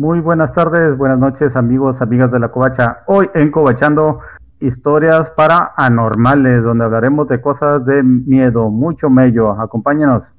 Muy buenas tardes, buenas noches amigos, amigas de la Covacha. Hoy en Covachando, historias para anormales, donde hablaremos de cosas de miedo, mucho mello. Acompáñenos.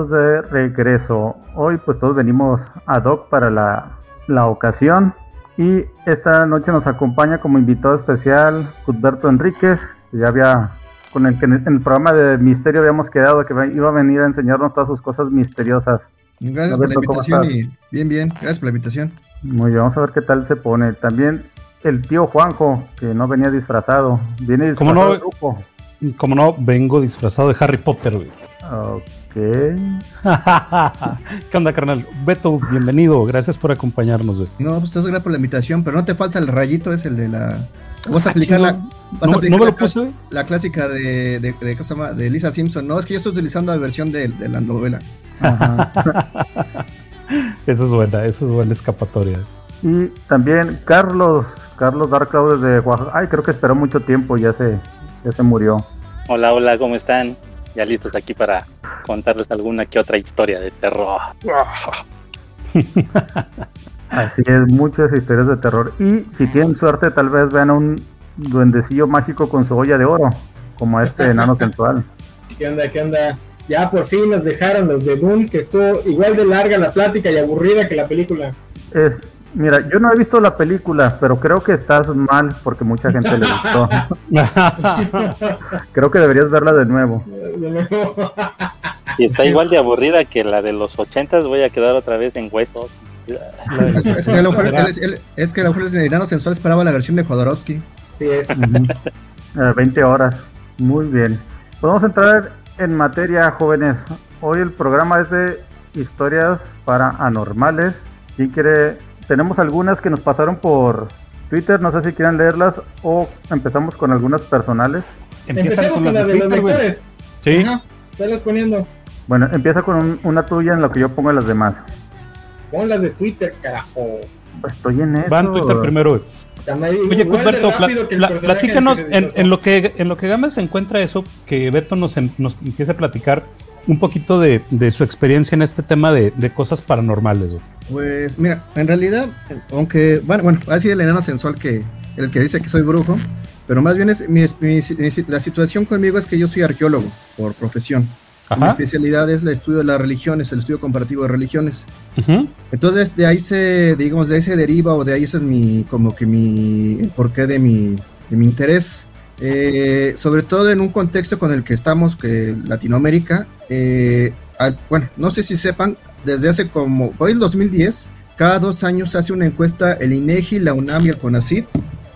Bienvenidos de regreso. Hoy pues todos venimos a Doc para la, la ocasión y esta noche nos acompaña como invitado especial Cuthberto Enríquez, que ya había con el que en el programa de misterio habíamos quedado que iba a venir a enseñarnos todas sus cosas misteriosas. Gracias por la invitación y bien, bien, gracias por la invitación. Muy bien, vamos a ver qué tal se pone. También el tío Juanjo, que no venía disfrazado, viene disfrazado ¿Cómo no? grupo. Como no, vengo disfrazado de Harry Potter, güey. ¿Qué? ¿Qué onda, carnal? Beto, bienvenido. Gracias por acompañarnos. No, pues te gracias por la invitación, pero no te falta el rayito, es el de la. Vas a ah, aplicar la. Vas no, a aplicar no me la, lo puse, la clásica de, de, de, ¿qué se llama? de Lisa Simpson. No, es que yo estoy utilizando la versión de, de la novela. esa es buena, esa es buena escapatoria. Y también Carlos, Carlos Dark Cloud desde Oaxaca. Ay, creo que esperó mucho tiempo, ya se, ya se murió. Hola, hola, ¿cómo están? Ya listos aquí para contarles alguna que otra historia de terror. Así es, muchas historias de terror. Y si tienen suerte, tal vez vean a un duendecillo mágico con su olla de oro, como este enano sensual. ¿Qué onda? ¿Qué onda? Ya por fin nos dejaron los de Doom, que estuvo igual de larga la plática y aburrida que la película. Es Mira, yo no he visto la película, pero creo que estás mal porque mucha gente le gustó. creo que deberías verla de nuevo. Y está igual de aburrida que la de los ochentas, voy a quedar otra vez en huesos. Es que a lo mejor, es, que a lo mejor el sensual esperaba la versión de Jodorowsky. Sí, es. 20 horas. Muy bien. Podemos entrar en materia, jóvenes. Hoy el programa es de historias para anormales. ¿Quién quiere tenemos algunas que nos pasaron por Twitter, no sé si quieran leerlas o empezamos con algunas personales. Empecemos con, las de, los lectores. Sí. estás poniendo. Bueno, empieza con una tuya en lo que yo pongo las demás. Pon las de Twitter, carajo. Pues estoy en eso. Va en Twitter primero. Oye, Cuthberto, platícanos en, lo que en lo que Gama se encuentra eso, que Beto nos, nos empiece a platicar un poquito de, su experiencia en este tema de, cosas paranormales. Pues mira, en realidad, aunque, bueno, bueno, va a decir el enano sensual que el que dice que soy brujo, pero más bien es la situación conmigo es que yo soy arqueólogo por profesión. Mi especialidad es el estudio de las religiones, el estudio comparativo de religiones. Entonces, de ahí se, digamos, de ahí se deriva o de ahí ese es mi, como que mi, el porqué de mi, de mi interés. Eh, sobre todo en un contexto con el que estamos, que Latinoamérica, eh, bueno, no sé si sepan, desde hace como, hoy el 2010, cada dos años hace una encuesta el INEGI, la UNAM y el CONACID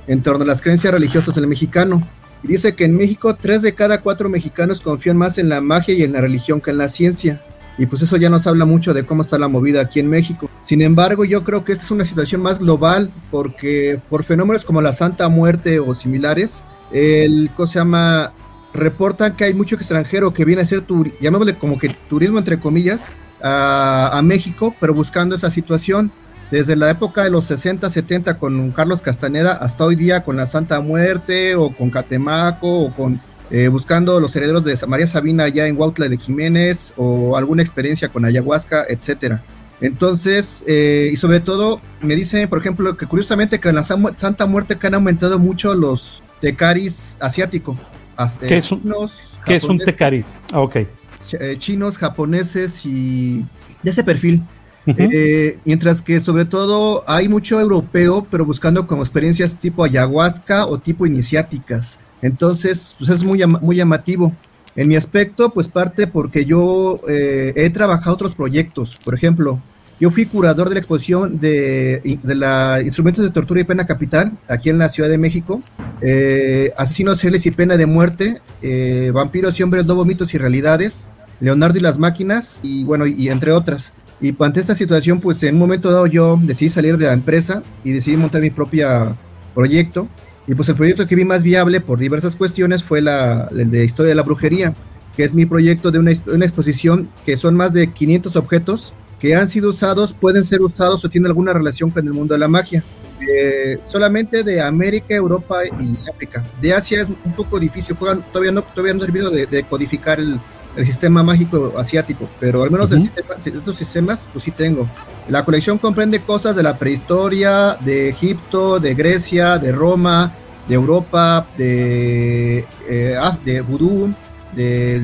en torno a las creencias religiosas del mexicano dice que en México tres de cada cuatro mexicanos confían más en la magia y en la religión que en la ciencia. Y pues eso ya nos habla mucho de cómo está la movida aquí en México. Sin embargo, yo creo que esta es una situación más global porque por fenómenos como la Santa Muerte o similares, el ¿cómo se llama? reportan que hay mucho extranjero que viene a hacer, llamémosle como que turismo entre comillas, a, a México, pero buscando esa situación desde la época de los 60, 70 con Carlos Castaneda hasta hoy día con la Santa Muerte o con Catemaco o con eh, buscando los herederos de María Sabina allá en Huautla de Jiménez o alguna experiencia con ayahuasca, etcétera. Entonces, eh, y sobre todo, me dicen, por ejemplo, que curiosamente que en la Santa Muerte que han aumentado mucho los tecaris asiáticos. ¿Qué es un, ¿qué es un tecari? Ah, ok. Eh, chinos, japoneses y de ese perfil. Eh, mientras que sobre todo hay mucho europeo, pero buscando como experiencias tipo ayahuasca o tipo iniciáticas. Entonces, pues es muy, muy llamativo. En mi aspecto, pues parte porque yo eh, he trabajado otros proyectos. Por ejemplo, yo fui curador de la exposición de, de la Instrumentos de Tortura y Pena Capital, aquí en la Ciudad de México. Eh, asesinos, celes y pena de muerte, vampiros y hombres lobo, mitos y realidades Leonardo y las máquinas, y bueno, y, entre otras. Y ante esta situación, pues en un momento dado yo decidí salir de la empresa y decidí montar mi propio proyecto. Y pues el proyecto que vi más viable por diversas cuestiones fue la, el de Historia de la Brujería, que es mi proyecto de una, una exposición que son más de 500 objetos que han sido usados, pueden ser usados o tienen alguna relación con el mundo de la magia. Eh, solamente de América, Europa y África. De Asia es un poco difícil, todavía no todavía no he terminado de, codificar el, el, sistema mágico asiático, pero al menos uh estos sistemas, pues sí tengo. La colección comprende cosas de la prehistoria, de Egipto, de Grecia, de Roma, de Europa, de, eh, ah, de vudú, de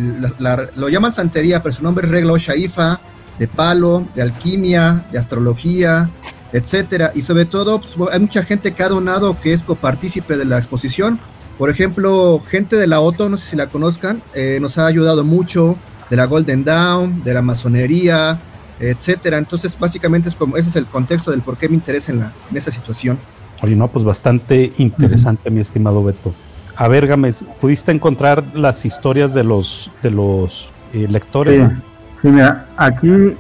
lo llaman santería, pero su nombre es regla shaifa, de palo, de alquimia, de astrología, etcétera. Y sobre todo, pues, hay mucha gente que ha donado que es copartícipe de la exposición. Por ejemplo, gente de la OTO, no sé si la conozcan, eh, nos ha ayudado mucho, de la Golden Dawn, de la masonería, etcétera. Entonces, básicamente es como, ese es el contexto del por qué me interesa en, la, en esa situación. Oye, no, pues bastante interesante, mi estimado Beto. A ver, Gámez, ¿pudiste encontrar las historias de los, de los eh, lectores? Sí, mira, aquí,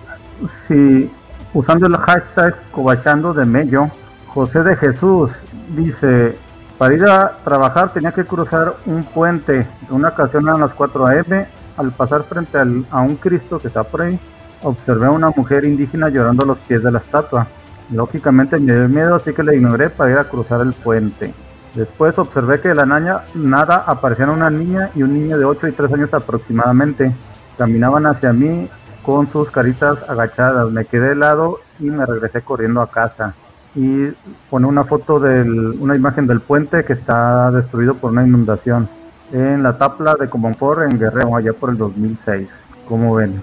si usando el hashtag Cobachando de Mello, José de Jesús dice, para ir a trabajar tenía que cruzar un puente. En una ocasión a las 4 a.m., al pasar frente a un Cristo que está por ahí, observé a una mujer indígena llorando a los pies de la estatua. Lógicamente me dio miedo, así que le ignoré para ir a cruzar el puente. Después observé que de la nada aparecían una niña y un niño de 8 y 3 años aproximadamente. Caminaban hacia mí con sus caritas agachadas. Me quedé helado y me regresé corriendo a casa. Y pone una foto de una imagen del puente que está destruido por una inundación en la tapla de Comonfort en Guerrero, allá por el 2006. ¿Cómo ven?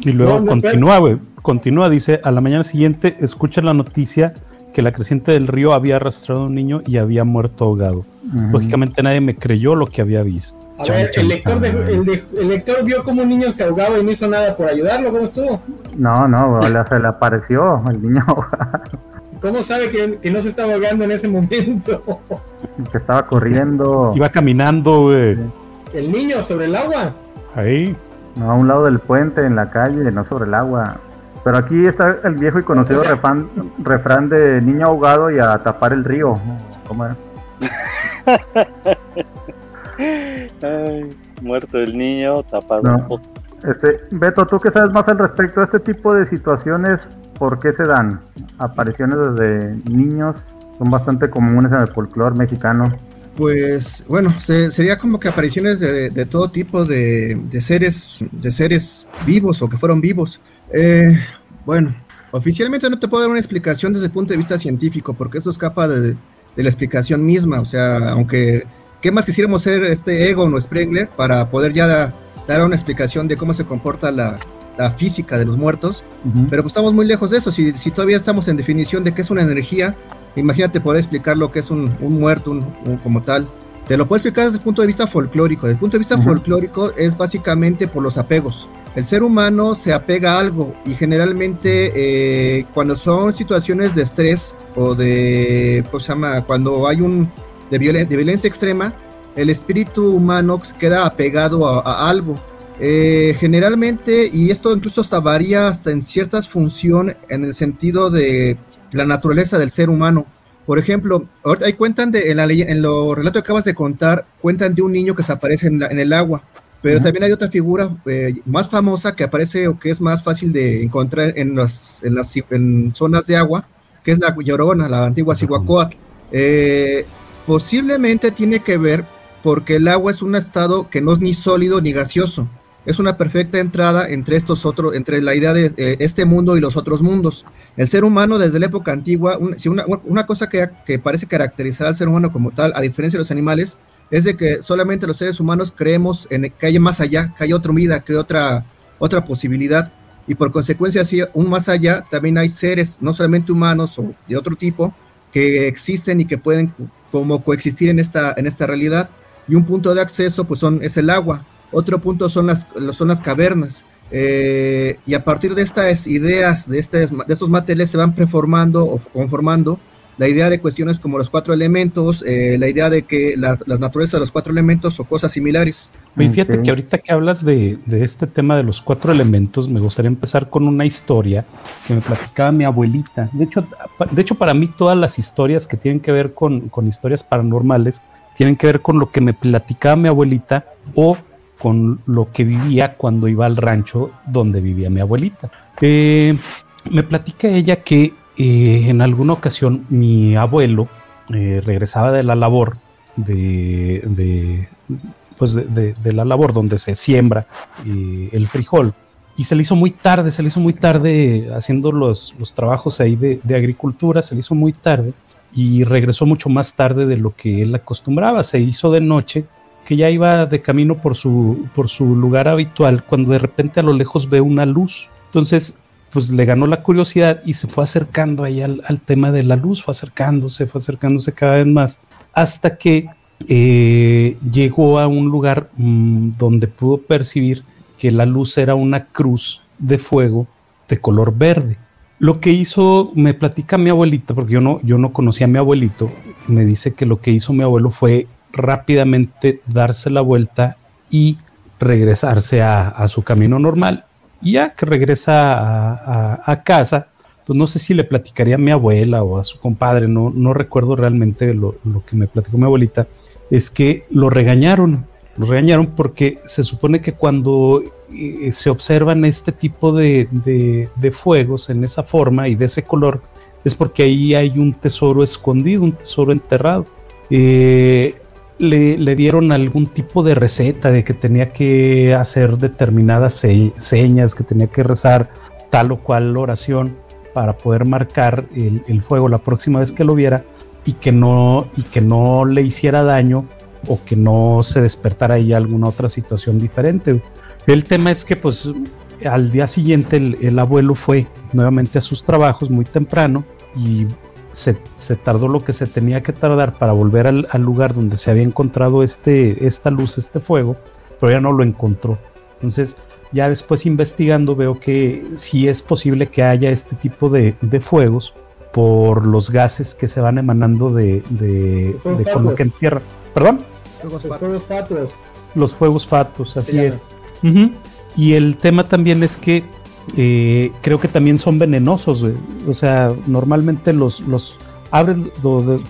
Y luego continúa, güey. Continúa, dice, a la mañana siguiente escucha la noticia que la creciente del río había arrastrado a un niño y había muerto ahogado. Lógicamente nadie me creyó lo que había visto. A ver, el, lector el, lector vio como un niño se ahogaba y no hizo nada por ayudarlo. ¿Cómo estuvo? No, no, se le apareció el niño ¿Cómo sabe que, no se estaba ahogando en ese momento? que estaba corriendo. Iba caminando, güey. ¿El niño sobre el agua? Ahí. No, a un lado del puente, en la calle, no sobre el agua. Pero aquí está el viejo y conocido refrán, de niño ahogado y a tapar el río. ¿Cómo muerto el niño, tapado. Este, Beto, ¿tú qué sabes más al respecto de este tipo de situaciones? ¿Por qué se dan? Apariciones desde niños son bastante comunes en el folclore mexicano. Pues bueno, sería como que apariciones de, todo tipo de, seres, de seres vivos o que fueron vivos. Eh, bueno, oficialmente no te puedo dar una explicación desde el punto de vista científico, porque eso escapa de, de la explicación misma. O sea, aunque, ¿qué más quisiéramos ser este Egon o Sprengler para poder ya dar una explicación de cómo se comporta la, física de los muertos? Pero pues estamos muy lejos de eso. Si, si, todavía estamos en definición de qué es una energía, imagínate poder explicar lo que es un, muerto un, como tal. Te lo puedo explicar desde el punto de vista folclórico. Desde el punto de vista folclórico es básicamente por los apegos. El ser humano se apega a algo y generalmente eh, cuando son situaciones de estrés o de, ¿cómo se llama? Cuando hay un de, violencia extrema, el espíritu humano queda apegado a, algo. Eh, generalmente, y esto incluso hasta varía hasta en ciertas funciones en el sentido de la naturaleza del ser humano. Por ejemplo, ahí cuentan de, en, la, en lo relato que acabas de contar, cuentan de un niño que se aparece en, el agua. Pero también hay otra figura eh, más famosa que aparece o que es más fácil de encontrar en las, en las zonas de agua, que es la Llorona, la antigua Cihuacóatl. Eh, posiblemente tiene que ver porque el agua es un estado que no es ni sólido ni gaseoso es una perfecta entrada entre estos otros, entre la idea de eh, este mundo y los otros mundos. El ser humano desde la época antigua, si una, una, cosa que, que, parece caracterizar al ser humano como tal, a diferencia de los animales, es de que solamente los seres humanos creemos en que hay más allá, que hay otra vida, que otra, otra posibilidad. Y por consecuencia, si un más allá, también hay seres, no solamente humanos o de otro tipo, que existen y que pueden como coexistir en esta, en esta realidad. Y un punto de acceso, pues son, es el agua otro punto son las, son las cavernas. Eh, y a partir de estas ideas, de, este, de estos materiales se van preformando o conformando la idea de cuestiones como los cuatro elementos, eh, la idea de que la, las naturalezas de los cuatro elementos o cosas similares. fíjate que ahorita que hablas de, de, este tema de los cuatro elementos, me gustaría empezar con una historia que me platicaba mi abuelita. De hecho, de hecho para mí todas las historias que tienen que ver con, con historias paranormales tienen que ver con lo que me platicaba mi abuelita o con lo que vivía cuando iba al rancho donde vivía mi abuelita. Eh, me platica ella que eh, en alguna ocasión mi abuelo eh, regresaba de la labor de, pues de, la labor donde se siembra el frijol y se le hizo muy tarde, se le hizo muy tarde haciendo los, los trabajos ahí de, de, agricultura, se le hizo muy tarde y regresó mucho más tarde de lo que él acostumbraba, se hizo de noche, que ya iba de camino por su, por su lugar habitual, cuando de repente a lo lejos ve una luz. Entonces pues le ganó la curiosidad y se fue acercando ahí al, tema de la luz, fue acercándose, fue acercándose cada vez más, hasta que eh, llegó a un lugar mm, donde pudo percibir que la luz era una cruz de fuego de color verde. Lo que hizo, me platica mi abuelito, porque yo no, yo no conocía a mi abuelito, me dice que lo que hizo mi abuelo fue rápidamente darse la vuelta y regresarse a su camino normal y ya que regresa a, casa, pues no sé si le platicaría a mi abuela o a su compadre, no, no recuerdo realmente lo, que me platicó mi abuelita, es que lo regañaron, lo regañaron porque se supone que cuando eh, se observan este tipo de, de, fuegos en esa forma y de ese color, es porque ahí hay un tesoro escondido, un tesoro enterrado. Eh, le, dieron algún tipo de receta de que tenía que hacer determinadas señas, que tenía que rezar tal o cual oración para poder marcar el, fuego la próxima vez que lo viera y que no, y que no le hiciera daño o que no se despertara ahí alguna otra situación diferente. El tema es que pues al día siguiente el abuelo fue nuevamente a sus trabajos muy temprano y se, tardó lo que se tenía que tardar para volver al, lugar donde se había encontrado este, esta luz, este fuego, pero ya no lo encontró. Entonces, ya después investigando veo que sí es posible que haya este tipo de, fuegos por los gases que se van emanando de, de, con lo que entierra. ¿Perdón? Los fuegos fatos. Los fuegos fatos, así es. Y el tema también es que eh, creo que también son venenosos. O sea, normalmente los, los abren,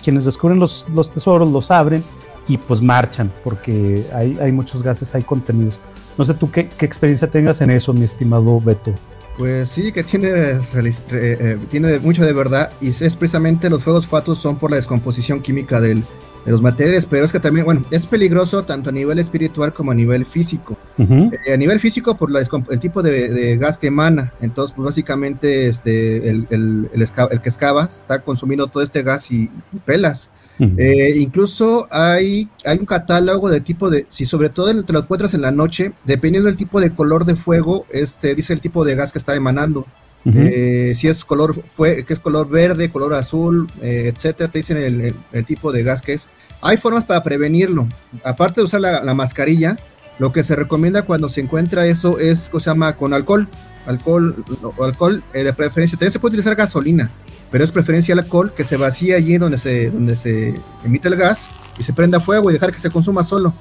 quienes descubren los, los, tesoros los abren y pues marchan porque hay, hay muchos gases, hay contenidos. No sé tú qué, qué, experiencia tengas en eso, mi estimado Beto. Pues sí, que tiene, eh, tiene mucho de verdad y es precisamente los fuegos fatos son por la descomposición química del, de los materiales, pero es que también, bueno, es peligroso tanto a nivel espiritual como a nivel físico. Eh, a nivel físico, por la, el tipo de, gas que emana, entonces, pues básicamente, este, el, el, el, que excava está consumiendo todo este gas y, pelas. Eh, incluso hay, hay un catálogo de tipo de, si sobre todo te lo encuentras en la noche, dependiendo del tipo de color de fuego, este dice el tipo de gas que está emanando. Eh, si es color fue, que es color verde, color azul, eh, etcétera, te dicen el, tipo de gas que es. Hay formas para prevenirlo. Aparte de usar la, mascarilla, lo que se recomienda cuando se encuentra eso es, se llama? Con alcohol. Alcohol, alcohol eh, de preferencia. También se puede utilizar gasolina, pero es preferencia el alcohol que se vacía allí donde se, donde se emite el gas y se prenda fuego y dejar que se consuma solo.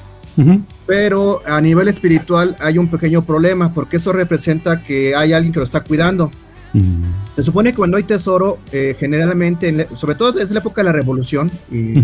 Pero a nivel espiritual hay un pequeño problema porque eso representa que hay alguien que lo está cuidando. Se supone que cuando hay tesoro, eh, generalmente, sobre todo desde la época de la revolución y,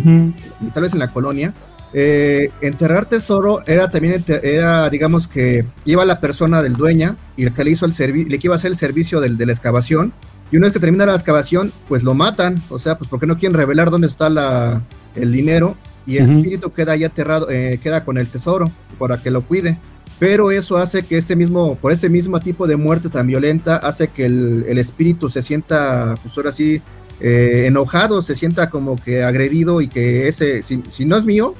tal vez en la colonia, eh, enterrar tesoro era también, era, digamos que iba la persona del dueña y el que le hizo el servicio, le iba a hacer el servicio de la excavación. Y una vez que termina la excavación, pues lo matan. O sea, pues porque no quieren revelar dónde está la, el dinero y el espíritu queda ahí aterrado, eh, queda con el tesoro para que lo cuide pero eso hace que ese mismo, por ese mismo tipo de muerte tan violenta, hace que el, el espíritu se sienta, pues ahora sí, eh, enojado, se sienta como que agredido y que ese, si, si no es mío,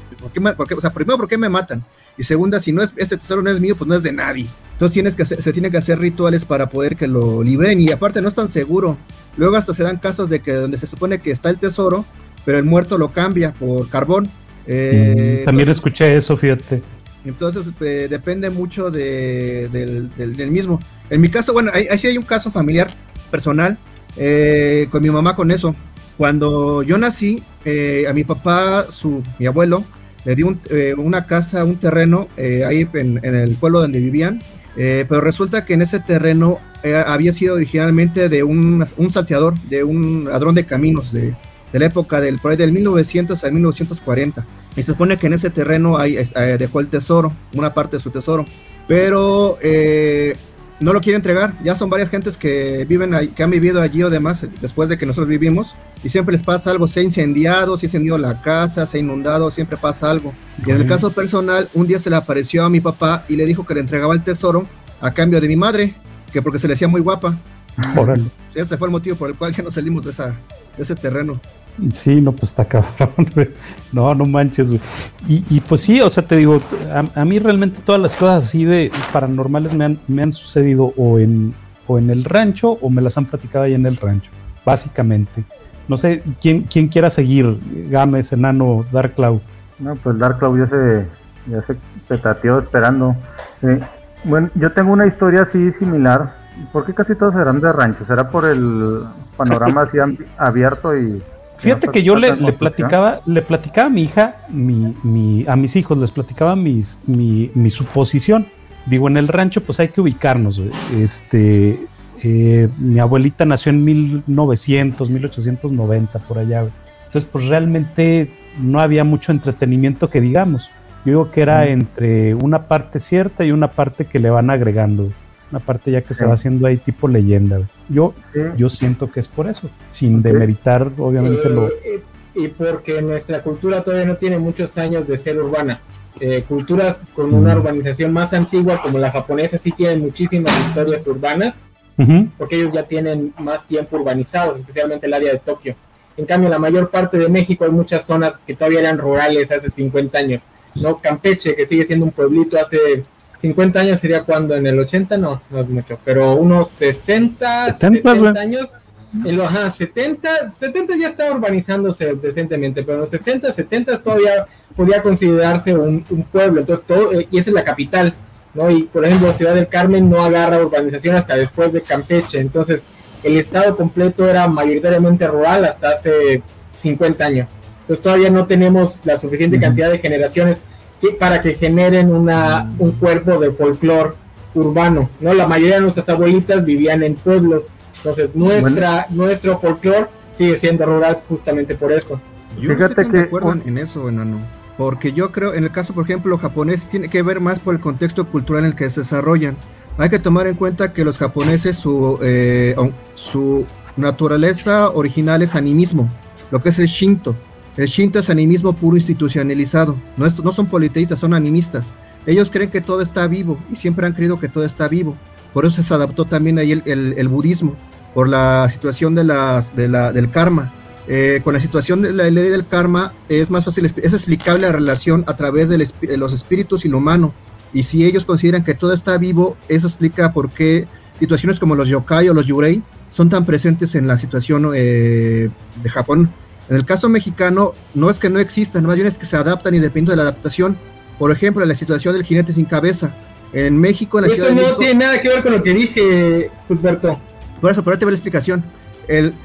¿por qué, o sea, primero, ¿por qué me matan? Y segunda, si no es, este tesoro no es mío, pues no es de nadie. Entonces tienes que se tienen que hacer rituales para poder que lo liberen y aparte no es tan seguro. Luego hasta se dan casos de que donde se supone que está el tesoro, pero el muerto lo cambia por carbón. Eh, mm, también escuché eso, fíjate. Entonces eh, depende mucho de, del, mismo. En mi caso, bueno, ahí, sí hay un caso familiar personal eh, con mi mamá con eso. Cuando yo nací, eh, a mi papá, su, mi abuelo, le dio eh, una casa, un terreno eh, ahí en, el pueblo donde vivían, pero resulta que en ese terreno había sido originalmente de un, un, salteador, de un ladrón de caminos de, de la época del, por ahí del 1900 al 1940. Y se supone que en ese terreno hay, dejó el tesoro, una parte de su tesoro. Pero no lo quiere entregar. Ya son varias gentes que viven ahí, que han vivido allí o demás después de que nosotros vivimos y siempre les pasa algo. Se ha incendiado, se ha incendiado la casa, se ha inundado, siempre pasa algo. Y en el caso personal, un día se le apareció a mi papá y le dijo que le entregaba el tesoro a cambio de mi madre, que porque se le hacía muy guapa. Ese fue el motivo por el cual ya no salimos de, esa, de ese terreno. Sí, no, pues está cabrón, No, no manches, güey. Y, pues sí, o sea, te digo, a, mí realmente todas las cosas así de paranormales me han, me han sucedido o en, o en el rancho o me las han platicado ahí en el rancho, básicamente. No sé, ¿quién, quién quiera seguir? Games, Enano, Dark Cloud. No, pues Dark Cloud ya se, ya se petateó esperando. Bueno, yo tengo una historia así similar. ¿Por qué casi todos serán de rancho? ¿Será por el panorama así abierto y Fíjate que yo le, platicaba, le platicaba a mi hija, mi, a mis hijos, les platicaba mis, mi, mi, suposición. Digo, en el rancho, pues hay que ubicarnos. Este, eh, mi abuelita nació en 1900, 1890, por allá. Entonces, pues realmente no había mucho entretenimiento que digamos. Yo digo que era entre una parte cierta y una parte que le van agregando una parte ya que se va haciendo ahí tipo leyenda. Yo, yo siento que es por eso, sin demeritar obviamente lo... Eh, y porque nuestra cultura todavía no tiene muchos años de ser urbana. Eh, culturas con una urbanización más antigua como la japonesa sí tienen muchísimas historias urbanas, porque ellos ya tienen más tiempo urbanizados, especialmente el área de Tokio. En cambio, en la mayor parte de México hay muchas zonas que todavía eran rurales hace 50 años. ¿no? Campeche, que sigue siendo un pueblito hace 50 años sería cuando en el 80 no, no es mucho, pero unos 60, 70, años, en los 70, 70 ya estaba urbanizándose decentemente, pero en los 60, 70 todavía podía considerarse un, pueblo, entonces todo, y esa es la capital, ¿no? Y por ejemplo, Ciudad del Carmen no agarra urbanización hasta después de Campeche, entonces el estado completo era mayoritariamente rural hasta hace 50 años. Entonces todavía no tenemos la suficiente cantidad de generaciones para que generen una, un cuerpo de folclore urbano, ¿no? La mayoría de nuestras abuelitas vivían en pueblos, entonces nuestra, nuestro folclore sigue siendo rural justamente por eso. Yo Fíjate que en eso, enano. Porque yo creo, en el caso, por ejemplo, japonés, tiene que ver más por el contexto cultural en el que se desarrollan. Hay que tomar en cuenta que los japoneses, su, eh, su naturaleza original es animismo, lo que es el Shinto. El Shinto es animismo puro institucionalizado. No, no son politeístas, son animistas. Ellos creen que todo está vivo y siempre han creído que todo está vivo. Por eso se adaptó también ahí el, budismo, por la situación de las, de la, del karma. Eh, con la situación de la ley del karma es más fácil, es explicable la relación a través de los espíritus y lo humano. Y si ellos consideran que todo está vivo, eso explica por qué situaciones como los yokai o los yurei son tan presentes en la situación eh, de Japón. En el caso mexicano, no es que no existan, más bien es que se adaptan y depende de la adaptación. Por ejemplo, la situación del jinete sin cabeza. En México, en la Eso no tiene nada que ver con lo que dije, Cuthberto. Por eso, por ahí te la explicación. en,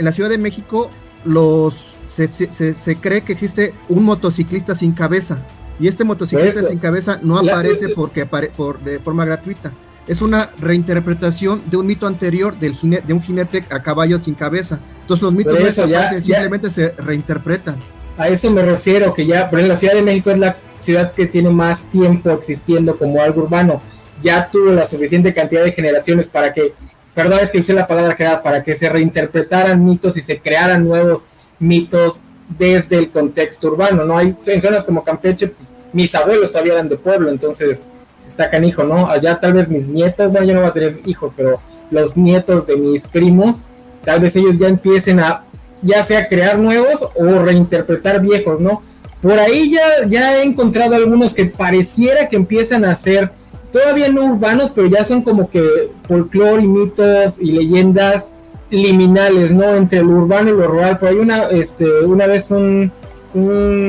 la Ciudad de México, los se, cree que existe un motociclista sin cabeza. Y este motociclista sin cabeza no aparece porque por, de forma gratuita. Es una reinterpretación de un mito anterior del de un jinete a caballo sin cabeza. Entonces los mitos no simplemente se reinterpretan. A eso me refiero, que ya, por ejemplo, la Ciudad de México es la ciudad que tiene más tiempo existiendo como algo urbano. Ya tuvo la suficiente cantidad de generaciones para que, perdón, es que usé la palabra que era, para que se reinterpretaran mitos y se crearan nuevos mitos desde el contexto urbano, ¿no? Hay en zonas como Campeche, pues, mis abuelos todavía eran de pueblo, entonces está canijo, ¿no? Allá tal vez mis nietos, bueno, yo no voy a tener hijos, pero los nietos de mis primos tal vez ellos ya empiecen a ya sea crear nuevos o reinterpretar viejos, ¿no? Por ahí ya, ya he encontrado algunos que pareciera que empiezan a ser todavía no urbanos, pero ya son como que folclore y mitos y leyendas liminales, ¿no? Entre lo urbano y lo rural. Por ahí una, este, una vez un,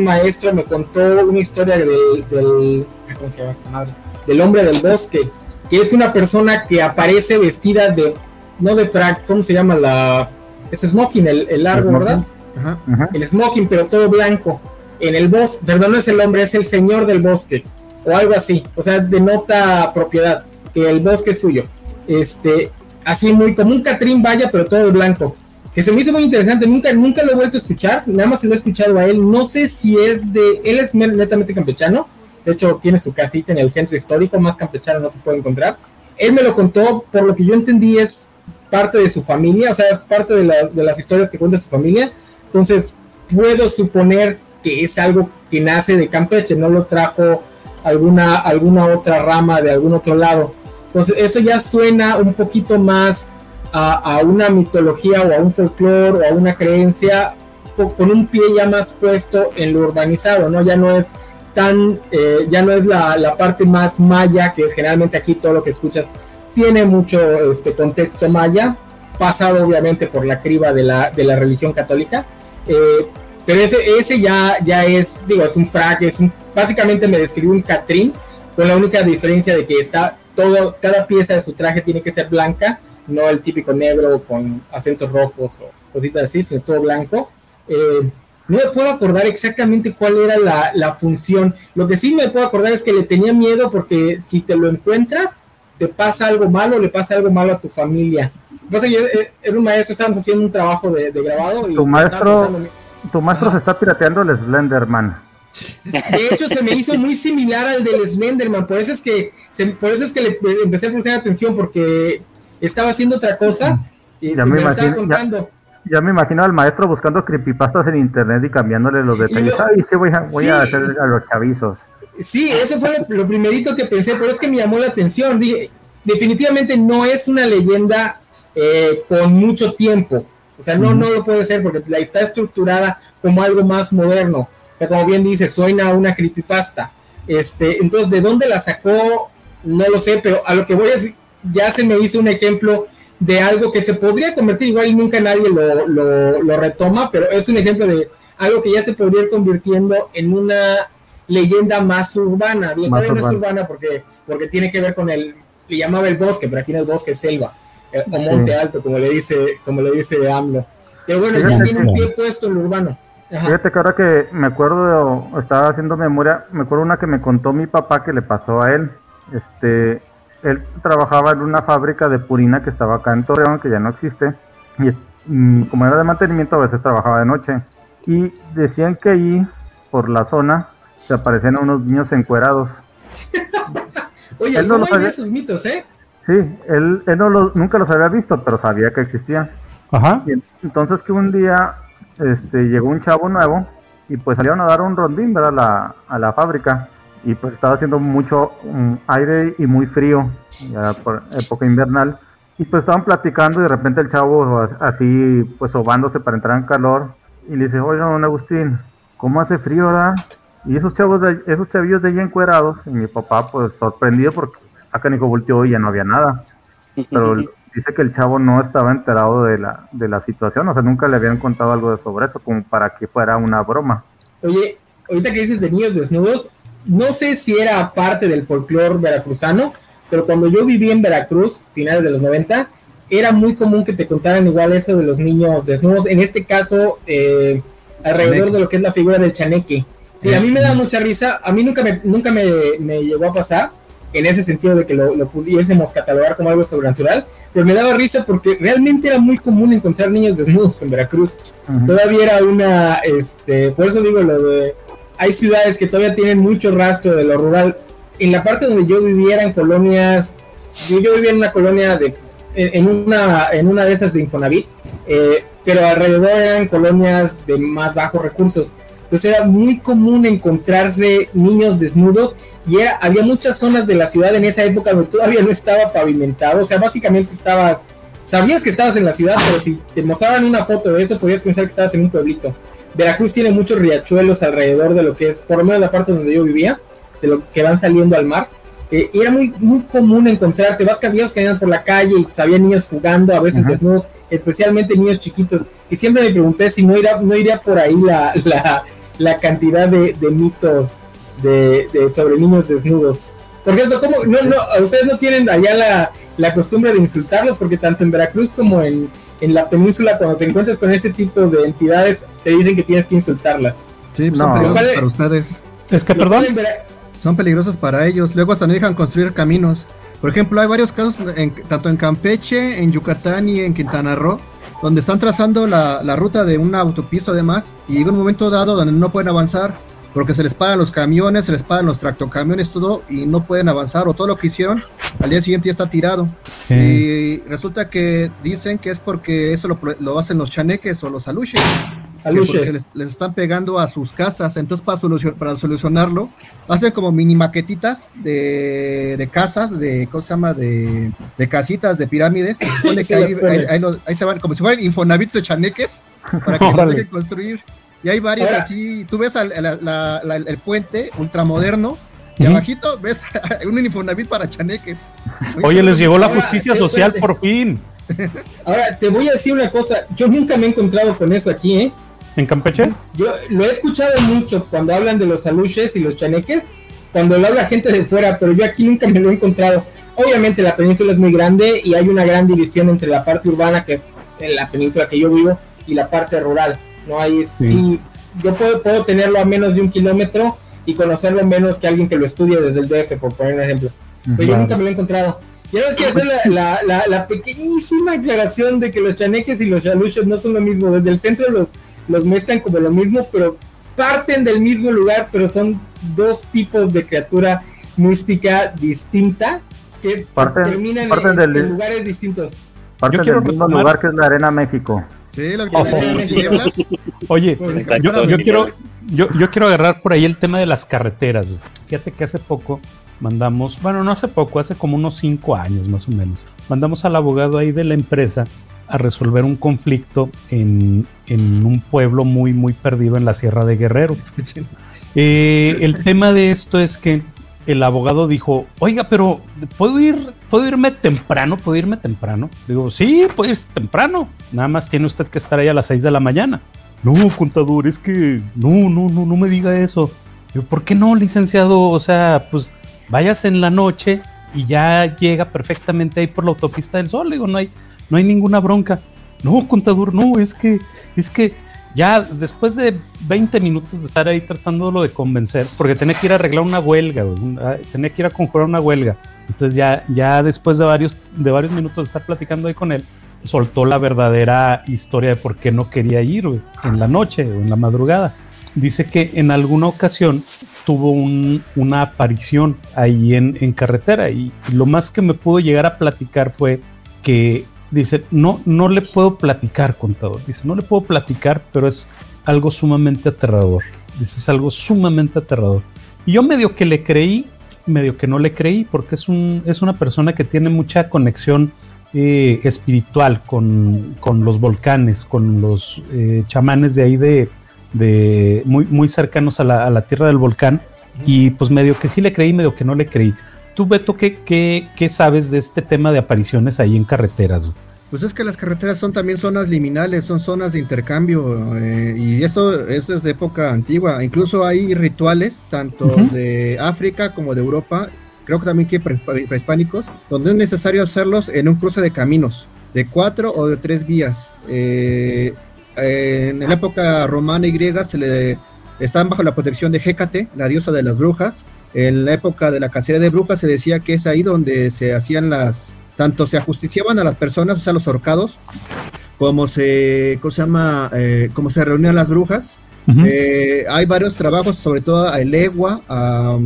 maestro me contó una historia del, del, ¿cómo se llama esta madre? Del hombre del bosque, que es una persona que aparece vestida de no de frac, ¿cómo se llama la? es smoking, el, largo, ¿verdad? Ajá. El smoking, pero todo blanco. En el bosque, perdón, no es el hombre, es el señor del bosque, o algo así. O sea, denota propiedad, que el bosque es suyo. Este, así muy como un Catrín vaya, pero todo blanco. Que se me hizo muy interesante, nunca, nunca lo he vuelto a escuchar, nada más se lo he escuchado a él. No sé si es de. Él es netamente campechano, de hecho tiene su casita en el centro histórico, más campechano no se puede encontrar. Él me lo contó, por lo que yo entendí, es parte de su familia, o sea, es parte de, las historias que cuenta su familia. Entonces, puedo suponer que es algo que nace de Campeche, no lo trajo alguna, alguna otra rama de algún otro lado. Entonces, eso ya suena un poquito más a, una mitología o a un folclore o a una creencia con un pie ya más puesto en lo urbanizado, ¿no? Ya no es tan, eh, ya no es la, la, parte más maya, que es generalmente aquí todo lo que escuchas tiene mucho este contexto maya, pasado obviamente por la criba de la, de la religión católica, eh, pero ese, ese ya, ya es, digo, es un frac, es un, básicamente me describió un Catrín, con la única diferencia de que está todo, cada pieza de su traje tiene que ser blanca, no el típico negro con acentos rojos o cositas así, sino todo blanco. Eh, no me puedo acordar exactamente cuál era la, la, función. Lo que sí me puedo acordar es que le tenía miedo porque si te lo encuentras, te pasa algo malo, le pasa algo malo a tu familia. Pasa yo eh, era un maestro, estábamos haciendo un trabajo de, grabado. Y tu maestro, tu maestro se está pirateando el Slenderman. De hecho, se me hizo muy similar al del Slenderman, por eso es que, por eso es que le empecé a prestar atención, porque estaba haciendo otra cosa y ya me, imagino, contando. Ya, me imagino al maestro buscando creepypastas en internet y cambiándole los detalles. Ay, sí, voy a, voy a hacer a los chavizos. Sí, eso fue lo, primerito que pensé, pero es que me llamó la atención. Dije, definitivamente no es una leyenda eh, con mucho tiempo. O sea, no, no lo puede ser porque la está estructurada como algo más moderno. O sea, como bien dice, suena una creepypasta. Este, entonces, ¿de dónde la sacó? No lo sé, pero a lo que voy a decir, ya se me hizo un ejemplo de algo que se podría convertir, igual nunca nadie lo, lo, lo retoma, pero es un ejemplo de algo que ya se podría ir convirtiendo en una leyenda más urbana. Digo, no es urbana porque, porque tiene que ver con el, le llamaba el bosque, pero aquí en el bosque es selva, eh, o monte alto, como le dice, como le dice AMLO. Pero bueno, ya tiene un pie puesto en lo urbano. Fíjate que ahora que me acuerdo, estaba haciendo memoria, me acuerdo una que me contó mi papá que le pasó a él. Este, él trabajaba en una fábrica de purina que estaba acá en Torreón, que ya no existe. Y mm, como era de mantenimiento, a veces trabajaba de noche. Y decían que ahí, por la zona, se aparecían unos niños encuerados. Oye, él no ¿cómo hay esos mitos, eh? Sí, él, él no nunca los había visto, pero sabía que existían. Ajá. entonces que un día este, llegó un chavo nuevo y pues salieron a dar un rondín ¿verdad? A, la, a la fábrica y pues estaba haciendo mucho mm, aire y muy frío, ya por época invernal. Y pues estaban platicando y de repente el chavo así pues sobándose para entrar en calor y le dice, oiga don Agustín, ¿cómo hace frío, verdad? Y esos chavos, de, esos chavillos de allí encuerados, y mi papá pues sorprendido porque acá Nico volteó y ya no había nada. Pero dice que el chavo no estaba enterado de la, de la situación, o sea, nunca le habían contado algo de sobre eso, como para que fuera una broma. Oye, ahorita que dices de niños desnudos, no sé si era parte del folclore veracruzano, pero cuando yo viví en Veracruz, finales de los 90, era muy común que te contaran igual eso de los niños desnudos. En este caso, eh, alrededor de lo que es la figura del chaneque. Sí, a mí me da mucha risa. A mí nunca me, nunca me, llegó a pasar en ese sentido de que lo, lo, pudiésemos catalogar como algo sobrenatural, pero me daba risa porque realmente era muy común encontrar niños desnudos en Veracruz. Todavía era una, este, por eso digo lo de, hay ciudades que todavía tienen mucho rastro de lo rural. En la parte donde yo vivía en colonias, yo, vivía en una colonia de, en, una, en una de esas de Infonavit, eh, pero alrededor eran colonias de más bajos recursos. Entonces era muy común encontrarse niños desnudos y había muchas zonas de la ciudad en esa época donde todavía no estaba pavimentado. O sea, básicamente estabas, sabías que estabas en la ciudad, pero si te mostraban una foto de eso, podías pensar que estabas en un pueblito. Veracruz tiene muchos riachuelos alrededor de lo que es, por lo menos la parte donde yo vivía, de lo que van saliendo al mar. Eh, era muy, muy común encontrarte, vas caminando por la calle y pues, había niños jugando, a veces desnudos, especialmente niños chiquitos. Y siempre me pregunté si no iría, no iría por ahí la, la la cantidad de, mitos de, sobre niños desnudos. Por cierto, ¿cómo, no, no, ustedes no tienen allá la, la costumbre de insultarlos, porque tanto en Veracruz como en, en la península, cuando te encuentras con ese tipo de entidades, te dicen que tienes que insultarlas. Sí, son peligrosas para ustedes. Es que, perdón. Son peligrosas para ellos. Luego hasta no dejan construir caminos. Por ejemplo, hay varios casos, tanto en Campeche, en Yucatán y en Quintana Roo, donde están trazando la, la ruta de una autopista además, y llega un momento dado donde no pueden avanzar porque se les paran los camiones, se les paran los tractocamiones, todo, y no pueden avanzar, o todo lo que hicieron, al día siguiente ya está tirado. Y resulta que dicen que es porque eso lo, hacen los chaneques o los aluches. Aluches. Les, les, están pegando a sus casas, entonces para, para solucionarlo, hacen como mini maquetitas de, de casas, de, ¿cómo se llama? De, de casitas, de pirámides. que ahí, se van, como si fueran infonavits de chaneques, para que no que construir. Y hay varias así, tú ves el puente ultramoderno y abajito ves un Infonavit para chaneques. Oye, les llegó la justicia social por fin. Ahora, te voy a decir una cosa, yo nunca me he encontrado con eso aquí, ¿eh? ¿En Campeche? Yo lo he escuchado mucho cuando hablan de los aluches y los chaneques, cuando lo habla gente de fuera, pero yo aquí nunca me lo he encontrado. Obviamente la península es muy grande y hay una gran división entre la parte urbana, que es en la península que yo vivo, y la parte rural. No hay, sí. yo puedo, puedo tenerlo a menos de un kilómetro y conocerlo menos que alguien que lo estudie desde el DF, por poner un ejemplo. Pero yo nunca me lo he encontrado. Y ahora es que hacer la, la, la, pequeñísima aclaración de que los chaneques y los chaluches no son lo mismo. Desde el centro los, los muestran como lo mismo, pero parten del mismo lugar, pero son dos tipos de criatura mística distinta que terminan en, lugares distintos. Parten del mismo lugar que es la Arena México. Oye, yo, quiero, yo, yo, quiero agarrar por ahí el tema de las carreteras. Fíjate que hace poco mandamos, bueno, no hace poco, hace como unos cinco años más o menos, mandamos al abogado ahí de la empresa a resolver un conflicto en, un pueblo muy, muy perdido en la Sierra de Guerrero. Eh, el tema de esto es que el abogado dijo, oiga, pero ¿puedo ir, puedo irme temprano? ¿Puedo irme temprano? Digo, sí, puede irse temprano. Nada más tiene usted que estar ahí a las 6 de la mañana. No, contador, es que no, no, no, no me diga eso. Digo, ¿por qué no, licenciado? O sea, pues vayas en la noche y ya llega perfectamente ahí por la autopista del sol. Digo, no hay, no hay ninguna bronca. No, contador, no, es que, es que ya después de 20 minutos de estar ahí tratándolo de convencer, porque tenía que ir a arreglar una huelga, ah, tenía que ir a conjurar una huelga. Entonces ya, ya después de varios, de varios minutos de estar platicando ahí con él, soltó la verdadera historia de por qué no quería ir en la noche o en la madrugada. Dice que en alguna ocasión tuvo una aparición ahí en, en carretera y lo más que me pudo llegar a platicar fue que dice, no, no le puedo platicar, contador. Dice, no le puedo platicar, pero es algo sumamente aterrador. Dice, es algo sumamente aterrador. Y yo medio que le creí, medio que no le creí, porque es, un, es una persona que tiene mucha conexión eh, espiritual con, los volcanes, con los eh, chamanes de ahí de, de muy, muy cercanos a la, a la tierra del volcán. Y pues medio que sí le creí, medio que no le creí. Tú, Beto, ¿qué, qué, sabes de este tema de apariciones ahí en carreteras? Pues es que las carreteras son también zonas liminales, son zonas de intercambio eh, y eso, es de época antigua. Incluso hay rituales tanto de África como de Europa, creo que también que prehispánicos, donde es necesario hacerlos en un cruce de caminos, de cuatro o de tres vías. Eh, en la época romana y griega se le están bajo la protección de Hécate, la diosa de las brujas, en la época de la cacería de brujas se decía que es ahí donde se hacían las, tanto se ajusticiaban a las personas, o sea, los ahorcados, como se, ¿cómo se llama? Eh, como se reunían las brujas. Eh, hay varios trabajos, sobre todo a Legua, a,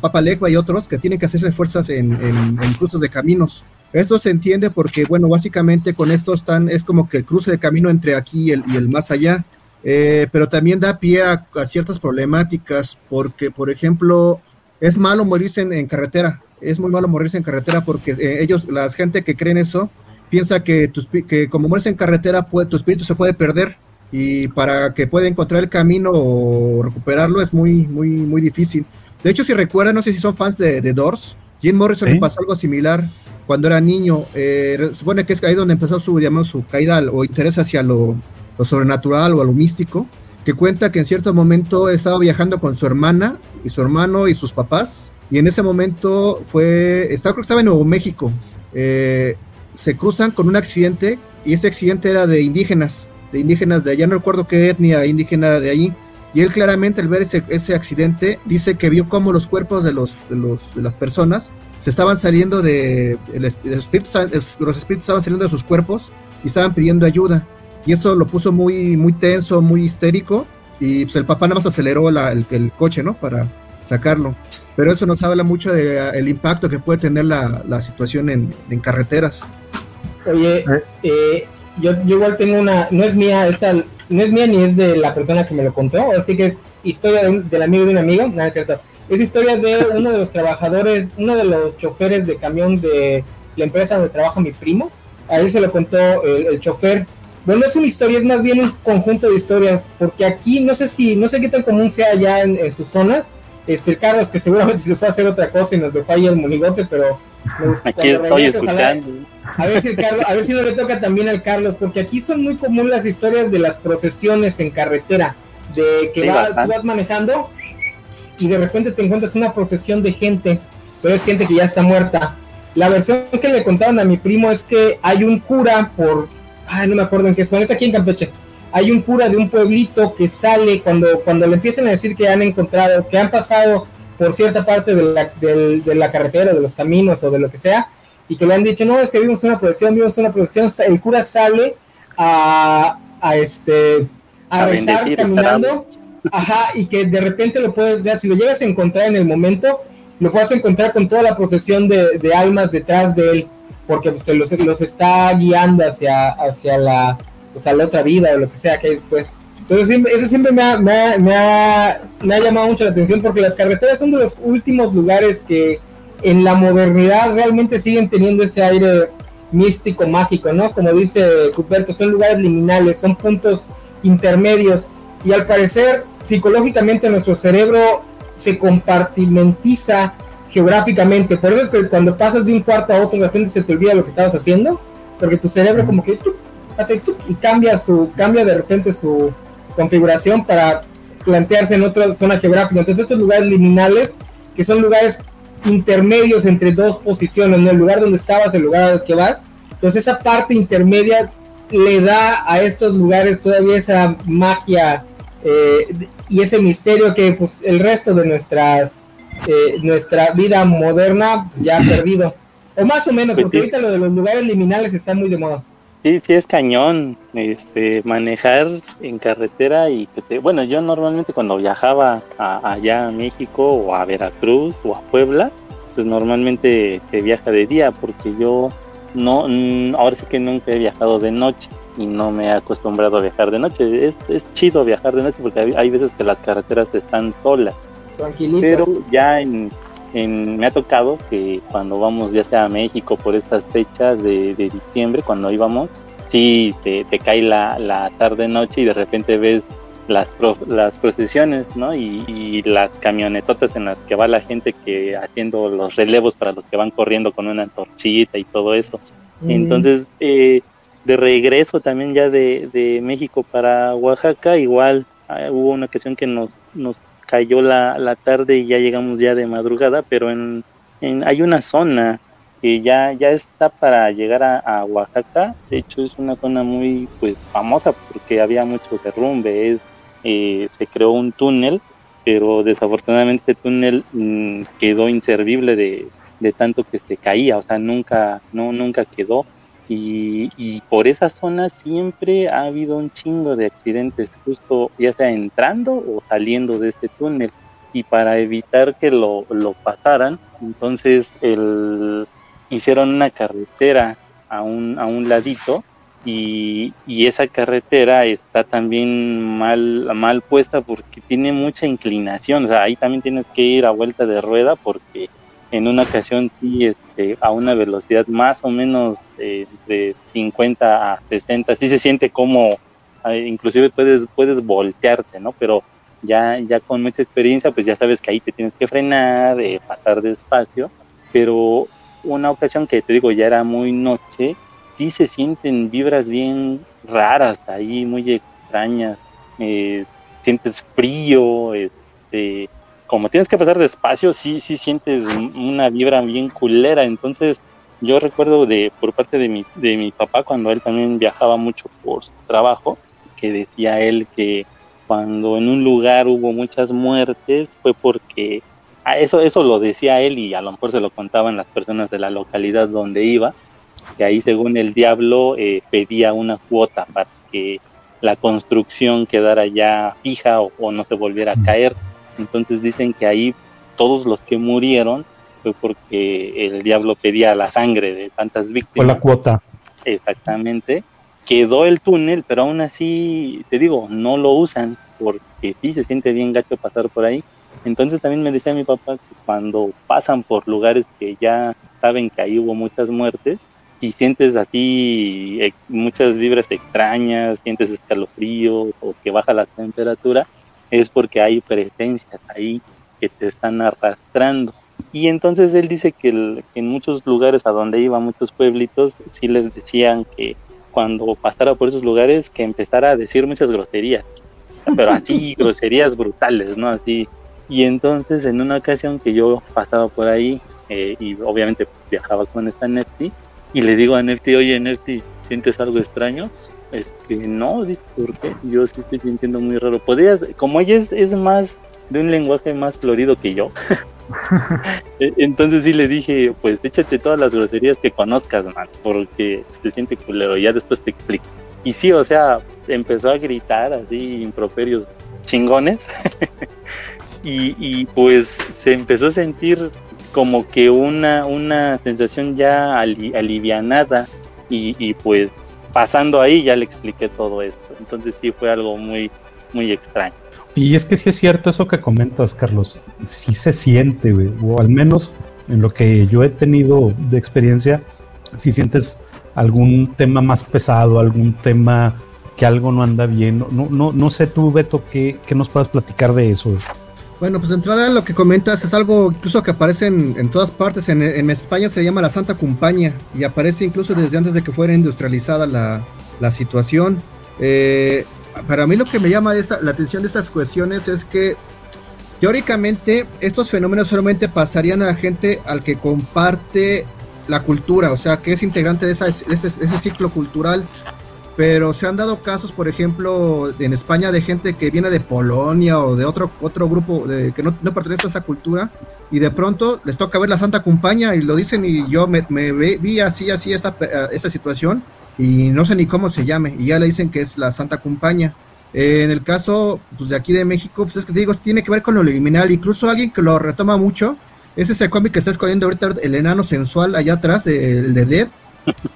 Papa Legua y otros, que tienen que hacerse fuerzas en, en, cruces de caminos. Esto se entiende porque, bueno, básicamente con esto están, es como que el cruce de camino entre aquí y el, y el más allá. Eh, pero también da pie a, ciertas problemáticas, porque, por ejemplo, es malo morirse en, carretera, es muy malo morirse en carretera porque eh, ellos, la gente que creen eso, piensa que, que como mueres en carretera, tu espíritu se puede perder y para que pueda encontrar el camino o recuperarlo es muy, muy, muy difícil. De hecho, si recuerdan, no sé si son fans de, de Doors, Jim Morrison le pasó algo similar cuando era niño. Eh, supone que es ahí donde empezó su, digamos, su caída o interés hacia lo, lo sobrenatural o a lo místico, que cuenta que en cierto momento estaba viajando con su hermana y su hermano y sus papás, y en ese momento fue, estaba, creo que estaba en Nuevo México, eh, se cruzan con un accidente y ese accidente era de indígenas, de indígenas de allá, no recuerdo qué etnia indígena de allí. Y él claramente al ver ese, ese accidente dice que vio cómo los cuerpos de, los, de, de las personas se estaban saliendo de, los espíritus, los espíritus estaban saliendo de sus cuerpos y estaban pidiendo ayuda. Y eso lo puso muy, muy tenso, muy histérico. Y pues el papá nada más aceleró el, el, coche, ¿no? Para sacarlo. Pero eso nos habla mucho del impacto que puede tener la, la situación en, en, carreteras. Oye, eh. eh, yo, yo, igual tengo una, no es mía, esta, no es mía ni es de la persona que me lo contó, así que es historia de del amigo de un amigo, nada es cierto. Es historia de uno de los trabajadores, uno de los choferes de camión de la empresa donde trabaja mi primo. A él se lo contó el, el chofer bueno, es una historia, es más bien un conjunto de historias, porque aquí no sé si, no sé qué tan común sea allá en, sus zonas. Es el Carlos que seguramente se fue a hacer otra cosa y nos dejó ahí el monigote, pero aquí estoy escuchando. a ver si el Carlos, a ver si no le toca también al Carlos, porque aquí son muy comunes las historias de las procesiones en carretera, de que vas manejando y de repente te encuentras una procesión de gente, pero es gente que ya está muerta. La versión que le contaron a mi primo es que hay un cura por ay, no me acuerdo en qué son, es aquí en Campeche. Hay un cura de un pueblito que sale cuando, cuando le empiezan a decir que han encontrado, que han pasado por cierta parte de la, de, la carretera, de los caminos o de lo que sea, y que le han dicho, no, es que vimos una procesión, vimos una procesión, el cura sale a, a este, a, rezar caminando, ajá, y que de repente lo puedes, ya si lo llegas a encontrar en el momento, lo puedes encontrar con toda la procesión de, de almas detrás de él porque pues, se los, los, está guiando hacia, hacia la, pues, la otra vida o lo que sea que hay después. Entonces eso siempre me ha, me, ha, me, ha, me ha llamado mucho la atención porque las carreteras son de los últimos lugares que en la modernidad realmente siguen teniendo ese aire místico, mágico, ¿no? Como dice Cuthberto, son lugares liminales, son puntos intermedios y al parecer psicológicamente nuestro cerebro se compartimentiza geográficamente. Por eso es que cuando pasas de un cuarto a otro, de repente se te olvida lo que estabas haciendo, porque tu cerebro como que hace y cambia su cambia de repente su configuración para plantearse en otra zona geográfica. Entonces estos lugares liminales, que son lugares intermedios entre dos posiciones, ¿no? el lugar donde estabas, el lugar al que vas. Entonces esa parte intermedia le da a estos lugares todavía esa magia eh, y ese misterio que pues, el resto de nuestras eh, nuestra vida moderna ya ha perdido. O más o menos, porque ahorita lo de los lugares liminales está muy de moda. Sí, sí es cañón, este, manejar en carretera y bueno, yo normalmente cuando viajaba allá a México o a Veracruz o a Puebla, pues normalmente se viaja de día porque yo no, ahora sí que nunca he viajado de noche y no me he acostumbrado a viajar de noche. Es, es chido viajar de noche porque hay, hay veces que las carreteras están solas pero ya en, me ha tocado que cuando vamos ya sea a México por estas fechas de, diciembre, cuando íbamos, sí te, cae la, tarde-noche y de repente ves las, las procesiones, ¿no? Y, las camionetotas en las que va la gente que haciendo los relevos para los que van corriendo con una antorchita y todo eso. Entonces, eh, de regreso también ya de, de México para Oaxaca, igual ah, hubo una ocasión que nos, nos cayó la, la tarde y ya llegamos ya de madrugada, pero en, hay una zona que ya, ya está para llegar a, Oaxaca, de hecho es una zona muy pues famosa porque había mucho derrumbe, es, eh, se creó un túnel, pero desafortunadamente este túnel mm, quedó inservible de, de tanto que se caía, o sea, nunca, no, nunca quedó y, por esa zona siempre ha habido un chingo de accidentes, justo ya sea entrando o saliendo de este túnel. Y para evitar que lo, pasaran, entonces el, hicieron una carretera a un, a un ladito y, y, esa carretera está también mal, mal puesta porque tiene mucha inclinación. O sea, ahí también tienes que ir a vuelta de rueda porque en una ocasión sí este, a una velocidad más o menos de, de 50 a 60, sí se siente como eh, inclusive puedes, puedes voltearte, ¿no? Pero ya, ya con mucha experiencia, pues ya sabes que ahí te tienes que frenar, eh, pasar despacio, pero una ocasión que te digo ya era muy noche, sí se sienten vibras bien raras ahí, muy extrañas, eh, sientes frío, este, como tienes que pasar despacio, sí, sí sientes una vibra bien culera. Entonces, yo recuerdo de por parte de mi, de mi papá cuando él también viajaba mucho por su trabajo, que decía él que cuando en un lugar hubo muchas muertes fue porque ah, eso eso lo decía él y a lo mejor se lo contaban las personas de la localidad donde iba que ahí según el diablo eh, pedía una cuota para que la construcción quedara ya fija o, no se volviera a caer entonces dicen que ahí todos los que murieron fue porque el diablo pedía la sangre de tantas víctimas. Fue la cuota. Exactamente. Quedó el túnel, pero aún así, te digo, no lo usan porque sí se siente bien gacho pasar por ahí. Entonces también me decía mi papá que cuando pasan por lugares que ya saben que ahí hubo muchas muertes, y sientes así eh, muchas vibras extrañas, sientes escalofrío o que baja la temperatura, es porque hay presencias ahí que te están arrastrando. Y entonces él dice que, en muchos lugares a donde iba, muchos pueblitos, sí les decían que cuando pasara por esos lugares que empezara a decir muchas groserías, pero así groserías brutales, ¿no? Así. Y entonces en una ocasión que yo pasaba por ahí eh, y obviamente viajaba con esta Nefti y le digo a Nefti, oye Nefti, ¿sientes algo extraño? Es que no, ¿por qué? Yo sí estoy sintiendo muy raro. Podrías, como ella es, más de un lenguaje más florido que yo, E-, entonces sí le dije, pues échate todas las groserías que conozcas, man, porque se siente culero, ya después te explico. Y sí, o sea, empezó a gritar así improperios chingones y, pues se empezó a sentir como que una, una sensación ya alivianada y, y pues pasando ahí ya le expliqué todo esto. Entonces sí fue algo muy, muy extraño. Y es que sí es cierto eso que comentas, Carlos. Sí se siente. O al menos en lo que yo he tenido de experiencia, si sientes algún tema más pesado, algún tema que algo no anda bien. No, no, no sé tú, Beto, ¿qué, nos puedas platicar de eso? Bueno, pues de entrada lo que comentas es algo incluso que aparece en, todas partes. En, en, España se llama la Santa Compañía y aparece incluso desde antes de que fuera industrializada la, la situación. Eh, para mí lo que me llama la atención de estas cuestiones es que teóricamente estos fenómenos solamente pasarían a la gente al que comparte la cultura, o sea, que es integrante de ese, ciclo cultural. Pero se han dado casos, por ejemplo, en España de gente que viene de Polonia o de otro, otro grupo de, que no, pertenece a esa cultura y de pronto les toca ver la Santa Compañía y lo dicen y yo me, vi así, así esta, esta situación y no sé ni cómo se llame, y ya le dicen que es la Santa Compañía. Eh, en el caso pues, de aquí de México, pues es que digo, tiene que ver con lo liminal, incluso alguien que lo retoma mucho, es ese cómic que está escondiendo ahorita el enano sensual allá atrás, el de Dead.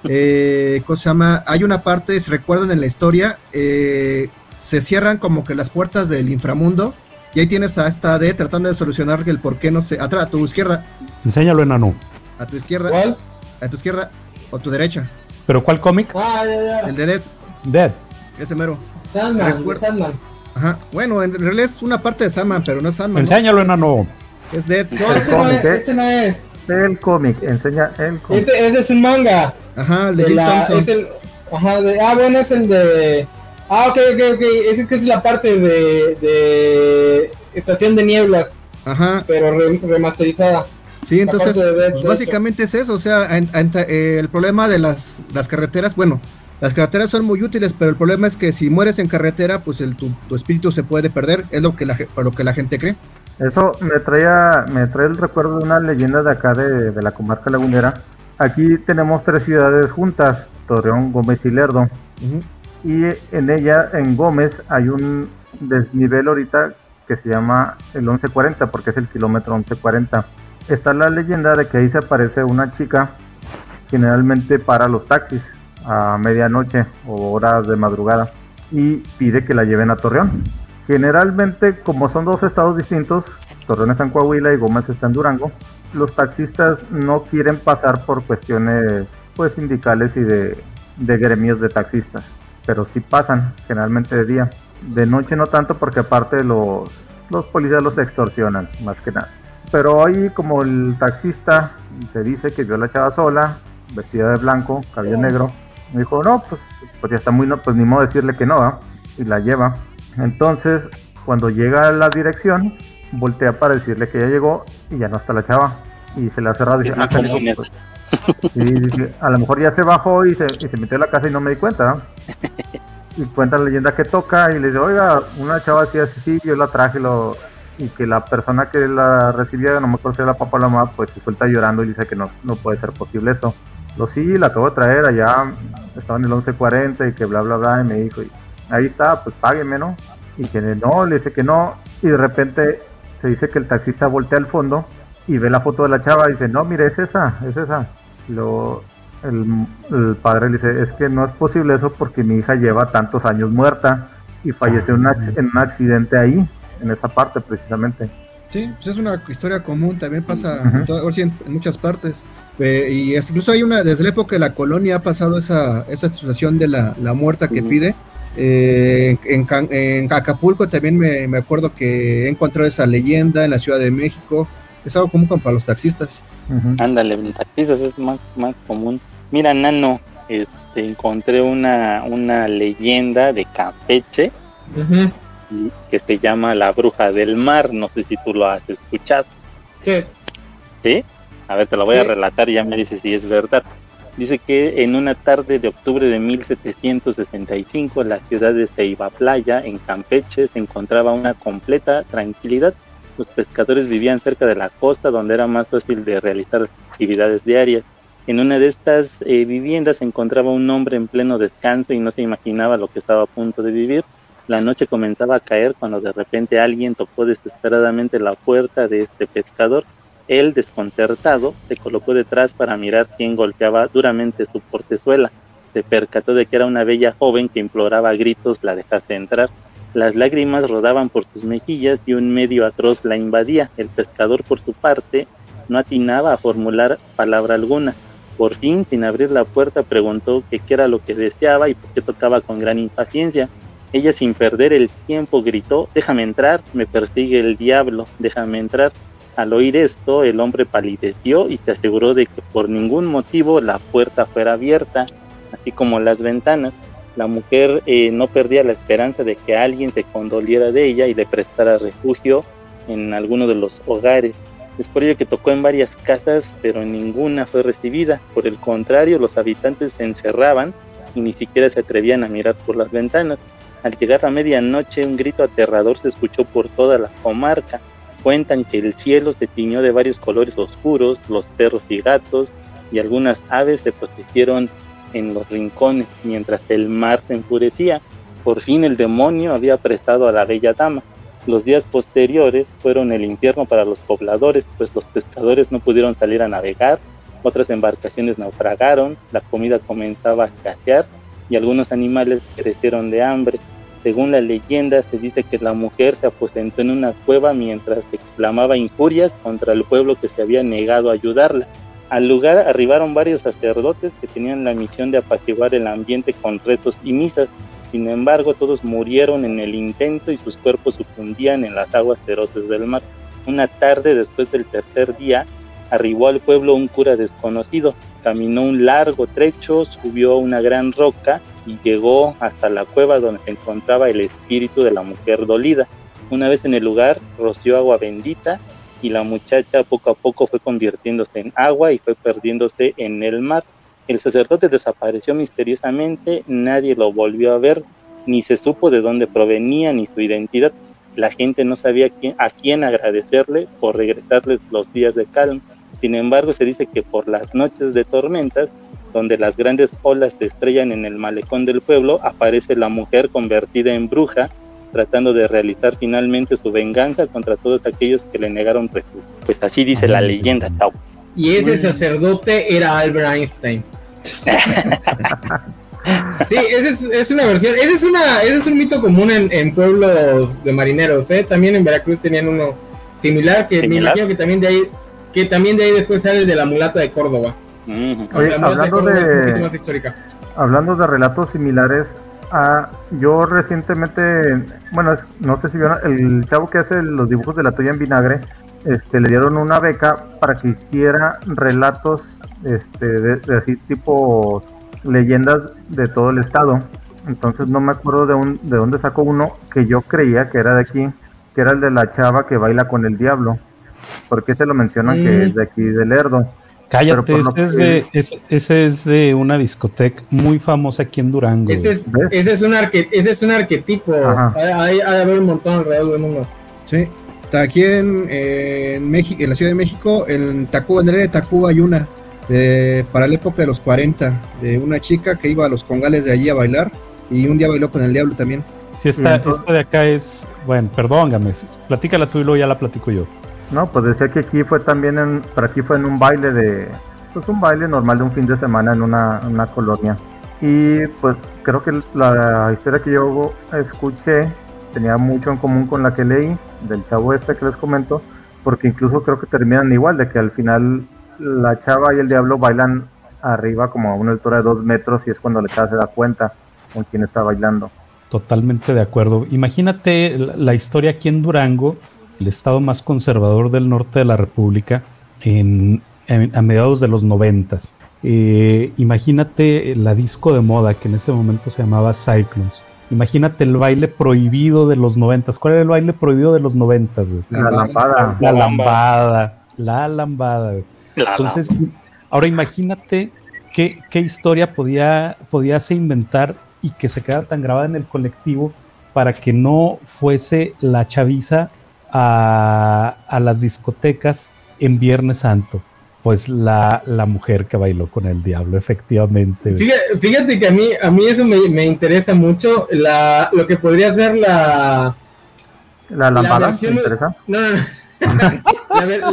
Eh, ¿Cómo se llama? Hay una parte, si recuerdan en la historia, eh, se cierran como que las puertas del inframundo, y ahí tienes a esta Dead tratando de solucionar el por qué no se. Atrás, a tu izquierda. Enséñalo, enano. A tu izquierda. ¿Cuál? A tu izquierda o a tu derecha. ¿Pero cuál cómic? Ah, ya, ya. El de Dead. Dead. Ese mero. Sandman, Sandman. Ajá. Bueno, en realidad es una parte de Sandman, pero no es Sandman. Enséñalo, enano. Es Dead. No, ese, no es, ese no es. El cómic, enseña el cómic. Ese, ese, es un manga. Ajá, el de, de la, Es el, ajá, de, ah, bueno, es el de. Ah, ok, ok, ok. Ese que es la parte de, de Estación de Nieblas. Ajá. Pero remasterizada. Sí, entonces, pues, básicamente es eso, o sea, eh, el problema de las, las carreteras, bueno, las carreteras son muy útiles, pero el problema es que si mueres en carretera, pues el, tu, espíritu se puede perder, es lo que la, lo que la gente cree. Eso me traía, me trae el recuerdo de una leyenda de acá de, la comarca lagunera. Aquí tenemos tres ciudades juntas, Torreón, Gómez y Lerdo. Y en ella, en Gómez, hay un desnivel ahorita que se llama el 1140, porque es el kilómetro 1140 está la leyenda de que ahí se aparece una chica generalmente para los taxis a medianoche o horas de madrugada y pide que la lleven a Torreón. Generalmente, como son dos estados distintos, Torreón está en Coahuila y Gómez está en Durango, los taxistas no quieren pasar por cuestiones pues sindicales y de, gremios de taxistas, pero sí pasan, generalmente de día. De noche no tanto porque aparte los, policías los extorsionan, más que nada. Pero hoy como el taxista se dice que vio a la chava sola, vestida de blanco, cabello negro, me dijo, no, pues, pues ya está muy, no, pues ni modo decirle que no, y la lleva. Entonces, cuando llega a la dirección, voltea para decirle que ya llegó y ya no está la chava. Y se le ha cerrado y dice, ah, pues, a lo mejor ya se bajó y se, y se metió a la casa y no me di cuenta. Y cuenta la leyenda que toca y le dice, oiga, una chava así, así, sí, yo la traje lo, y que la persona que la recibía, no me acuerdo si era la papá o la mamá, pues se suelta llorando y dice que no, no puede ser posible eso. Lo sí, la acabo de traer allá, estaba en el 1140 y que bla, bla, bla, y me dijo, y ahí está, pues págueme, ¿no? Y que no, le dice que no, y de repente se dice que el taxista voltea al fondo y ve la foto de la chava y dice, no, mire, es esa, es esa. Lo, el, padre le dice, es que no es posible eso porque mi hija lleva tantos años muerta y falleció en, un accidente ahí, en esa parte precisamente. Sí, pues es una historia común, también pasa en, muchas partes. Eh, y incluso hay una, desde la época de la colonia ha pasado esa, esa situación de la, la muerta que pide. Eh, en, en, Acapulco también me, me, acuerdo que he encontrado esa leyenda en la Ciudad de México. Es algo común para los taxistas. Ándale, taxistas es más, más común. Mira, Nano, este, encontré una, una leyenda de Campeche que se llama La Bruja del Mar. No sé si tú lo has escuchado. Sí. ¿Sí? A ver, te lo voy a relatar y ya me dices si es verdad. Dice que en una tarde de octubre de 1765, la ciudad de Ceiba Playa, en Campeche, se encontraba una completa tranquilidad. Los pescadores vivían cerca de la costa, donde era más fácil de realizar actividades diarias. En una de estas eh, viviendas se encontraba un hombre en pleno descanso y no se imaginaba lo que estaba a punto de vivir. La noche comenzaba a caer cuando de repente alguien tocó desesperadamente la puerta de este pescador. Él, desconcertado, se colocó detrás para mirar quién golpeaba duramente su portezuela. Se percató de que era una bella joven que imploraba a gritos la dejase entrar. Las lágrimas rodaban por sus mejillas y un medio atroz la invadía. El pescador, por su parte, no atinaba a formular palabra alguna. Por fin, sin abrir la puerta, preguntó qué era lo que deseaba y por qué tocaba con gran impaciencia. Ella, sin perder el tiempo, gritó, déjame entrar, me persigue el diablo, déjame entrar. Al oír esto, el hombre palideció y se aseguró de que por ningún motivo la puerta fuera abierta, así como las ventanas. La mujer eh, no perdía la esperanza de que alguien se condoliera de ella y le prestara refugio en alguno de los hogares. Es por ello que tocó en varias casas, pero ninguna fue recibida. Por el contrario, los habitantes se encerraban y ni siquiera se atrevían a mirar por las ventanas. Al llegar a medianoche, un grito aterrador se escuchó por toda la comarca. Cuentan que el cielo se tiñó de varios colores oscuros, los perros y gatos y algunas aves se protegieron en los rincones, mientras el mar se enfurecía. Por fin el demonio había apresado a la bella dama. Los días posteriores fueron el infierno para los pobladores, pues los pescadores no pudieron salir a navegar, otras embarcaciones naufragaron, la comida comenzaba a escasear y algunos animales perecieron de hambre. Según la leyenda, se dice que la mujer se aposentó en una cueva mientras exclamaba injurias contra el pueblo que se había negado a ayudarla. Al lugar arribaron varios sacerdotes que tenían la misión de apaciguar el ambiente con rezos y misas, sin embargo, todos murieron en el intento y sus cuerpos sucumbían en las aguas feroces del mar. Una tarde después del tercer día, arribó al pueblo un cura desconocido. Caminó un largo trecho, subió a una gran roca y llegó hasta la cueva donde se encontraba el espíritu de la mujer dolida. Una vez en el lugar, roció agua bendita y la muchacha poco a poco fue convirtiéndose en agua y fue perdiéndose en el mar. El sacerdote desapareció misteriosamente, nadie lo volvió a ver, ni se supo de dónde provenía ni su identidad. La gente no sabía a quién agradecerle por regresarles los días de calma. Sin embargo, se dice que por las noches de tormentas, donde las grandes olas se estrellan en el malecón del pueblo, aparece la mujer convertida en bruja, tratando de realizar finalmente su venganza contra todos aquellos que le negaron refugio. Pues así dice la leyenda, chao. Y ese sacerdote era Albert Einstein sí, esa es, una versión, ese es, una, ese es un mito común en, pueblos de marineros, ¿eh? También en Veracruz tenían uno similar, que me imagino que también de ahí, que también de ahí después sale de la mulata de Córdoba. Hablando de, Hablando de relatos similares, ah, yo recientemente, bueno, no sé si vieron, el chavo que hace los dibujos de la toalla en vinagre, este, le dieron una beca para que hiciera relatos este, de, así tipo leyendas de todo el estado. Entonces no me acuerdo de, un, de dónde sacó uno que yo creía que era de aquí, que era el de la chava que baila con el diablo. porque se lo mencionan que es de aquí de Lerdo? Cállate, ese es, de, ese, es de una discoteca muy famosa aquí en Durango. Ese es, ese es, un, ese es un arquetipo. Hay, hay, haber un montón alrededor del mundo. Sí. Aquí en, México, en la Ciudad de México, en Tacuba, en el de Tacuba hay una, para la época de los 40, de una chica que iba a los congales de allí a bailar y un día bailó con el diablo también. Sí, esta, esta de acá es, bueno, perdón, Gámez, platícala tú y luego ya la platico yo. No, pues decía que aquí fue también, en, pero aquí fue en un baile de, pues un baile normal de un fin de semana en una, una colonia. Y pues creo que la historia que yo escuché tenía mucho en común con la que leí del chavo este que les comento, porque incluso creo que terminan igual, de que al final la chava y el diablo bailan arriba como a una altura de dos metros y es cuando la chava se da cuenta con quién está bailando. Totalmente de acuerdo. Imagínate la, historia aquí en Durango, el estado más conservador del norte de la República, en, a mediados de los noventas. Eh, imagínate la disco de moda que en ese momento se llamaba Cyclones. Imagínate el baile prohibido de los noventas. ¿Cuál era el baile prohibido de los noventas? La lambada. La lambada. La lambada. Entonces, ahora imagínate qué, qué historia podía, podíase inventar y que se quedara tan grabada en el colectivo para que no fuese la chaviza a, a las discotecas en Viernes Santo pues la, mujer que bailó con el diablo, efectivamente. Fíjate, que a mí, a mí eso me, interesa mucho, la, lo que podría ser la... La lámpara, versión, interesa? No, no,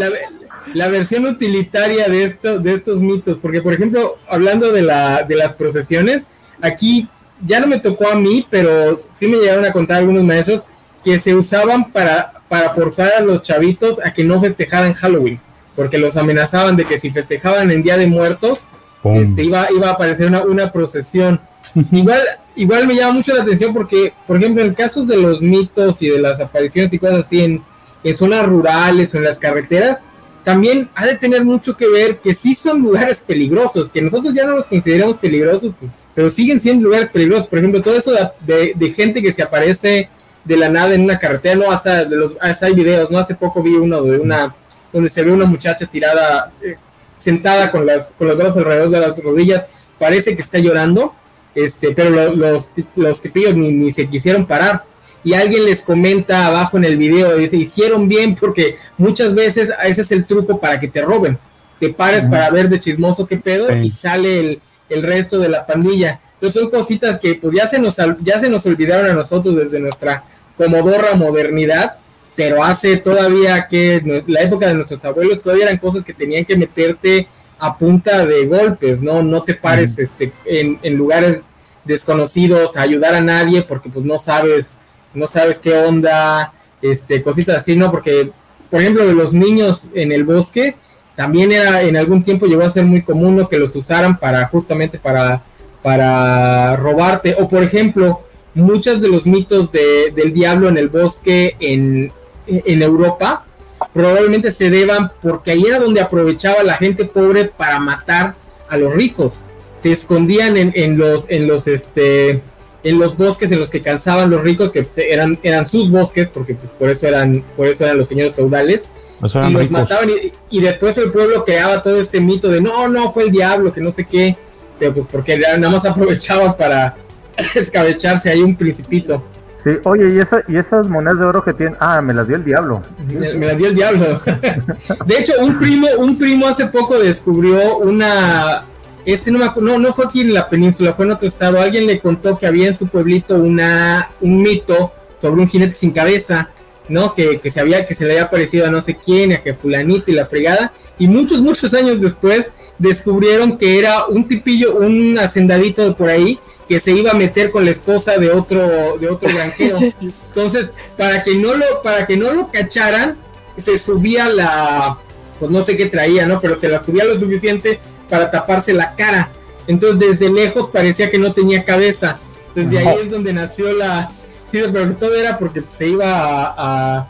la, versión utilitaria de, esto, de estos mitos, porque por ejemplo, hablando de, la, de las procesiones, aquí ya no me tocó a mí, pero sí me llegaron a contar algunos maestros que se usaban para, para forzar a los chavitos a que no festejaran Halloween porque los amenazaban de que si festejaban en Día de Muertos, este, iba, iba a aparecer una, una procesión. igual, igual me llama mucho la atención porque, por ejemplo, en casos de los mitos y de las apariciones y cosas así en, en zonas rurales o en las carreteras, también ha de tener mucho que ver que sí son lugares peligrosos, que nosotros ya no los consideramos peligrosos, pues, pero siguen siendo lugares peligrosos. Por ejemplo, todo eso de, de, gente que se aparece de la nada en una carretera, no, hasta, de los, hasta hay videos, ¿no? Hace poco vi uno de una donde se ve una muchacha tirada, eh, sentada con, las, con los brazos alrededor de las rodillas, parece que está llorando, este, pero los, los tipillos ni, ni, se quisieron parar. Y alguien les comenta abajo en el video, dice, hicieron bien porque muchas veces ese es el truco para que te roben. Te pares para ver de chismoso qué pedo y sale el, el, resto de la pandilla. Entonces son cositas que pues ya se nos, ya se nos olvidaron a nosotros desde nuestra comodorra modernidad pero hace todavía que la época de nuestros abuelos todavía eran cosas que tenían que meterte a punta de golpes, ¿no? No te pares este, en, lugares desconocidos a ayudar a nadie porque pues no sabes, no sabes qué onda, este, cositas así, ¿no? Porque, por ejemplo, de los niños en el bosque, también era, en algún tiempo llegó a ser muy común que los usaran para, justamente para, para robarte, o por ejemplo, muchos de los mitos de, del diablo en el bosque en, en Europa probablemente se deban porque ahí era donde aprovechaba la gente pobre para matar a los ricos. Se escondían en, los en los este en los bosques en los que cansaban los ricos que eran eran sus bosques porque pues, por eso eran por eso eran los señores feudales y los mataban y, después el pueblo creaba todo este mito de no no fue el diablo que no sé qué pero pues porque nada más aprovechaban para escabecharse ahí un principito. Sí, oye, ¿y, esa, y esas monedas de oro que tienen, ah, me las dio el diablo. Me, las dio el diablo. de hecho, un primo, un primo hace poco descubrió una, ese no, no, no fue aquí en la península, fue en otro estado. Alguien le contó que había en su pueblito una, un mito sobre un jinete sin cabeza, ¿no? Que, que se había, que se le había parecido a no sé quién, a que fulanito y la fregada. Y muchos, muchos años después descubrieron que era un tipillo, un hacendadito por ahí, que se iba a meter con la esposa de otro de otro granjero. Entonces, para que no lo para que no lo cacharan, se subía la pues no sé qué traía, ¿no? Pero se la subía lo suficiente para taparse la cara. Entonces, desde lejos parecía que no tenía cabeza. Desde ahí es donde nació la pero todo era porque se iba a, a,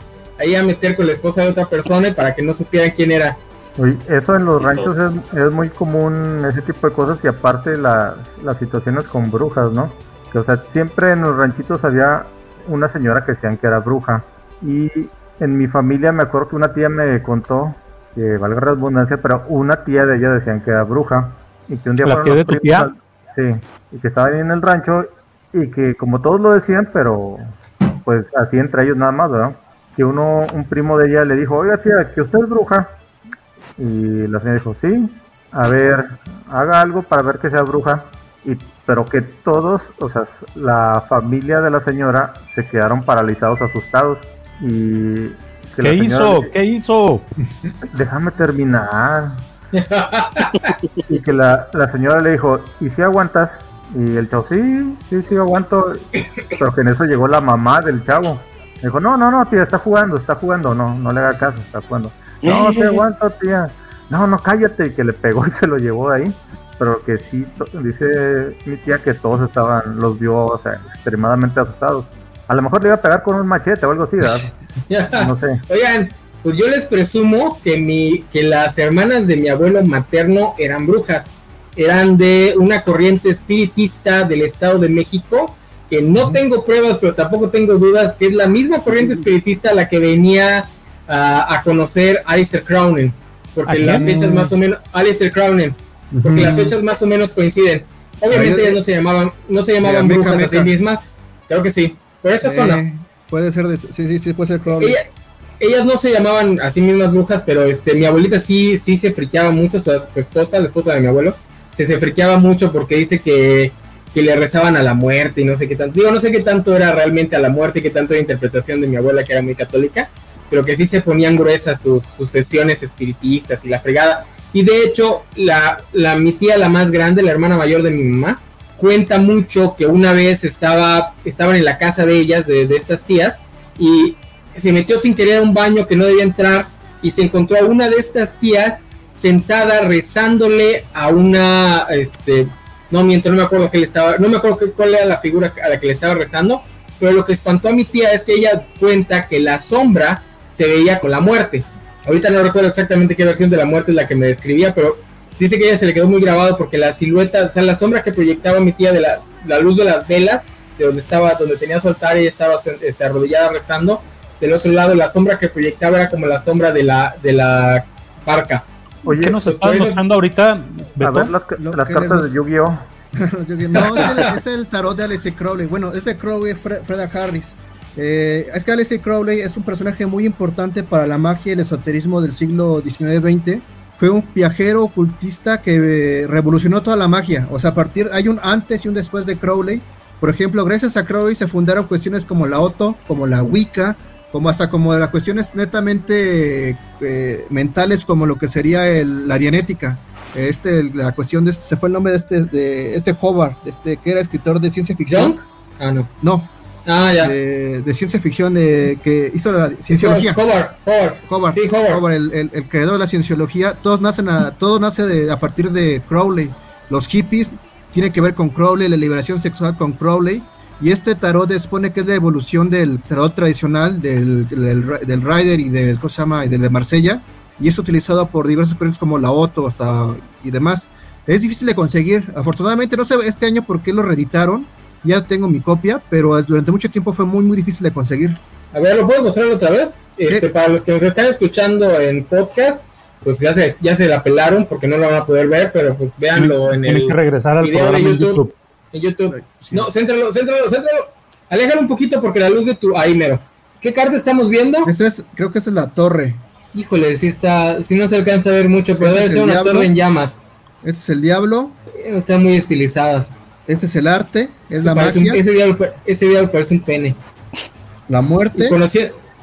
a meter con la esposa de otra persona y para que no supieran quién era eso en los ranchos es, muy común, ese tipo de cosas, y aparte las situaciones con brujas, ¿no? Que, o sea, siempre en los ranchitos había una señora que decían que era bruja. Y en mi familia me acuerdo que una tía me contó que valga la redundancia, pero una tía de ella decían que era bruja. Y que un día ¿La tía de tu tía? Sí, y que estaba ahí en el rancho y que como todos lo decían, pero pues así entre ellos nada más, ¿verdad? Que uno, un primo de ella le dijo, oiga tía, que usted es bruja. Y la señora dijo, sí, a ver, haga algo para ver que sea bruja. Y, pero que todos, o sea, la familia de la señora se quedaron paralizados, asustados. Y ¿Qué hizo? ¿Qué hizo? Déjame terminar. y que la, la, señora le dijo, ¿y si aguantas? Y el chavo, sí, sí, sí, aguanto. Pero que en eso llegó la mamá del chavo. Dijo, no, no, no, tía, está jugando, está jugando. No, no le haga caso, está jugando. No, te aguanto, tía. No, no, cállate. Y que le pegó y se lo llevó de ahí. Pero que sí, dice mi tía que todos estaban, los vio, o sea, extremadamente asustados. A lo mejor le iba a pegar con un machete o algo así, ¿verdad? no sé. Oigan, pues yo les presumo que, mi, que las hermanas de mi abuelo materno eran brujas. Eran de una corriente espiritista del Estado de México, que no tengo pruebas, pero tampoco tengo dudas, que es la misma corriente espiritista a la que venía a conocer Alistair Crownen. Porque las fechas más o menos, Alistair Crownen, porque las fechas más o menos coinciden. Obviamente ellas no se llamaban, no se llamaban brujas a sí mismas, creo que sí, por esa zona. Puede ser, de, sí, sí, sí, puede ser Crowley. ellas no se llamaban así mismas brujas, pero este, mi abuelita sí, sí se friqueaba mucho, su, esposa, la esposa de mi abuelo, se, se friqueaba mucho porque dice que, que, le rezaban a la muerte y no sé qué tanto. Digo, no sé qué tanto era realmente a la muerte y qué tanto era interpretación de mi abuela, que era muy católica, pero que sí se ponían gruesas sus, sus sesiones espiritistas y la fregada. Y de hecho, la, la, mi tía, la más grande, la hermana mayor de mi mamá, cuenta mucho que una vez estaba, estaban en la casa de ellas, de, estas tías, y se metió sin querer a un baño que no debía entrar y se encontró a una de estas tías sentada rezándole a una, este, no miento, no me acuerdo que le estaba, no me acuerdo cuál era la figura a la que le estaba rezando, pero lo que espantó a mi tía es que ella cuenta que la sombra se veía con la muerte. Ahorita no recuerdo exactamente qué versión de la muerte es la que me describía, pero Dice que ella se le quedó muy grabado porque la silueta, o sea, la sombra que proyectaba mi tía de la, la luz de las velas, de donde estaba, donde tenía su altar y ella estaba este, arrodillada rezando, del otro lado la sombra que proyectaba era como la sombra de la, de la parca. Oye, ¿qué nos estás mostrando ahorita? A ver las, las cartas de Yu-Gi-Oh! no, es el, es el, tarot de Alice Crowley. Bueno, ese Crowley es Freda Harris. Eh, es que Alice Crowley es un personaje muy importante para la magia y el esoterismo del siglo XIX-XX fue un viajero ocultista que eh, revolucionó toda la magia. O sea, a partir, hay un antes y un después de Crowley. Por ejemplo, gracias a Crowley se fundaron cuestiones como la Otto, como la Wicca, como hasta como las cuestiones netamente eh, mentales, como lo que sería la dianética. Este, la cuestión de, se fue el nombre de este, de este Howard, este, que era escritor de ciencia ficción. Ah, no. No, Ah, ya. De, ciencia ficción que hizo la cienciología. Howard, Howard. Howard, sí, Howard. el, el, creador de la cienciología. Todos nacen a, todo nace de, a partir de Crowley. Los hippies tienen que ver con Crowley, la liberación sexual con Crowley. Y este tarot expone que es la evolución del tarot tradicional, del, del, Rider y del, ¿cómo se llama? Y del Marsella. Y es utilizado por diversas corrientes como la Otto hasta, y demás. Es difícil de conseguir. Afortunadamente, no sé este año por qué lo reeditaron ya tengo mi copia, pero durante mucho tiempo fue muy, muy difícil de conseguir. A ver, ¿lo puedo mostrar otra vez? Este, para los que nos están escuchando en podcast, pues ya se, ya se la pelaron porque no lo van a poder ver, pero pues véanlo en el que regresar al video de YouTube. En YouTube. No, céntralo, céntralo, céntralo. Aléjalo un poquito porque la luz de tu... Ahí, mero. ¿Qué carta estamos viendo? Este es, creo que esa es la torre. Híjole, si está, si no se alcanza a ver mucho, pero este debe ser una torre en llamas. Este es el diablo. Están muy estilizadas. Este es el arte, es la magia. ese, diablo, parece un pene. La muerte.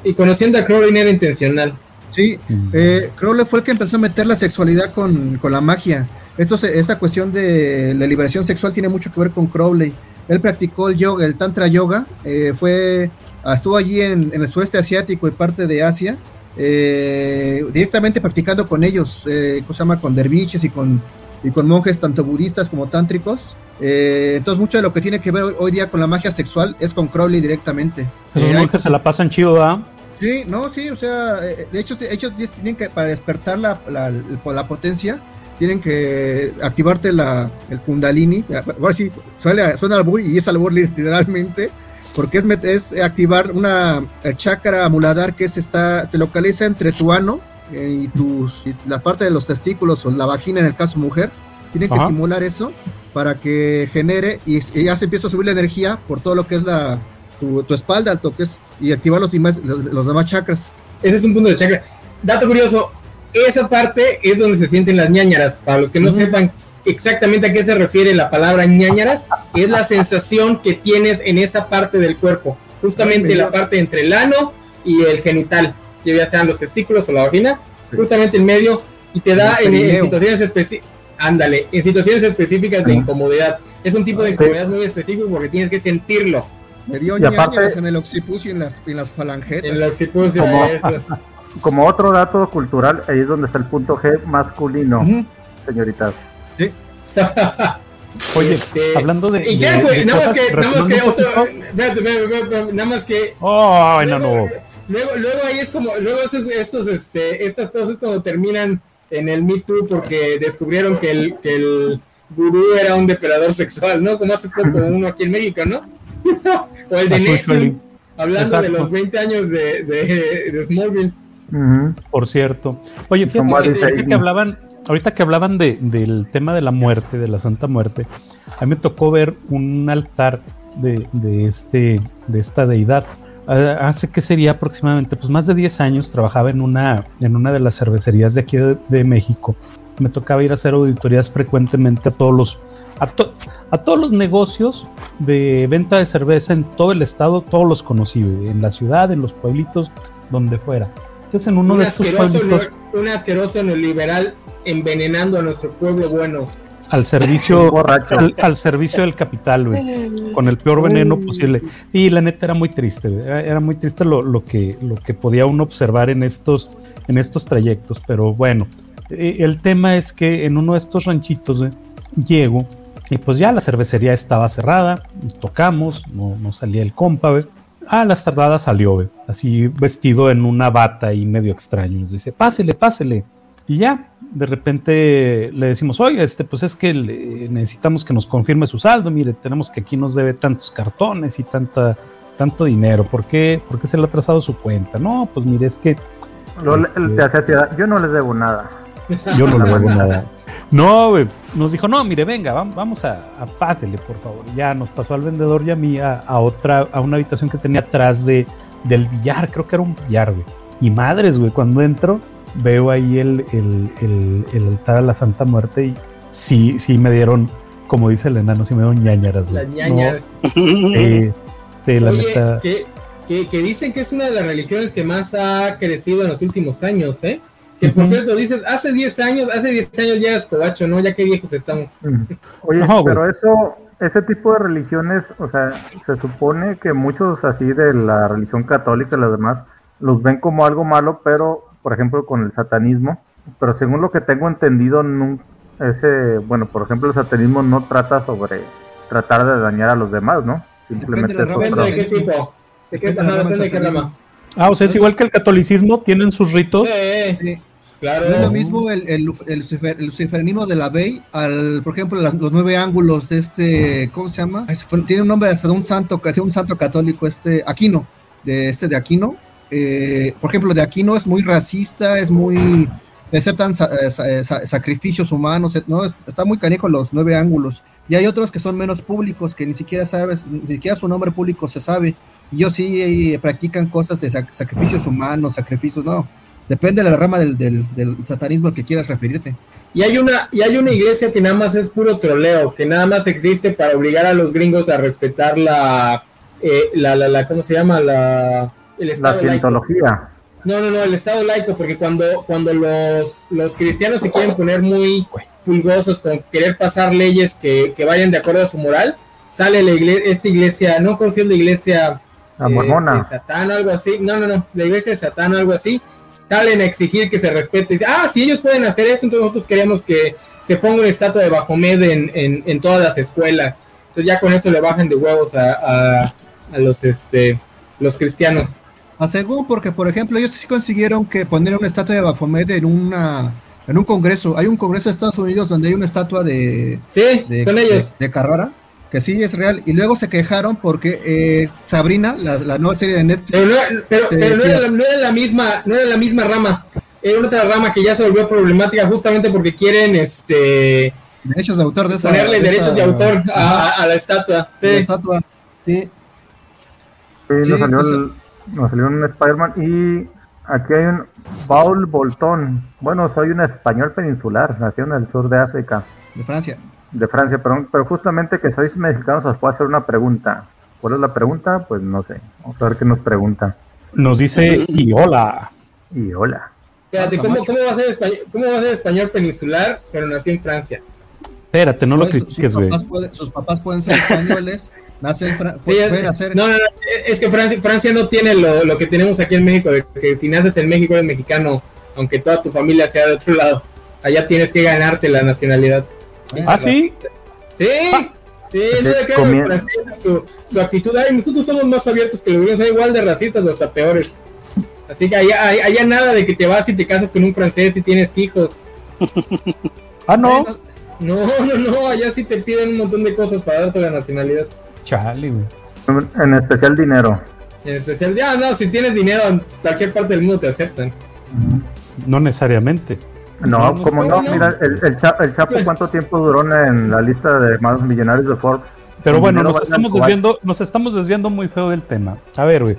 Y, conociendo a Crowley era intencional. Sí, eh, Crowley fue el que empezó a meter la sexualidad con, la magia. Esto esta cuestión de la liberación sexual tiene mucho que ver con Crowley. Él practicó el yoga, el tantra yoga, eh, fue, estuvo allí en, el sureste asiático y parte de Asia, eh, directamente practicando con ellos, eh, con derviches y con y con monjes tanto budistas como tántricos. Eh, entonces mucho de lo que tiene que ver hoy día con la magia sexual es con Crowley directamente. Esos eh, monjes se la pasan chido, ¿ah? Sí, no, sí, o sea, eh, de hecho ellos tienen que, para despertar la, la, la potencia, tienen que activarte la, el kundalini. Ahora sí, suena, suena albur y es albur literalmente, porque es, es activar una chakra muladar que se, está, se localiza entre tu ano eh, y tus la parte de los testículos o la vagina en el caso mujer tienen que estimular eso para que genere y, ya se empieza a subir la energía por todo lo que es la tu, espalda, lo que es, y activar los, los, demás chakras. Ese es un punto de chakra. Dato curioso, esa parte es donde se sienten las ñañaras. Para los que no sepan exactamente a qué se refiere la palabra ñañaras, es la sensación que tienes en esa parte del cuerpo, justamente la parte entre el ano y el genital, ya sean los testículos o la vagina, justamente en medio, y te da en, situaciones específicas, ándale, en situaciones específicas de incomodidad. Es un tipo de incomodidad muy específico porque tienes que sentirlo. Me dio ñañaras en el occipucio y en las, en las falangetas. En el occipucio, como, como otro dato cultural, ahí es donde está el punto G masculino, señoritas. Sí. Oye, este, hablando de. ¿Y qué, pues? Nada más que. Nada más que otro. nada más que. Oh, no, no. Luego, luego ahí es como. Luego esos, estos, este, estas cosas cuando terminan en el Me Too porque descubrieron que el, que el gurú era un depredador sexual, ¿no? Como hace poco uno aquí en México, ¿no? o el de Nexon, hablando de los 20 años de, de, de Smallville. Por cierto. Oye, fíjate, que hablaban, ahorita que hablaban de, del tema de la muerte, de la Santa Muerte, a mí me tocó ver un altar de, de, este, de esta deidad. Ah, hace que sería aproximadamente pues más de 10 años trabajaba en una, en una de las cervecerías de aquí de, México. Me tocaba ir a hacer auditorías frecuentemente a todos los a, a, todos los negocios de venta de cerveza en todo el estado, todos los conocí, en la ciudad, en los pueblitos, donde fuera. Entonces en uno un de estos pueblitos... Un asqueroso neoliberal envenenando a nuestro pueblo bueno. Al servicio, al, servicio del capital, güey, con el peor veneno posible. Y la neta era muy triste, era, muy triste lo, lo, que, lo que podía uno observar en estos, en estos trayectos. Pero bueno, eh, el tema es que en uno de estos ranchitos llego y pues ya la cervecería estaba cerrada, tocamos, no, no salía el compa, güey. A las tardadas salió, así vestido en una bata y medio extraño. Nos dice, pásele, pásele. Y ya, de repente le decimos, oye, este, pues es que necesitamos que nos confirme su saldo, mire, tenemos que aquí nos debe tantos cartones y tanta, tanto dinero, ¿por qué, ¿Por qué se le ha trazado su cuenta? No, pues mire, es que... Este, yo no les debo nada. Yo no le debo nada. No, güey, nos dijo, no, mire, venga, vamos a, pásele, por favor. ya nos pasó al vendedor y a mí a, otra, a una habitación que tenía atrás de, del billar, creo que era un billar, güey. Y madres, güey, cuando entro, veo ahí el, el, altar a la Santa Muerte y sí, sí me dieron, como dice el enano, sí me dieron ñañaras. Las ñañas. sí, la neta. Que, que, dicen que es una de las religiones que más ha crecido en los últimos años, ¿eh? Que por cierto, dices, hace 10 años, hace 10 años ya es cobacho, ¿no? Ya qué viejos estamos. Oye, pero eso, ese tipo de religiones, o sea, se supone que muchos así de la religión católica y las demás, los ven como algo malo, pero por ejemplo, con el satanismo, pero según lo que tengo entendido, ese, bueno, por ejemplo, el satanismo no trata sobre tratar de dañar a los demás, ¿no? Simplemente de, de qué tipo. ¿De qué, de qué rama? Ah, o sea, es igual que el catolicismo, tienen sus ritos. Sí, claro. No es lo mismo el, el, luciferianismo de la Bey, al, por ejemplo, los nueve ángulos de este, ¿cómo se llama? Tiene un nombre hasta de un santo, un santo católico, este, Aquino, de este de Aquino, eh, por ejemplo, de aquí no es muy racista, es muy aceptan eh, sacrificios humanos, ¿no? Está muy canijo los nueve ángulos. Y hay otros que son menos públicos, que ni siquiera sabes, ni siquiera su nombre público se sabe. Yo sí eh, practican cosas de sacrificios humanos, sacrificios, no. Depende de la rama del, satanismo al que quieras referirte. Y hay una, y hay una iglesia que nada más es puro troleo, que nada más existe para obligar a los gringos a respetar la, la, la, ¿cómo se llama? La la cientología. No, no, no, el Estado laico, porque cuando, cuando los, los cristianos se quieren poner muy pulgosos con querer pasar leyes que, vayan de acuerdo a su moral, sale la iglesia, esta iglesia, no conociendo la iglesia la mormona. Eh, de Satán, algo así, no, no, no, la iglesia de Satán, algo así, salen a exigir que se respete. Ah, si ellos pueden hacer eso, entonces nosotros queremos que se ponga una estatua de Bafomed en, en, en todas las escuelas. Entonces ya con eso le bajan de huevos a, a, a los, este, los cristianos. A según, porque por ejemplo, ellos sí consiguieron que poner una estatua de Baphomet en una en un congreso. Hay un congreso de Estados Unidos donde hay una estatua de. Sí, de, son ellos. De, Carrara, que sí es real. Y luego se quejaron porque eh, Sabrina, la, nueva serie de Netflix. Pero, no, era, la misma, no era la misma rama. es otra rama que ya se volvió problemática justamente porque quieren este derechos de autor de esa, ponerle derechos de autor a, la estatua. Sí. La estatua, sí. Sí, nos, salió el, nos salió un Spider-Man y aquí hay un Paul Boltón. Bueno, soy un español peninsular, nació en el sur de África. De Francia. De Francia, pero, pero justamente que sois mexicanos os puedo hacer una pregunta. ¿Cuál es la pregunta? Pues no sé. Vamos a ver qué nos pregunta. Nos dice y hola. Y hola. Espérate, ¿cómo, ¿cómo, va a ser español, ¿cómo va a ser español peninsular, pero nació en Francia? Espérate, no lo pues, critiques, güey. Sus, papás pueden ser españoles, nacen pueden hacer... No, no, no, es que Francia, Francia no tiene lo, lo, que tenemos aquí en México, de que si naces en México eres mexicano, aunque toda tu familia sea de otro lado. Allá tienes que ganarte la nacionalidad. ¿Ah, sí? Sí. Ah. Sí, eso de que su, su, actitud, ay, nosotros somos más abiertos que los gringos, son igual de racistas o hasta peores. Así que allá, allá nada de que te vas y te casas con un francés y tienes hijos. ah, no. No, no, no, allá sí te piden un montón de cosas para darte la nacionalidad. Chale, güey. En especial dinero. En especial, ya, no, si tienes dinero en cualquier parte del mundo te aceptan. No necesariamente. No, como no, mira, el, el, Chapo, ¿cuánto tiempo duró en la lista de más millonarios de Forbes? Pero bueno, nos estamos desviando, nos estamos desviando muy feo del tema. A ver, güey.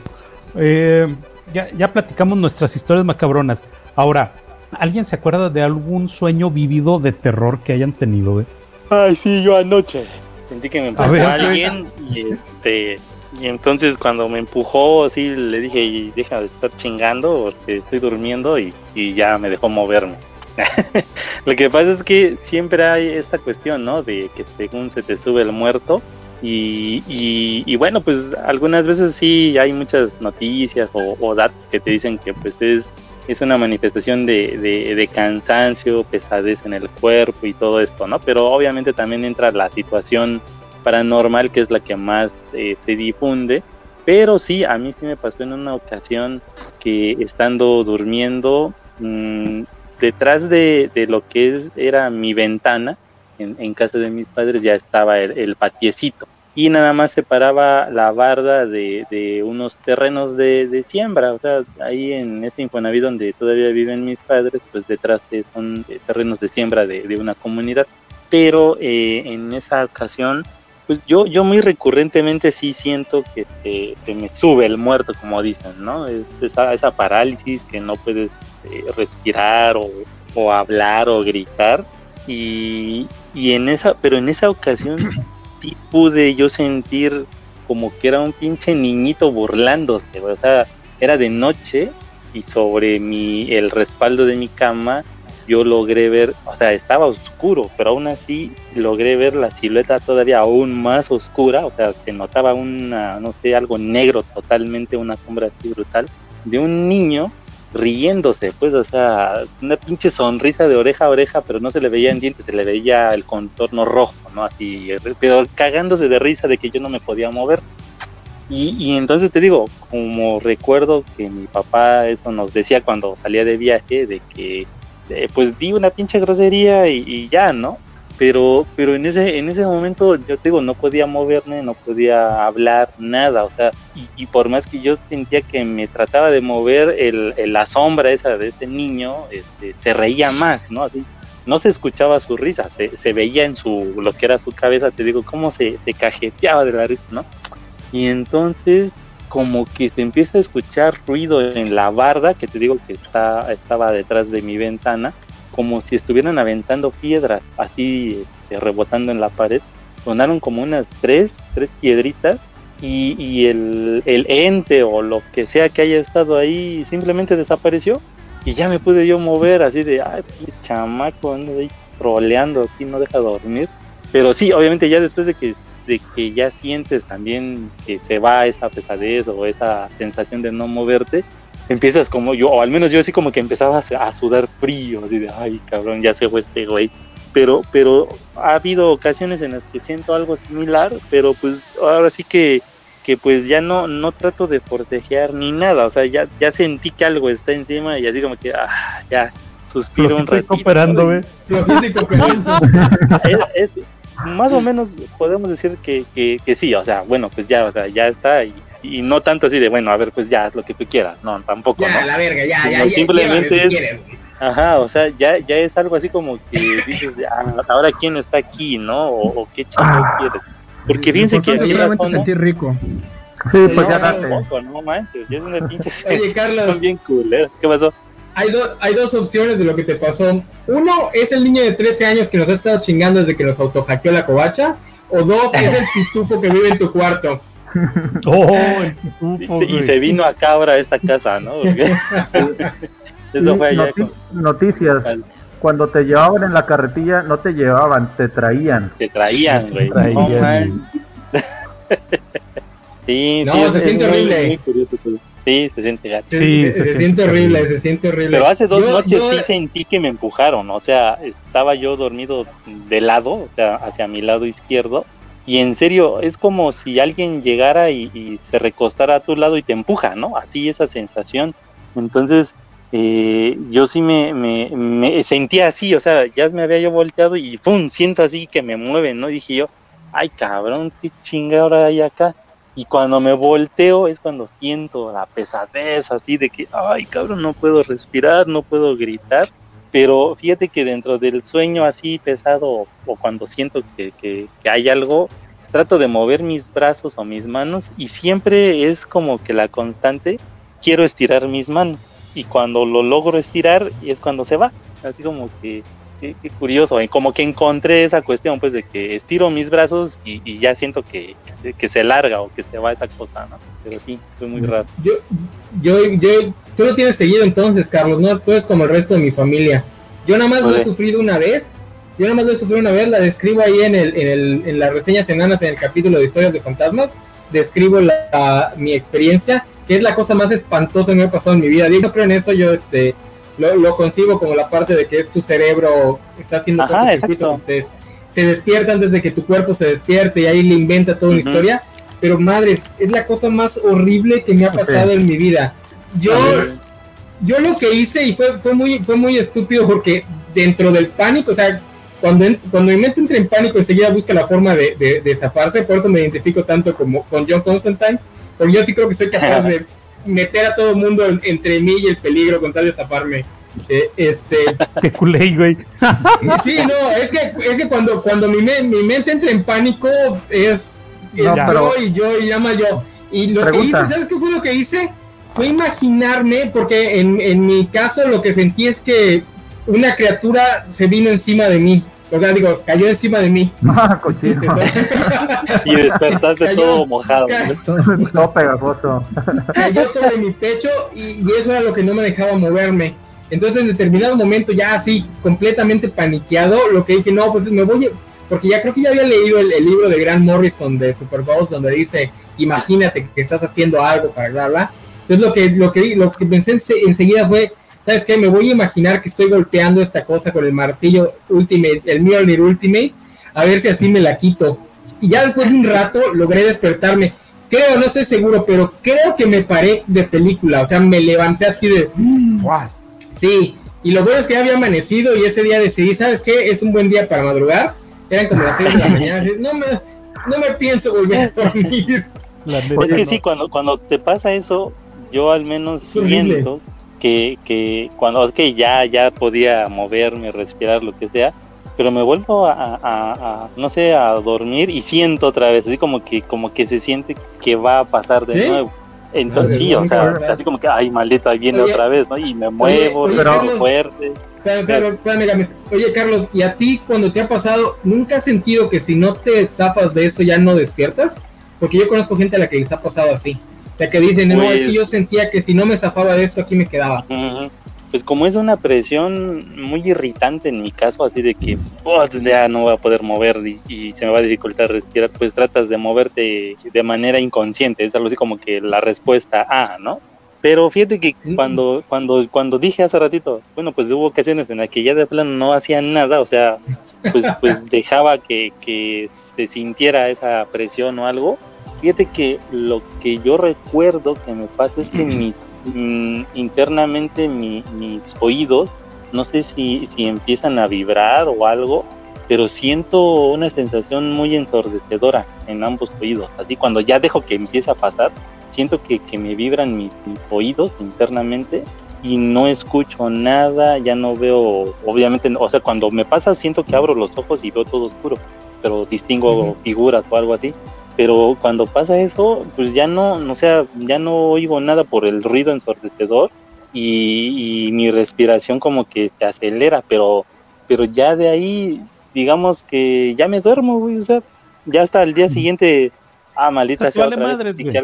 Eh, ya, ya platicamos nuestras historias macabronas. Ahora, ¿alguien se acuerda de algún sueño vivido de terror que hayan tenido, güey? Ay, sí, yo anoche. Sentí que me empujó a alguien y este y entonces cuando me empujó así le dije deja de estar chingando porque estoy durmiendo y, y ya me dejó moverme. Lo que pasa es que siempre hay esta cuestión, ¿no? De que según se te sube el muerto. Y, y, bueno, pues algunas veces sí hay muchas noticias o, datos que te dicen que pues es, es una manifestación de, de, cansancio, pesadez en el cuerpo y todo esto, ¿no? Pero obviamente también entra la situación paranormal que es la que más eh, se difunde. Pero sí, a mí sí me pasó en una ocasión que estando durmiendo, mmm, detrás de, lo que es, era mi ventana, en, casa de mis padres ya estaba el, patiecito y nada más separaba la barda de, unos terrenos de, siembra, o sea, ahí en ese Infonavit donde todavía viven mis padres, pues detrás de, son terrenos de siembra de, una comunidad. Pero eh, en esa ocasión, pues yo, yo muy recurrentemente sí siento que, te me sube el muerto, como dicen, ¿no? esa, esa parálisis que no puedes eh, respirar o, hablar o gritar. Y, en esa, pero en esa ocasión sí pude yo sentir como que era un pinche niñito burlándose, o sea, era de noche y sobre mi, el respaldo de mi cama yo logré ver, o sea, estaba oscuro, pero aún así logré ver la silueta todavía aún más oscura, o sea, se notaba una, no sé, algo negro totalmente, una sombra así brutal, de un niño riéndose, pues, o sea, una pinche sonrisa de oreja a oreja, pero no se le veía en dientes, se le veía el contorno rojo, ¿no? Así, pero cagándose de risa de que yo no me podía mover. Y, y entonces te digo, como recuerdo que mi papá eso nos decía cuando salía de viaje, de que eh, pues di una pinche grosería y ya, ¿no? Pero pero en ese en ese momento yo te digo no podía moverme no podía hablar nada o sea y, por más que yo sentía que me trataba de mover el, la sombra esa de ese niño este, se reía más no así no se escuchaba su risa se, se veía en su lo que era su cabeza te digo cómo se, se cajeteaba de la risa no y entonces como que se empieza a escuchar ruido en la barda que te digo que está, estaba detrás de mi ventana como si estuvieran aventando piedras, así este, rebotando en la pared. Sonaron como unas tres, tres piedritas y, el, ente o lo que sea que haya estado ahí simplemente desapareció y ya me pude yo mover así de, ay, chamaco, ando ahí troleando aquí, no deja dormir. Pero sí, obviamente ya después de que, de que ya sientes también que se va esa pesadez o esa sensación de no moverte, empiezas como yo, o al menos yo así como que empezaba a sudar frío, así de, ay cabrón, ya se fue este güey. Pero, pero ha habido ocasiones en las que siento algo similar, pero pues ahora sí que, que pues ya no, no trato de forcejear ni nada, o sea, ya, ya sentí que algo está encima y así como que, ah, ya, suspiro un ratito. cooperando, güey. es, más o menos podemos decir que, que, que sí, o sea, bueno, pues ya, o sea, ya está y y no tanto así de, bueno, a ver, pues ya haz lo que tú quieras, no, tampoco. Ya, ¿no? la verga, ya, ya, Simplemente es, Ajá, o sea, ya, ya es algo así como que dices, ah, ahora quién está aquí, ¿no? O, qué chico ah. quieres. Porque fíjense que... Solamente sentir rico. Sí, pues ya date. no manches, ya es una pinche... Oye, Carlos. Son bien culeros. ¿Qué pasó? Hay, hay dos opciones de lo que te pasó. Uno es el niño de 13 años que nos ha estado chingando desde que nos autohackeó la covacha. O dos es el pitufo que vive en tu cuarto. Oh, el pitufo. Y, se vino acá ahora a esta casa, ¿no? Eso fue allá. Noticias. Cuando te llevaban en la carretilla, no te llevaban, te traían. Te traían, güey. sí, no, se, siente horrible. Sí, se siente gato. Sí, se, siente horrible, se siente horrible. Pero hace dos noches sí sentí que me empujaron, o sea, estaba yo dormido de lado, o sea, hacia mi lado izquierdo, y en serio, es como si alguien llegara y, se recostara a tu lado y te empuja, ¿no? Así esa sensación. Entonces, eh, yo sí me, me, sentía así, o sea, ya me había yo volteado y ¡pum! siento así que me mueven, ¿no? Dije yo, ay cabrón, qué chinga ahora hay acá. Y cuando me volteo es cuando siento la pesadez así de que, ay cabrón, no puedo respirar, no puedo gritar. Pero fíjate que dentro del sueño así pesado o cuando siento que, que hay algo, trato de mover mis brazos o mis manos y siempre es como que la constante, quiero estirar mis manos y cuando lo logro estirar es cuando se va. Así como que, qué, curioso, y como que encontré esa cuestión, pues de que estiro mis brazos y, ya siento que, que, se larga o que se va esa cosa, ¿no? Pero sí, fue muy raro. Yo, yo, yo, tú lo tienes seguido entonces, Carlos, ¿no? Tú eres como el resto de mi familia. Yo nada más lo he sufrido una vez. Yo nada más lo he sufrido una vez, la describo ahí en, el, en, el, en las reseñas semanas en el capítulo de historias de fantasmas. Describo la, mi experiencia que es la cosa más espantosa que me ha pasado en mi vida. Yo no creo en eso, yo este lo, lo concibo como la parte de que es tu cerebro, está haciendo Ajá, entonces se despierta antes de que tu cuerpo se despierte y ahí le inventa toda una historia. Pero madres, es la cosa más horrible que me ha pasado en mi vida. Yo, yo lo que hice y fue, fue, muy, fue muy estúpido porque dentro del pánico, o sea, cuando, cuando mi mente entra en pánico enseguida busca la forma de, de, de zafarse, por eso me identifico tanto como con John Constantine porque yo sí creo que soy capaz de meter a todo el mundo entre mí y el peligro con tal de zafarme. Eh, este. Qué culé, güey. sí, no, es que, es que cuando, cuando mi, mi mente entra en pánico es, yo y yo y llama yo. Y lo que hice, ¿sabes qué fue lo que hice? Fue imaginarme, porque en, en mi caso lo que sentí es que una criatura se vino encima de mí. O sea, digo, cayó encima de mí. Ah, y despertaste todo mojado. todo, pegajoso. Cayó sobre mi pecho y, eso era lo que no me dejaba moverme. Entonces, en determinado momento, ya así, completamente paniqueado, lo que dije, no, pues me voy. Porque ya creo que ya había leído el, libro de Grant Morrison de Super donde dice, imagínate que estás haciendo algo para bla, bla. Entonces, lo que, lo que, lo que pensé enseguida fue, ¿sabes qué? Me voy a imaginar que estoy golpeando esta cosa con el martillo Ultimate, el Mjolnir Ultimate, a ver si así me la quito. Y ya después de un rato logré despertarme. Creo, no estoy seguro, pero creo que me paré de película. O sea, me levanté así de. Sí, y lo bueno es que ya había amanecido y ese día decidí, ¿sabes qué? Es un buen día para madrugar. Eran como las 6 de la mañana. no, me, no me pienso volver a dormir. Es que sí, cuando, cuando te pasa eso, yo al menos siento que, que cuando es que ya, ya podía moverme, respirar, lo que sea, pero me vuelvo a, no sé, a dormir y siento otra vez, así como que, como que se siente que va a pasar de nuevo. Entonces, sí, o sea, así como que, ay, maldita, viene otra vez, ¿no? Y me muevo, pero fuerte. Oye, Carlos, ¿y a ti cuando te ha pasado, nunca has sentido que si no te zafas de eso ya no despiertas? Porque yo conozco gente a la que les ha pasado así. O sea, que dicen, no, es que yo pues sentía que si no me zafaba de esto, aquí me quedaba. Pues como es una presión muy irritante en mi caso, así de que oh, ya no voy a poder mover y, se me va a dificultar respirar, pues tratas de moverte de manera inconsciente, es algo así como que la respuesta A, ¿no? Pero fíjate que mm. cuando, cuando, cuando dije hace ratito, bueno, pues hubo ocasiones en las que ya de plano no hacía nada, o sea, pues, pues dejaba que, que se sintiera esa presión o algo, Fíjate que lo que yo recuerdo que me pasa es que mi, mm, internamente mis oídos, no sé si, si empiezan a vibrar o algo, pero siento una sensación muy ensordecedora en ambos oídos. Así cuando ya dejo que empiece a pasar, siento que, que me vibran mis, oídos internamente y no escucho nada, ya no veo, obviamente, o sea, cuando me pasa siento que abro los ojos y veo todo oscuro, pero distingo figuras o algo así. Pero cuando pasa eso, pues ya no, no sea, ya no oigo nada por el ruido ensordecedor y, mi respiración como que se acelera, pero, pero ya de ahí, digamos que ya me duermo, güey, o sea, ya hasta el día siguiente, ah, maldita sea, otra madres, vez,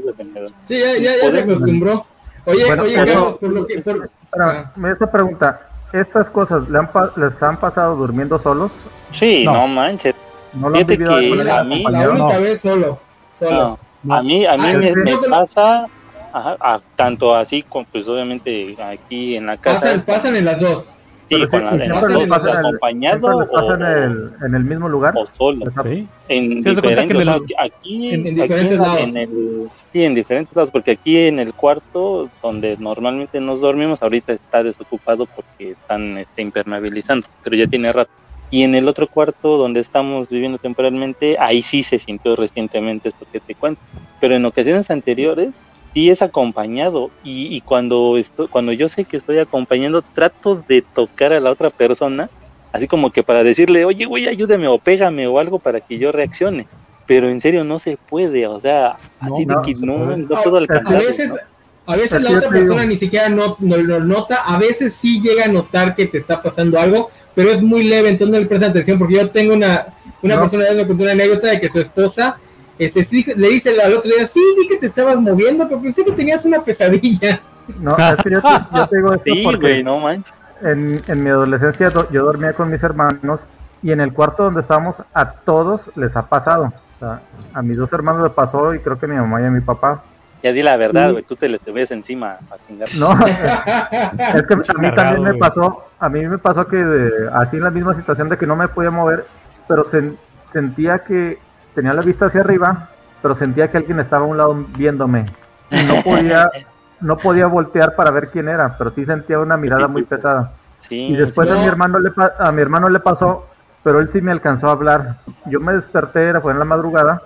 Sí, ya, ya, ya se acostumbró. Oye, oye, por lo que... Por... Ah. me esa pregunta, ¿estas cosas ¿le han les han pasado durmiendo solos? Sí, no, manches. No lo Fíjate que a mí... La única vez solo, solo. A mí, a mí ah, me, me pasa... Ajá, tanto así, como, pues obviamente aquí en la casa. Pasan, pasan en las dos. Sí, con la, en acompañado o, en, el, en el mismo lugar o solo. Sí. En diferentes, aquí, en, en diferentes lados. En el, Sí, en diferentes lados, porque aquí en el cuarto donde normalmente nos dormimos, ahorita está desocupado porque están este, impermeabilizando, pero ya tiene rato. Y en el otro cuarto donde estamos viviendo temporalmente, ahí sí se sintió recientemente esto que te cuento. Pero en ocasiones anteriores sí es acompañado y, y cuando, estoy, cuando yo sé que estoy acompañando, trato de tocar a la otra persona, así como que para decirle, oye, güey, ayúdame o pégame o algo para que yo reaccione pero en serio no se puede, o sea, así de que no, no, puedo alcanzar. A veces, a veces la otra persona ni siquiera no, lo nota, a veces sí llega a notar que te está pasando algo, pero es muy leve, entonces no le presta atención, porque yo tengo una, una persona que me contó una anécdota de que su esposa ese, le dice al otro día, sí, vi que te estabas moviendo, pero pensé que tenías una pesadilla. No, es que yo, te, digo esto porque no manches. En, en mi adolescencia yo dormía con mis hermanos y en el cuarto donde estábamos a todos les ha pasado a mis dos hermanos le pasó y creo que a mi mamá y a mi papá. Ya di la verdad, güey, tú te le te ves encima a chingar. No, es que a mí también me pasó, a mí me pasó que así en la misma situación de que no me podía mover, pero sentía que tenía la vista hacia arriba, pero sentía que alguien estaba a un lado viéndome. Y no podía, no podía voltear para ver quién era, pero sí sentía una mirada muy pesada. y después a mi hermano le a mi hermano le pasó pero él sí me alcanzó a hablar. Yo me desperté, era fue en la madrugada,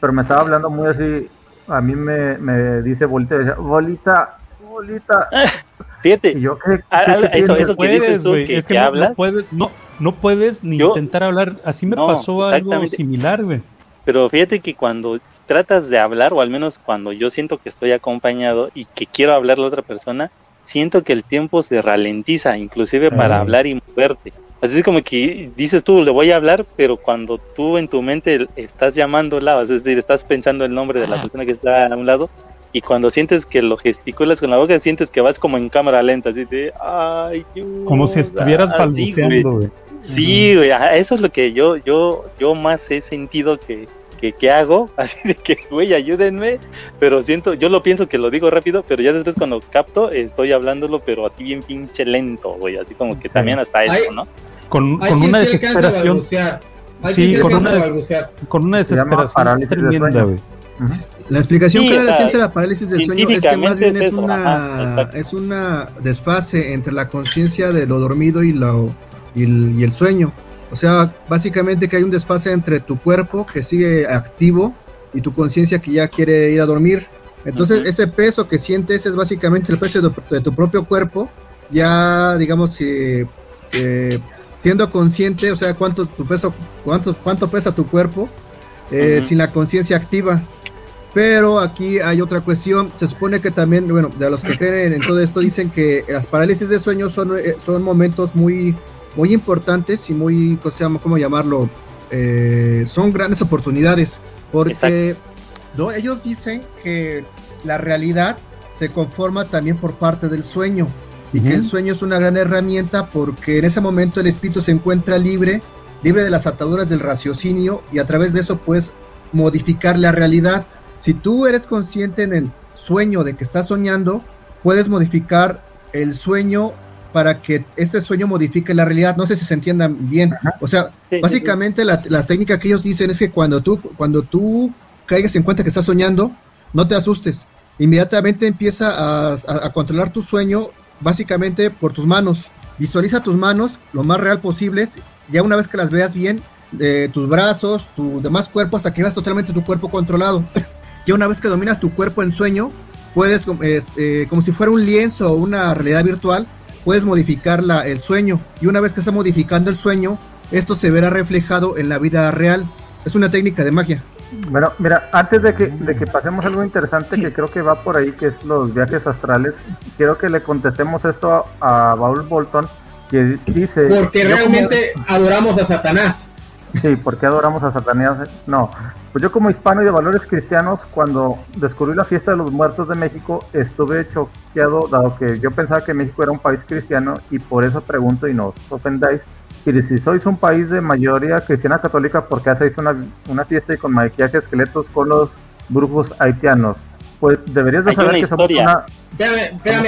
pero me estaba hablando muy así. A mí me, me dice bolita, bolita, bolita. Fíjate, y yo, ¿qué, eso, eso que dices tú, que, es que, no, no, puedes, no, no puedes ni intentar hablar. Así me pasó algo similar, güey. Pero fíjate que cuando tratas de hablar, o al menos cuando yo siento que estoy acompañado y que quiero hablar a la otra persona, siento que el tiempo se ralentiza, inclusive para hablar y moverte. Así es como que dices tú, le voy a hablar, pero cuando tú en tu mente estás llamándola, es decir, estás pensando el nombre de la persona que está a un lado, y cuando sientes que lo gesticulas con la boca, sientes que vas como en cámara lenta, así de, ay, Como si estuvieras balbuceando, güey. Sí, güey, eso es lo que yo, yo, yo más he sentido que, que, hago, así de que, güey, ayúdenme, pero siento, yo lo pienso que lo digo rápido, pero ya después cuando capto, estoy hablándolo, pero así bien pinche lento, güey, así como que también hasta eso, ¿no? Con, con una desesperación. Sí, con una, con una desesperación tremenda, güey. La explicación que da la ciencia de la parálisis del sueño es que más bien es, una, es una desfase entre la conciencia de lo dormido y, lo, y, el, sueño. O sea, básicamente que hay un desfase entre tu cuerpo que sigue activo y tu conciencia que ya quiere ir a dormir. Entonces, ese peso que sientes es básicamente el peso de tu, propio cuerpo, ya digamos, eh, eh, siendo consciente, o sea, cuánto tu peso, cuánto, cuánto pesa tu cuerpo, eh, sin la conciencia activa. Pero aquí hay otra cuestión, se supone que también, bueno, de los que creen en todo esto, dicen que las parálisis de sueño son, eh, son momentos muy, muy importantes y muy, ¿cómo llamarlo? Eh, son grandes oportunidades, porque ¿no? ellos dicen que la realidad se conforma también por parte del sueño y que el sueño es una gran herramienta porque en ese momento el espíritu se encuentra libre, libre de las ataduras del raciocinio y a través de eso puedes modificar la realidad. Si tú eres consciente en el sueño de que estás soñando, puedes modificar el sueño para que ese sueño modifique la realidad. No sé si se entiendan bien. O sea, básicamente La, técnica que ellos dicen es que cuando tú, cuando tú caigas en cuenta que estás soñando, no te asustes. Inmediatamente empieza a controlar tu sueño básicamente por tus manos. Visualiza tus manos lo más real posible. Ya una vez que las veas bien, de tus brazos, tu demás cuerpo, hasta que veas totalmente tu cuerpo controlado. ya una vez que dominas tu cuerpo en sueño, puedes, eh, como si fuera un lienzo o una realidad virtual, puedes modificar la, el sueño. Y una vez que está modificando el sueño, esto se verá reflejado en la vida real. Es una técnica de magia. Bueno, mira, antes de que, de que pasemos algo interesante que creo que va por ahí, que es los viajes astrales, quiero que le contestemos esto a, a Paul Bolton, que dice... Porque realmente adoramos a Satanás. Sí, porque adoramos a Satanás. No, pues yo como hispano y de valores cristianos, cuando descubrí la fiesta de los muertos de México, estuve choqueado, dado que yo pensaba que México era un país cristiano, y por eso pregunto y no os ofendáis, y si sois un país de mayoría cristiana católica, ¿por qué hacéis una, una fiesta y con maquillaje esqueletos con los brujos haitianos? Pues deberías de saber que somos una... Espérame, espérame,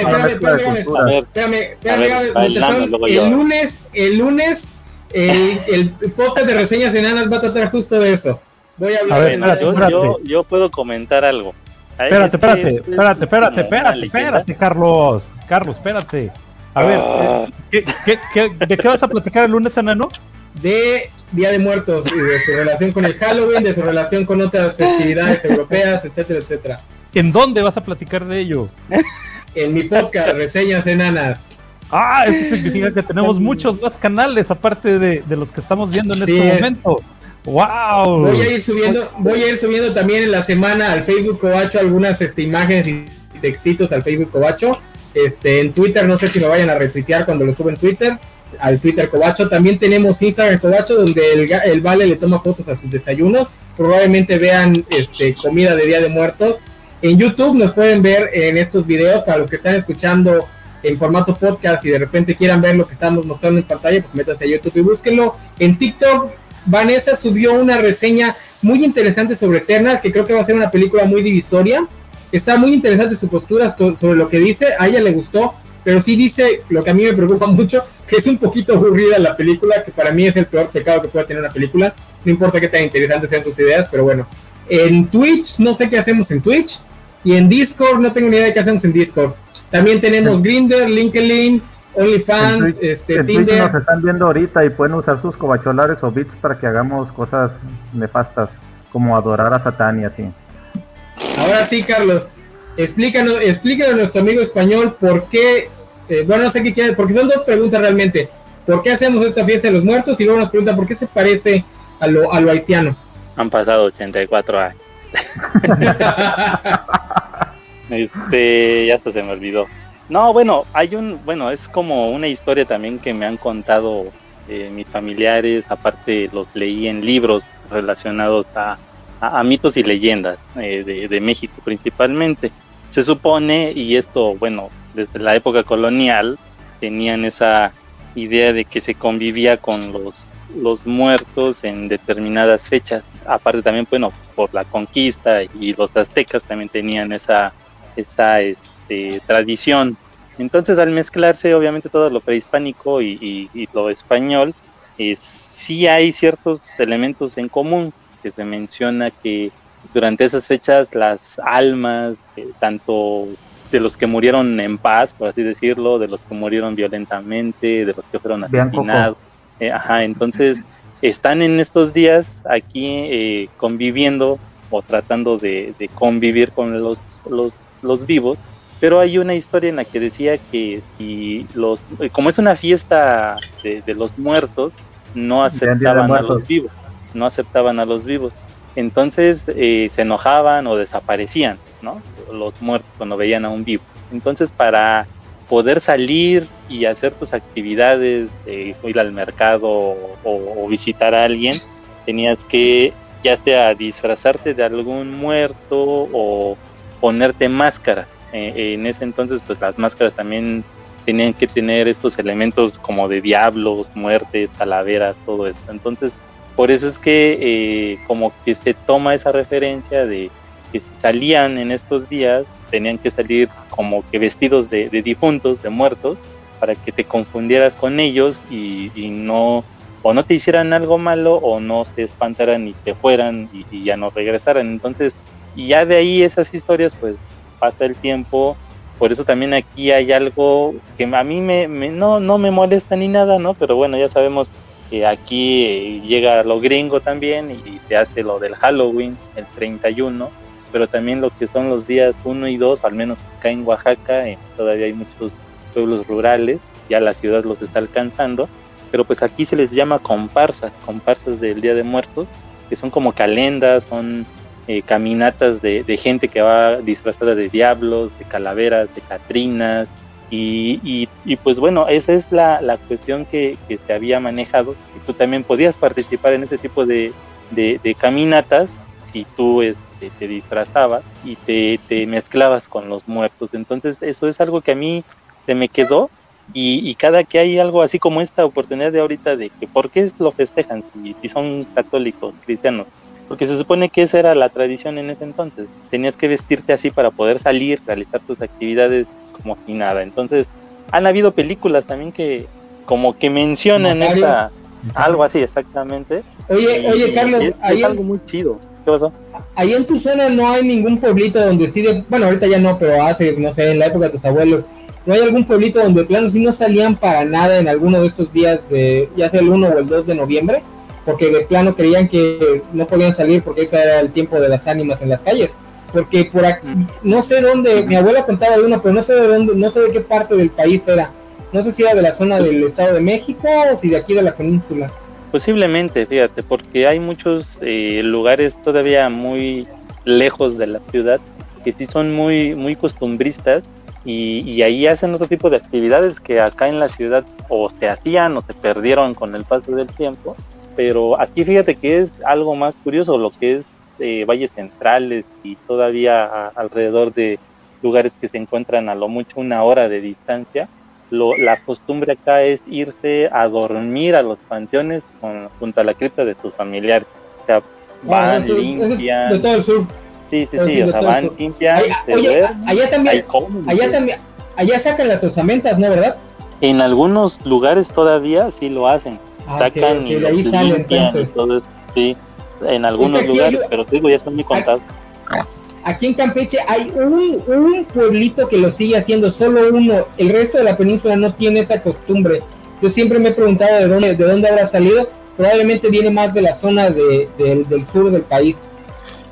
espérame, espérame, muchachón, el lunes, el lunes, el, el podcast de reseñas enanas va a tratar justo de eso. Voy a hablar. A ver, yo, yo, yo, puedo comentar algo. Espérate, espérate, espérate, espérate, espérate, espérate, Carlos. Carlos, espérate. A ver, ah. ¿qué, qué, qué, de qué vas a platicar el lunes, enano? De Día de Muertos y de su relación con el Halloween, de su relación con otras festividades europeas, etcétera, etcétera. ¿En dónde vas a platicar de ello? En mi podcast, Reseñas Enanas. Ah, eso significa que tenemos muchos más canales aparte de, de los que estamos viendo en este momento. ¡Wow! Voy a ir subiendo, voy a ir subiendo también en la semana al Facebook Covacho algunas este, imágenes y textitos al Facebook Covacho. Este, en Twitter, no sé si lo vayan a retuitear cuando lo suben en Twitter, al Twitter Covacho. También tenemos Instagram Covacho, donde el, el, Vale le toma fotos a sus desayunos. Probablemente vean este, comida de Día de Muertos. En YouTube nos pueden ver en estos videos, para los que están escuchando en formato podcast y de repente quieran ver lo que estamos mostrando en pantalla, pues métanse a YouTube y búsquenlo. En TikTok, Vanessa subió una reseña muy interesante sobre Eternal, que creo que va a ser una película muy divisoria Está muy interesante su postura sobre lo que dice, a ella le gustó, pero sí dice lo que a mí me preocupa mucho, que es un poquito aburrida la película, que para mí es el peor pecado que pueda tener una película, no importa qué tan interesantes sean sus ideas, pero bueno. En Twitch, no sé qué hacemos en Twitch, y en Discord, no tengo ni idea de qué hacemos en Discord. También tenemos Grinder, LinkedIn, OnlyFans, este, Tinder. nos están viendo ahorita y pueden usar sus cobacholares o bits para que hagamos cosas nefastas, como adorar a Satán y así. Ahora sí, Carlos, explícanos, explícanos a nuestro amigo español por qué, eh, bueno, no sé qué quiere, porque son dos preguntas realmente. ¿Por qué hacemos esta fiesta de los muertos? Y luego nos pregunta por qué se parece a lo, a lo haitiano. Han pasado 84 años. este, ya hasta se me olvidó. No, bueno, hay un, bueno, es como una historia también que me han contado eh, mis familiares, aparte los leí en libros relacionados a, a, mitos y leyendas eh, de, México principalmente. Se supone, y esto, bueno, desde la época colonial, tenían esa idea de que se convivía con los, los muertos en determinadas fechas. Aparte también, bueno, por la conquista y los aztecas también tenían esa, esa este, tradición. Entonces al mezclarse obviamente todo lo prehispánico y, lo español, eh, sí hay ciertos elementos en común que se menciona que durante esas fechas las almas, eh, tanto de los que murieron en paz, por así decirlo, de los que murieron violentamente, de los que fueron asesinados, eh, ajá, entonces están en estos días aquí eh, conviviendo o tratando de, convivir con los, los, los, vivos, pero hay una historia en la que decía que si los, como es una fiesta de, de los muertos, no aceptaban a los vivos no aceptaban a los vivos. Entonces eh, se enojaban o desaparecían, ¿no? Los muertos cuando veían a un vivo. Entonces para poder salir y hacer tus actividades, ir al mercado o, visitar a alguien, tenías que ya sea disfrazarte de algún muerto o ponerte máscara. Eh, en ese entonces pues las máscaras también tenían que tener estos elementos como de diablos, muertes, calaveras, todo esto. Entonces por eso es que eh, como que se toma esa referencia de que si salían en estos días tenían que salir como que vestidos de, difuntos, de muertos, para que te confundieras con ellos y, no o no te hicieran algo malo o no se espantaran y te fueran y, ya no regresaran. Entonces, y ya de ahí esas historias, pues pasa el tiempo. Por eso también aquí hay algo que a mí me, no, no me molesta ni nada, ¿no? Pero bueno, ya sabemos aquí llega lo gringo también y se hace lo del Halloween el 31 pero también lo que son los días 1 y 2, al menos acá en Oaxaca, todavía hay muchos pueblos rurales, ya la ciudad los está alcanzando, pero pues aquí se les llama comparsas, comparsas del Día de Muertos, que son como calendas, son eh, caminatas de, gente que va disfrazada de diablos, de calaveras, de catrinas, y, y, pues bueno, esa es la, la cuestión que, que, se había manejado, y tú también podías participar en ese tipo de, de, caminatas si tú este, te disfrazabas y te, te, mezclabas con los muertos. Entonces eso es algo que a mí se me quedó y, cada que hay algo así como esta oportunidad de ahorita de que por qué lo festejan si, si son católicos, cristianos, porque se supone que esa era la tradición en ese entonces. Tenías que vestirte así para poder salir, realizar tus actividades como si nada. Entonces, han habido películas también que como que mencionan esta algo así exactamente. Oye, oye Carlos, es, algo muy chido. ¿Qué pasó? Ahí en tu zona no hay ningún pueblito donde sí, bueno, ahorita ya no, pero hace, no sé, en la época de tus abuelos, ¿no hay algún pueblito donde plano sí no salían para nada en alguno de estos días de, ya sea el 1 o el 2 de noviembre? porque de plano creían que no podían salir porque ese era el tiempo de las ánimas en las calles. Porque por aquí, no sé dónde, mi abuela contaba de uno, pero no sé de dónde, no sé de qué parte del país era. No sé si era de la zona del Estado de México o si de aquí de la península. Posiblemente, fíjate, porque hay muchos eh, lugares todavía muy lejos de la ciudad que sí son muy, muy costumbristas y, y, ahí hacen otro tipo de actividades que acá en la ciudad o se hacían o se perdieron con el paso del tiempo pero aquí fíjate que es algo más curioso, lo que es eh, valles centrales y todavía alrededor de lugares que se encuentran a lo mucho una hora de distancia. Lo, la costumbre acá es irse a dormir a los panteones con, junto a la cripta de tus familiares. O sea, van, limpian. de todo el sur. Sí, sí, sí, o sea, van, limpian. Allá, allá, también, allá también, allá sacan las osamentas, ¿no, verdad? En algunos lugares todavía sí lo hacen Ah, sacan y ahí sale, entonces. sí, en algunos lugares, pero digo, ya están muy contados. Aquí en Campeche hay un, un pueblito que lo sigue haciendo, solo uno. El resto de la península no tiene esa costumbre. Yo siempre me he preguntado de dónde, de dónde habrá salido. Probablemente viene más de la zona de, del sur del país.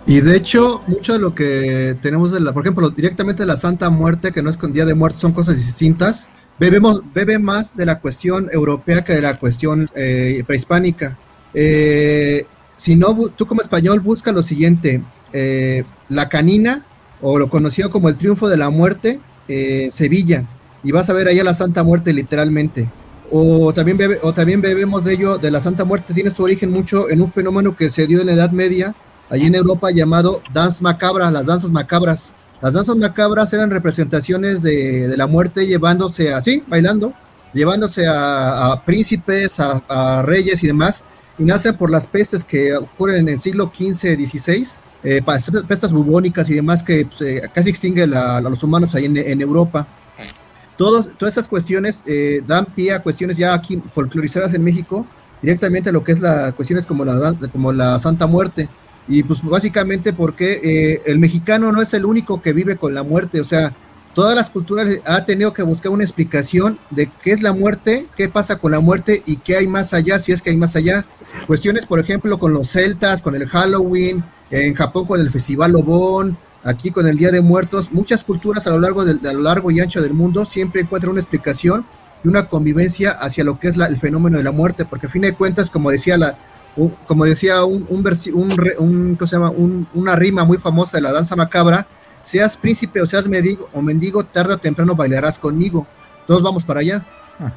Y de hecho, mucho de lo que tenemos, de la, por ejemplo, directamente de la Santa Muerte, que no es con Día de Muerte, son cosas distintas bebemos, bebe más de la cuestión europea que de la cuestión eh, prehispánica. Eh, si no, tú como español busca lo siguiente, eh, la canina, o lo conocido como el triunfo de la muerte, en Sevilla, y vas a ver allá la Santa Muerte literalmente. O también, bebe, o también bebemos de ello, de la Santa Muerte, tiene su origen mucho en un fenómeno que se dio en la Edad Media, allí en Europa, llamado dance macabra, las danzas macabras las danzas macabras eran representaciones de, la muerte llevándose así, bailando, llevándose a, príncipes, a, reyes y demás, y nace por las pestes que ocurren en el siglo XV, XVI, eh, pestes bubónicas y demás que pues, eh, casi extinguen a, los humanos ahí en, Europa. Todos, todas estas cuestiones eh, dan pie a cuestiones ya aquí folclorizadas en México, directamente a lo que es las cuestiones como la, como la Santa Muerte. Y pues básicamente porque eh, el mexicano no es el único que vive con la muerte, o sea, todas las culturas ha tenido que buscar una explicación de qué es la muerte, qué pasa con la muerte y qué hay más allá, si es que hay más allá. Cuestiones, por ejemplo, con los celtas, con el Halloween, en Japón con el Festival Lobón, aquí con el Día de Muertos, muchas culturas a lo largo, del, a lo largo y ancho del mundo siempre encuentran una explicación y una convivencia hacia lo que es el fenómeno de la muerte, porque a fin de cuentas, como decía la, como decía un, un, un, ¿cómo se llama? una rima muy famosa de la danza macabra, seas príncipe o seas mendigo, o mendigo, tarde o temprano bailarás conmigo. Todos vamos para allá.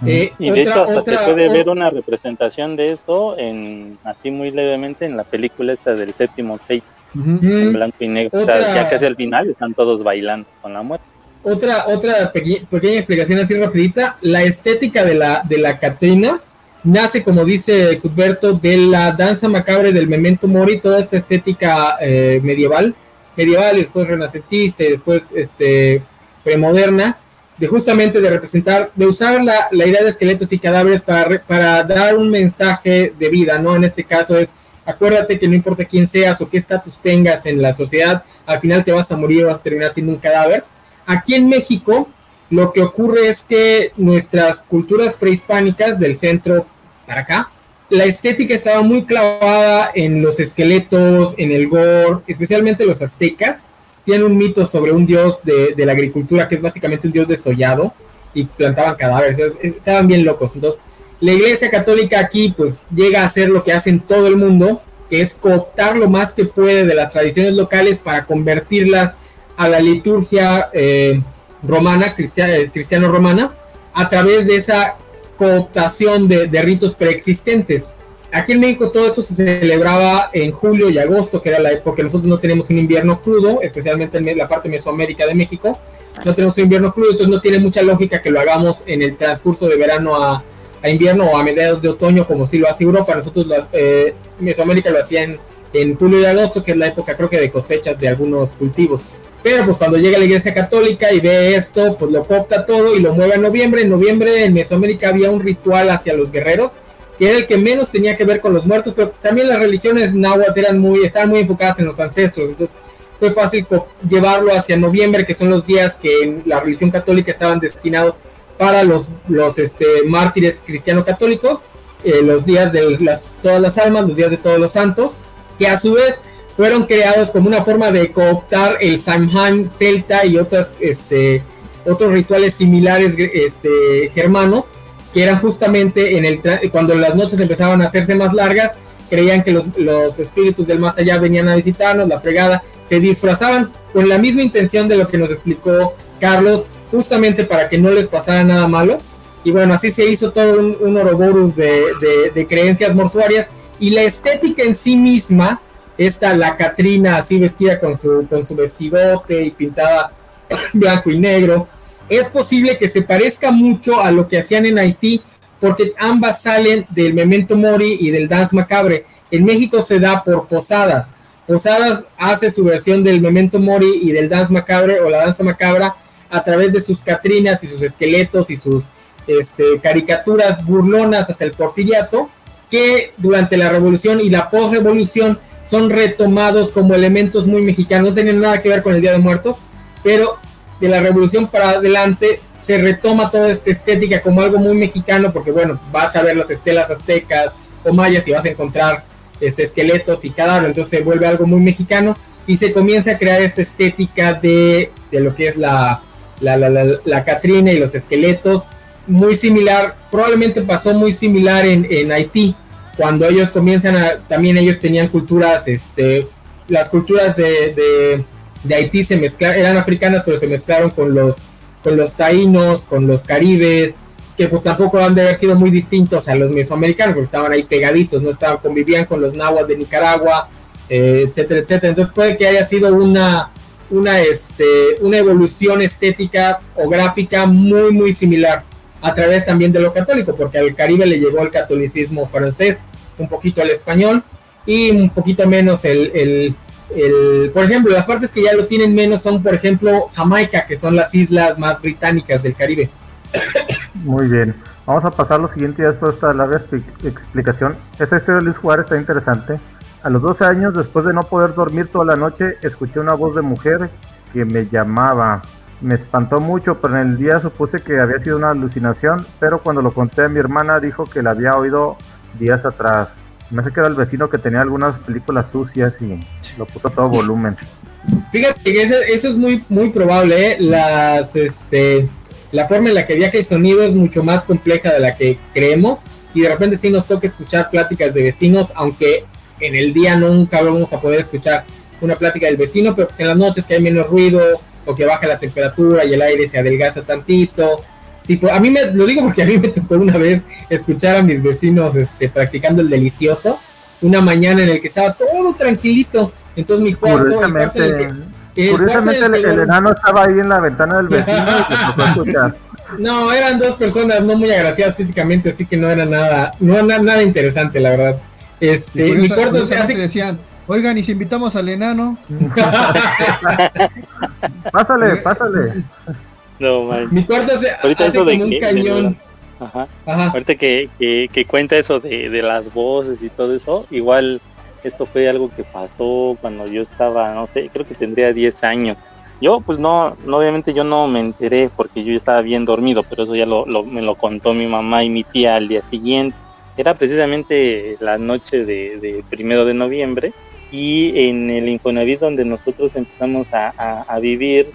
Eh, y de hecho hasta se puede ver una representación de eso en así muy levemente en la película esta del séptimo Fate en blanco y negro. ya casi al final están todos bailando con la muerte. Otra, otra pequeña, explicación así rapidita, la estética de la, de la Catrina nace, como dice Cuthberto, de la danza macabre del memento mori, toda esta estética eh, medieval, medieval y después renacentista y después este, premoderna, de justamente de representar, de usar la, la idea de esqueletos y cadáveres para, para dar un mensaje de vida, ¿no? En este caso es, acuérdate que no importa quién seas o qué estatus tengas en la sociedad, al final te vas a morir, vas a terminar siendo un cadáver. Aquí en México, lo que ocurre es que nuestras culturas prehispánicas del centro para acá la estética estaba muy clavada en los esqueletos, en el gore, especialmente los aztecas. Tienen un mito sobre un dios de, la agricultura que es básicamente un dios desollado y plantaban cadáveres. Estaban bien locos. Entonces, la iglesia católica aquí pues llega a hacer lo que hacen todo el mundo, que es cooptar lo más que puede de las tradiciones locales para convertirlas a la liturgia eh, romana, cristiano-romana, a través de esa cooptación de, ritos preexistentes. Aquí en México todo esto se celebraba en julio y agosto, que era la época, nosotros no tenemos un invierno crudo, especialmente en la parte Mesoamérica de México, no tenemos un invierno crudo, entonces no tiene mucha lógica que lo hagamos en el transcurso de verano a, invierno o a mediados de otoño, como si lo hace Europa. Nosotros, eh, Mesoamérica lo hacía en, en julio y agosto, que es la época creo que de cosechas de algunos cultivos. Pero pues cuando llega la iglesia católica y ve esto, pues lo copta todo y lo mueve a noviembre. En noviembre en Mesoamérica había un ritual hacia los guerreros, que era el que menos tenía que ver con los muertos, pero también las religiones náhuatl eran muy, estaban muy enfocadas en los ancestros. Entonces fue fácil llevarlo hacia noviembre, que son los días que en la religión católica estaban destinados para los, los este, mártires cristiano-católicos, eh, los días de las, todas las almas, los días de todos los santos, que a su vez fueron creados como una forma de cooptar el Samhain celta y otras, este, otros rituales similares este, germanos, que eran justamente en el cuando las noches empezaban a hacerse más largas, creían que los, espíritus del más allá venían a visitarnos, la fregada, se disfrazaban con la misma intención de lo que nos explicó Carlos, justamente para que no les pasara nada malo. Y bueno, así se hizo todo un, un oroborus de, de creencias mortuarias y la estética en sí misma esta la Catrina así vestida con su, con su vestidote y pintada blanco y negro. Es posible que se parezca mucho a lo que hacían en Haití, porque ambas salen del Memento Mori y del Dance Macabre. En México se da por Posadas. Posadas hace su versión del Memento Mori y del Dance Macabre o la danza macabra a través de sus catrinas y sus esqueletos y sus este, caricaturas burlonas hacia el porfiriato, que durante la revolución y la postrevolución son retomados como elementos muy mexicanos, no tienen nada que ver con el Día de Muertos, pero de la revolución para adelante se retoma toda esta estética como algo muy mexicano, porque bueno, vas a ver las estelas aztecas o mayas y vas a encontrar este, esqueletos y cadáveres, entonces se vuelve algo muy mexicano y se comienza a crear esta estética de, lo que es la, la, la, la, Catrina y los esqueletos, muy similar, probablemente pasó muy similar en, en Haití, cuando ellos comienzan a, también ellos tenían culturas, este, las culturas de, de, Haití se mezclaron, eran africanas, pero se mezclaron con los, con los taínos, con los caribes, que pues tampoco han de haber sido muy distintos a los mesoamericanos, porque estaban ahí pegaditos, no estaban, convivían con los nahuas de Nicaragua, eh, etcétera, etcétera. Entonces puede que haya sido una, una, este, una evolución estética o gráfica muy, muy similar a través también de lo católico, porque al Caribe le llegó el catolicismo francés, un poquito el español y un poquito menos el, por ejemplo, las partes que ya lo tienen menos son, por ejemplo, Jamaica, que son las islas más británicas del Caribe. Muy bien. Vamos a pasar lo siguiente después de esta larga explicación. Esta historia de Luis Juárez está interesante. A los 12 años, después de no poder dormir toda la noche, escuché una voz de mujer que me llamaba. Me espantó mucho, pero en el día supuse que había sido una alucinación, pero cuando lo conté a mi hermana dijo que la había oído días atrás. Me sé era el vecino que tenía algunas películas sucias y lo puso a todo volumen. Fíjate que eso, es muy, muy probable, ¿eh? Las, este, la forma en la que viaja el sonido es mucho más compleja de la que creemos y de repente sí nos toca escuchar pláticas de vecinos, aunque en el día nunca vamos a poder escuchar una plática del vecino, pero pues en las noches que hay menos ruido, o que baja la temperatura y el aire se adelgaza tantito. Sí, pues, a mí me lo digo porque a mí me tocó una vez escuchar a mis vecinos este, practicando el delicioso una mañana en el que estaba todo tranquilito. Entonces mi cuarto, curiosamente, el, enano estaba ahí en la ventana del vecino y No, eran dos personas no muy agraciadas físicamente, así que no era nada, no nada, interesante, la verdad. Este, mi cuarto se hace... decían, Oigan, ¿y si invitamos al enano? pásale, pásale. No, man. Mi cuarto hace, Ahorita eso de un cañón. Ajá. Ajá. Ahorita que, que, que, cuenta eso de, de las voces y todo eso, igual esto fue algo que pasó cuando yo estaba, no sé, creo que tendría 10 años. Yo, pues no, no, obviamente yo no me enteré porque yo estaba bien dormido, pero eso ya lo, lo, me lo contó mi mamá y mi tía al día siguiente. Era precisamente la noche de, primero de noviembre y en el Infonavit donde nosotros empezamos a, vivir,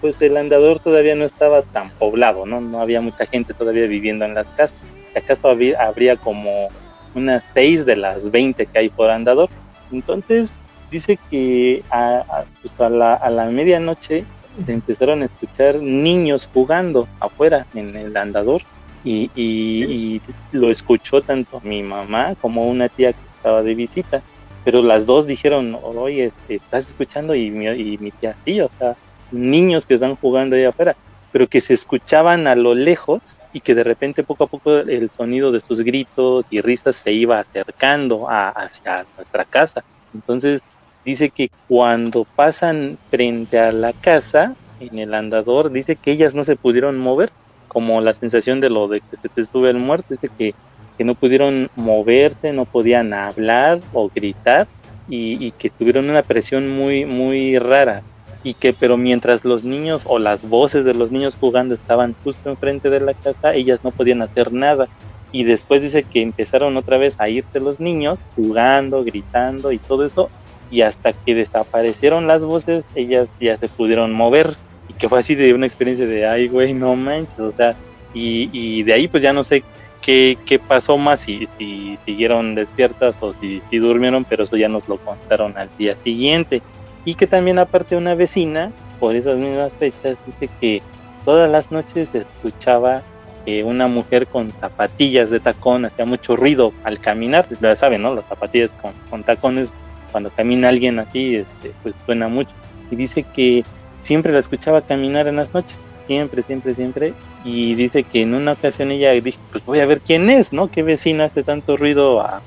pues el andador todavía no estaba tan poblado, ¿no? No había mucha gente todavía viviendo en las casas. ¿Acaso habría como unas 6 de las 20 que hay por andador? Entonces dice que a, pues, a, la, a la medianoche empezaron a escuchar niños jugando afuera en el andador y, y, lo escuchó tanto mi mamá como una tía que estaba de visita pero las dos dijeron oye estás escuchando y mi, y mi tía sí o sea niños que están jugando ahí afuera pero que se escuchaban a lo lejos y que de repente poco a poco el sonido de sus gritos y risas se iba acercando a, hacia nuestra casa entonces dice que cuando pasan frente a la casa, en el andador, dice que ellas no se pudieron mover, como la sensación de lo de que se te sube el muerto, dice que, que no pudieron moverse, no podían hablar o gritar y, que tuvieron una presión muy, muy rara. Y que, pero mientras los niños o las voces de los niños jugando estaban justo enfrente de la casa, ellas no podían hacer nada. Y después dice que empezaron otra vez a irse los niños jugando, gritando y todo eso, y hasta que desaparecieron las voces, ellas ya se pudieron mover y que fue así de una experiencia de, ay, güey, no manches, o sea, y, y de ahí pues ya no sé qué, qué pasó más, si, si siguieron despiertas o si, si durmieron, pero eso ya nos lo contaron al día siguiente. Y que también aparte una vecina, por esas mismas fechas, dice que todas las noches escuchaba que una mujer con zapatillas de tacón hacía mucho ruido al caminar, ya saben, ¿no? Las zapatillas con, con tacones cuando camina alguien así, este, pues suena mucho. Y dice que siempre la escuchaba caminar en las noches, siempre, siempre, siempre. Y dice que en una ocasión ella dijo, pues voy a ver quién es, ¿no? ¿Qué vecina hace tanto ruido a,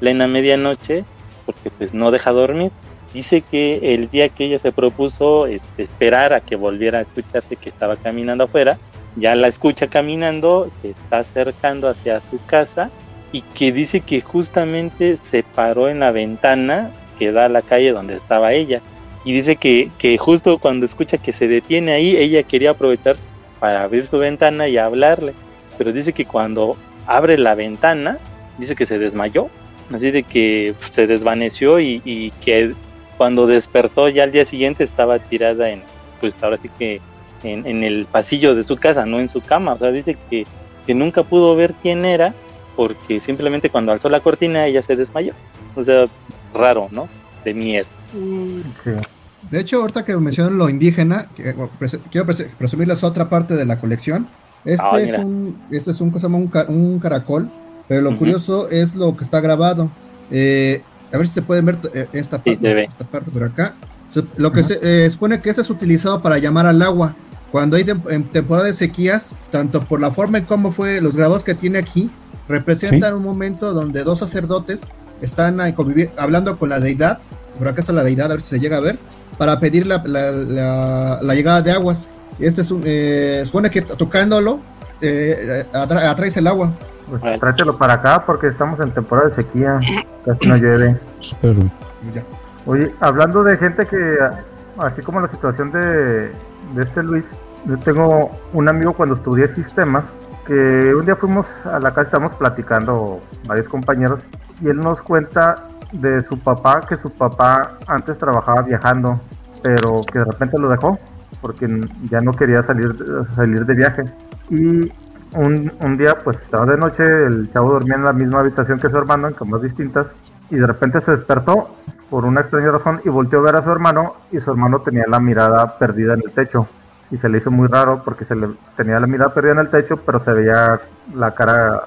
plena medianoche? Porque pues no deja dormir. Dice que el día que ella se propuso este, esperar a que volviera a escucharse que estaba caminando afuera, ya la escucha caminando, se está acercando hacia su casa y que dice que justamente se paró en la ventana que da a la calle donde estaba ella. Y dice que, que justo cuando escucha que se detiene ahí, ella quería aprovechar para abrir su ventana y hablarle. Pero dice que cuando abre la ventana, dice que se desmayó. Así de que se desvaneció y, y que cuando despertó ya al día siguiente estaba tirada en, pues ahora sí que en, en, el pasillo de su casa, no en su cama. O sea, dice que, que nunca pudo ver quién era porque simplemente cuando alzó la cortina ella se desmayó. O sea, raro, ¿no? De miedo. De hecho, ahorita que mencionan lo indígena, quiero presumirles otra parte de la colección. Este, es, un, este es un, un, caracol, pero lo curioso es lo que está grabado. Eh, a ver si se pueden ver eh, esta, parte, esta parte por acá. Lo que se eh, supone que ese es utilizado para llamar al agua. Cuando hay en temporada de sequías, tanto por la forma en cómo fue los grabados que tiene aquí, representan un momento donde dos sacerdotes están hablando con la deidad, por acá está la deidad, a ver si se llega a ver, para pedir la, la, llegada de aguas. Este es un, eh, supone que tocándolo eh, atraes el agua. Pues tráetelo para acá porque estamos en temporada de sequía, casi no llueve. Oye, hablando de gente que, así como la situación de, de este Luis, yo tengo un amigo cuando estudié sistemas, que un día fuimos a la casa, estamos platicando varios compañeros, y él nos cuenta de su papá, que su papá antes trabajaba viajando, pero que de repente lo dejó porque ya no quería salir, salir de viaje. Y un, un día, pues estaba de noche, el chavo dormía en la misma habitación que su hermano, en camas distintas, y de repente se despertó por una extraña razón y volteó a ver a su hermano, y su hermano tenía la mirada perdida en el techo y se le hizo muy raro porque se le tenía la mirada perdida en el techo, pero se veía la cara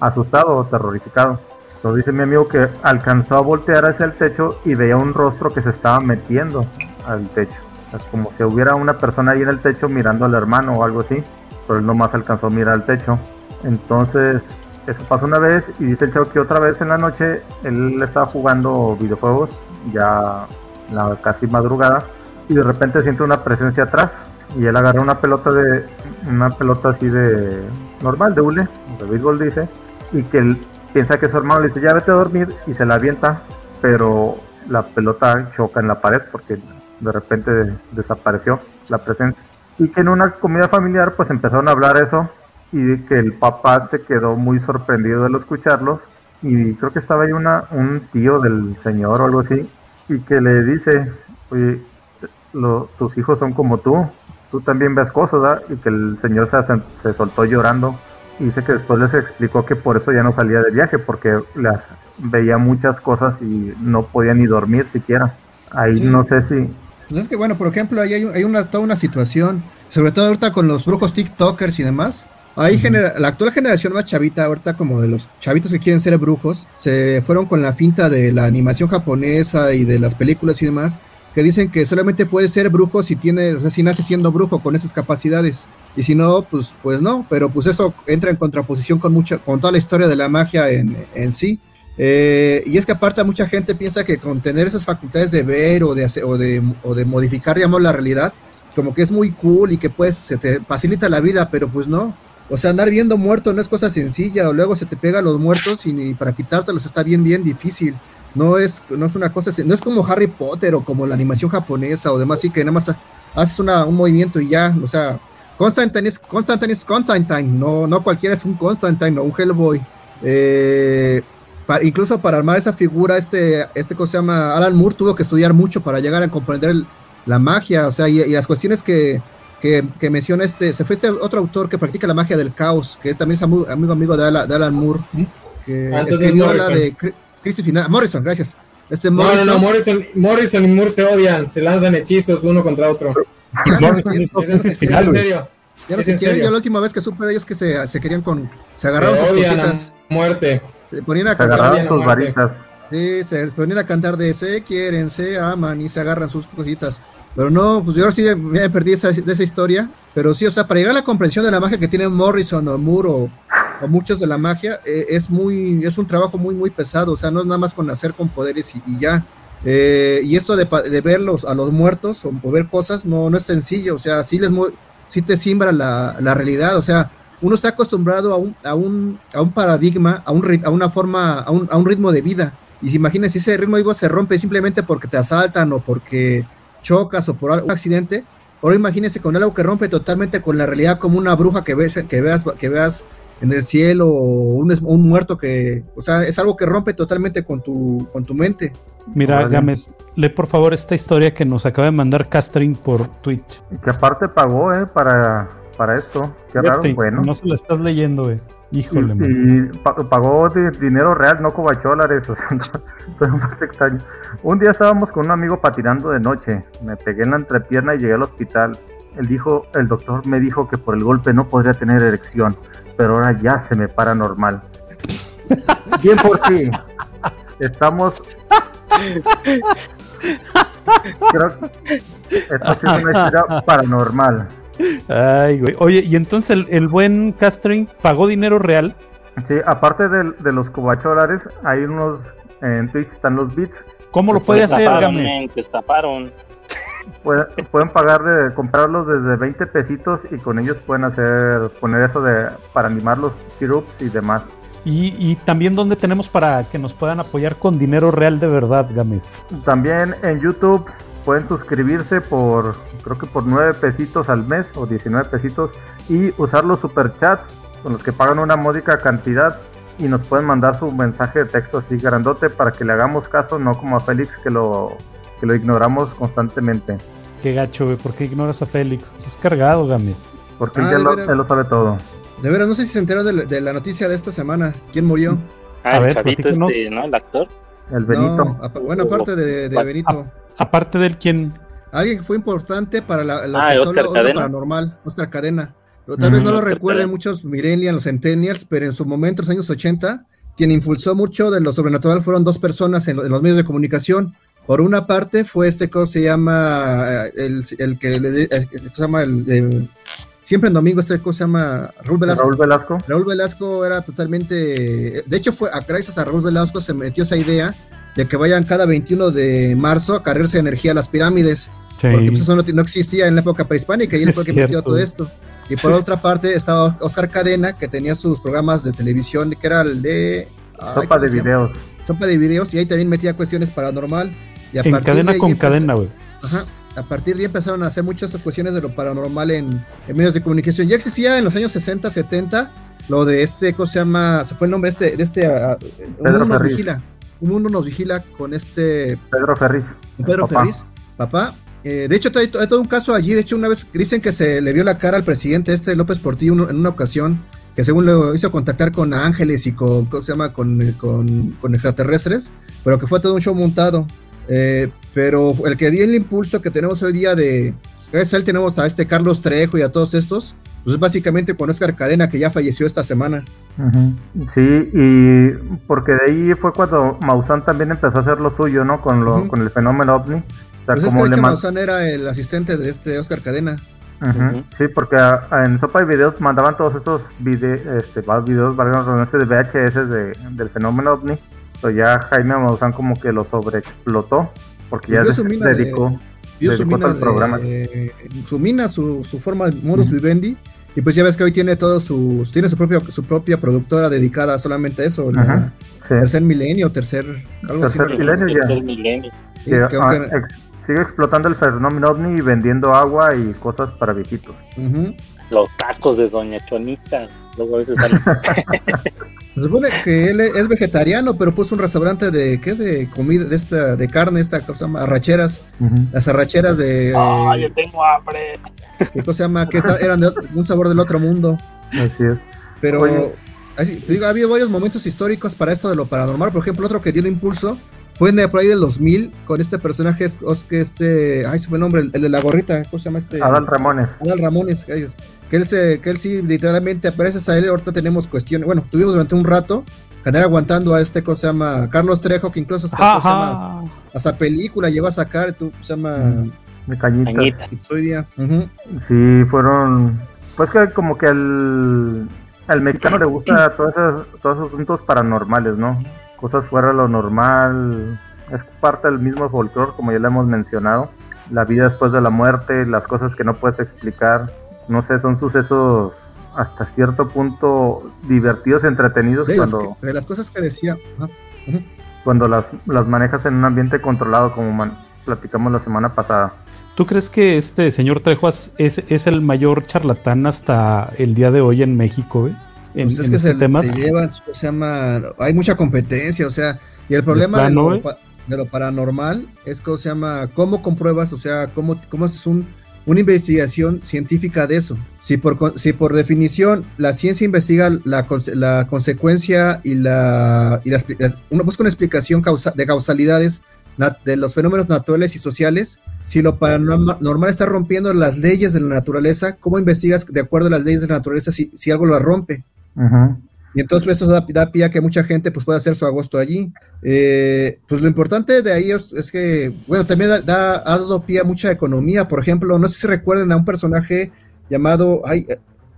asustado o terrorizado. Entonces dice mi amigo que alcanzó a voltear hacia el techo y veía un rostro que se estaba metiendo al techo. como si hubiera una persona ahí en el techo mirando al hermano o algo así, pero él nomás alcanzó a mirar al techo. Entonces, eso pasó una vez y dice el chavo que otra vez en la noche él estaba jugando videojuegos, ya la casi madrugada, y de repente siente una presencia atrás y él agarra una pelota de una pelota así de normal de hule de béisbol dice y que él piensa que su hermano le dice ya vete a dormir y se la avienta pero la pelota choca en la pared porque de repente desapareció la presencia y que en una comida familiar pues empezaron a hablar eso y que el papá se quedó muy sorprendido al escucharlos y creo que estaba ahí una, un tío del señor o algo así y que le dice, oye, tus hijos son como tú, tú también ves cosas, ¿verdad? Y que el señor se, se soltó llorando y dice que después les explicó que por eso ya no salía de viaje, porque las veía muchas cosas y no podía ni dormir siquiera. Ahí no sé si... Pues es que bueno, por ejemplo, ahí hay, hay una, toda una situación, sobre todo ahorita con los brujos TikTokers y demás, Ahí la actual generación más chavita, ahorita como de los chavitos que quieren ser brujos, se fueron con la finta de la animación japonesa y de las películas y demás, que dicen que solamente puede ser brujo si tiene, o sea, si nace siendo brujo con esas capacidades. Y si no, pues, pues no, pero pues eso entra en contraposición con mucha, con toda la historia de la magia en, en sí. Eh, y es que aparte mucha gente piensa que con tener esas facultades de ver o de, hacer, o de, o de modificar, la realidad, como que es muy cool y que pues se te facilita la vida, pero pues no. O sea, andar viendo muerto no es cosa sencilla, o luego se te pega los muertos y, para quitártelos está bien, bien difícil. No es, no es una cosa, no es como Harry Potter o como la animación japonesa o demás, así que nada más haces una, un movimiento y ya, o sea, Constantine es Constantine, es Constantine no, no cualquiera es un Constantine o un Hellboy. Eh, incluso para armar esa figura, este, este cosa se llama Alan Moore tuvo que estudiar mucho para llegar a comprender la magia, o sea, y las cuestiones que, que, menciona este, se fue este otro autor que practica la magia del caos, que es también amigo amigo de Alan, Moore, que escribió la de Crisis Final. Morrison, gracias. Este Morrison. No, no, Morrison, Morrison y Moore se odian, se lanzan hechizos uno contra otro. Morrison hizo Crisis Final. En serio. Ya no se quieren, yo la última vez que supe de ellos que se, se querían con. Se agarraron sus cositas. muerte. Se ponían a cantar. sus varitas. Sí, se ponían a cantar de se quieren, se aman y se agarran sus cositas. Pero no, pues yo ahora sí me perdí esa, de esa historia. Pero sí, o sea, para llegar a la comprensión de la magia que tiene Morrison o Moore o, muchos de la magia, eh, es muy, es un trabajo muy, muy pesado. O sea, no es nada más con hacer con poderes y, ya. Eh, y esto de, de, verlos a los muertos o, ver cosas no, no es sencillo. O sea, sí, les, sí te simbra la, la realidad. O sea, uno está acostumbrado a un, a un, a un paradigma, a, un, a una forma, a un, a un ritmo de vida. Y imagínense, si ese ritmo vida se rompe simplemente porque te asaltan o porque chocas o por algún accidente, ahora imagínese con algo que rompe totalmente con la realidad como una bruja que, ves, que, veas, que veas en el cielo o un, un, muerto que, o sea, es algo que rompe totalmente con tu, con tu mente. Mira, Gámez, lee por favor esta historia que nos acaba de mandar Castrin por Twitch. Que aparte pagó, ¿eh? Para, para esto. Qué raro, bueno. No se la estás leyendo, eh. Híjole, Y, pagó de dinero real, no cobacholares, o sea, más extraño. Un día estábamos con un amigo patinando de noche, me pegué en la entrepierna y llegué al hospital. Él dijo, el doctor me dijo que por el golpe no podría tener erección, pero ahora ya se me para normal. Bien por ti. Estamos. Creo que esto es una historia paranormal. Ay, güey. Oye, y entonces el, buen Castring pagó dinero real. Sí, aparte de, de los cobacholares, hay unos. En Twitch están los bits. ¿Cómo lo puede hacer, Game? estafaron. Pueden, pueden pagar de comprarlos desde 20 pesitos y con ellos pueden hacer poner eso de para animar los syrups y demás. Y, y, también donde tenemos para que nos puedan apoyar con dinero real de verdad, Games. También en YouTube pueden suscribirse por, creo que por 9 pesitos al mes o 19 pesitos y usar los superchats con los que pagan una módica cantidad y nos pueden mandar su mensaje de texto así grandote para que le hagamos caso, no como a Félix que lo, que lo ignoramos constantemente. Qué gacho, güey, ¿por qué ignoras a Félix? Si es cargado, Games. Porque ah, él, ya lo, sabe todo. De veras, no sé si se enteró de, la noticia de esta semana. ¿Quién murió? Ah, el chavito este, ¿no? El actor. El Benito. bueno, aparte de, de Benito. Aparte del quién. Alguien que fue importante para la, la ah, Oscar Cadena. paranormal, Oscar Cadena. Pero tal vez no lo recuerden muchos millennials, los centennials, pero en su momento, en los años 80, quien impulsó mucho de lo sobrenatural fueron dos personas en, los medios de comunicación. Por una parte fue este que se llama, el, el que se llama el, siempre en domingo, este cosa se llama Raúl Velasco. Raúl Velasco. Raúl Velasco era totalmente, de hecho fue, gracias a Raúl Velasco se metió esa idea de que vayan cada 21 de marzo a cargarse energía a las pirámides. Porque pues, eso no, existía en la época prehispánica y él fue el que metió todo esto. Y por otra parte estaba Oscar Cadena, que tenía sus programas de televisión, que era el de... Sopa de videos. Sopa de videos, y ahí también metía cuestiones paranormal. Y en cadena con cadena, güey. Ajá. a partir de ahí empezaron a hacer muchas cuestiones de lo paranormal en, medios de comunicación. Ya existía en los años 60, 70 lo de este, ¿cómo se llama? Se fue el nombre este, de este, uh, un mundo nos vigila, un mundo nos vigila con este... Pedro Ferriz. Pedro Ferriz, papá. Eh, de hecho, hay, todo un caso allí. De hecho, una vez dicen que se le vio la cara al presidente este López Portillo en una ocasión, que según lo hizo contactar con ángeles y con, ¿cómo se llama? Con, con, extraterrestres, pero que fue todo un show montado. Eh, pero el que dio el impulso que tenemos hoy día de, gracias a él tenemos a este Carlos Trejo y a todos estos, pues básicamente con Oscar Cadena que ya falleció esta semana. Sí, y porque de ahí fue cuando Maussan también empezó a hacer lo suyo, ¿no? Con, lo, con el fenómeno ovni. O sea, pues como es que, Maussan era el asistente de este Oscar Cadena. Sí, porque en Sopa y Videos mandaban todos esos vide este, videos, este de VHS de, del fenómeno ovni. Pero ya Jaime Maussan como que lo sobreexplotó, porque ya se dedicó, su mina, al programa. su mina, su, su forma de modus vivendi y pues ya ves que hoy tiene todo su, tiene su propia, su propia productora dedicada solamente a eso, tercer milenio, tercer, algo así. Milenio ya. Sigue explotando el fenómeno ovni y vendiendo agua y cosas para viejitos. Los tacos de Doña Chonita. Luego a veces Se supone que él es vegetariano, pero puso un restaurante de ¿qué? de comida, de esta, de carne, esta cosa, arracheras, las arracheras de. ¡Ah, yo tengo hambre! ¿Qué cosa se llama? Que eran de un sabor del otro mundo. Así es. Pero digo, ha habido varios momentos históricos para esto de lo paranormal. Por ejemplo, otro que dio impulso fue en el, por ahí del 2000 con este personaje, que este, ay, se fue el nombre, el, de la gorrita, ¿cómo se llama este? Adal Ramones. Adal Ramones, que él, se, que él sí, literalmente, aparece a él, ahorita tenemos cuestiones, bueno, tuvimos durante un rato, Canera aguantando a este, ¿cómo se llama? Carlos Trejo, que incluso hasta, llama, hasta película llegó a sacar, tú, se llama... De cañita. día. Sí, fueron. Pues que como que al, al mexicano le gusta todos esos, todos esos asuntos paranormales, ¿no? Cosas fuera de lo normal. Es parte del mismo folclore, como ya le hemos mencionado. La vida después de la muerte, las cosas que no puedes explicar. No sé, son sucesos hasta cierto punto divertidos, entretenidos. De, cuando, las, de las cosas que decía. Cuando las, las manejas en un ambiente controlado, como platicamos la semana pasada. ¿Tú crees que este señor Trejuas es, es el mayor charlatán hasta el día de hoy en México? En, pues es que este se, lleva, se llama, hay mucha competencia, o sea, y el problema de, lo, paranormal es que se llama, ¿cómo compruebas? O sea, ¿cómo, cómo haces un, una investigación científica de eso? Si por, si por definición la ciencia investiga la, la consecuencia y la, y uno busca una explicación de causalidades de los fenómenos naturales y sociales, si lo paranormal está rompiendo las leyes de la naturaleza, ¿cómo investigas de acuerdo a las leyes de la naturaleza si, si algo lo rompe? Y entonces eso da, da, pie a que mucha gente pues, pueda hacer su agosto allí. Eh, pues lo importante de ahí es, que, bueno, también da, ha dado pie a mucha economía. Por ejemplo, no sé si recuerdan a un personaje llamado ay,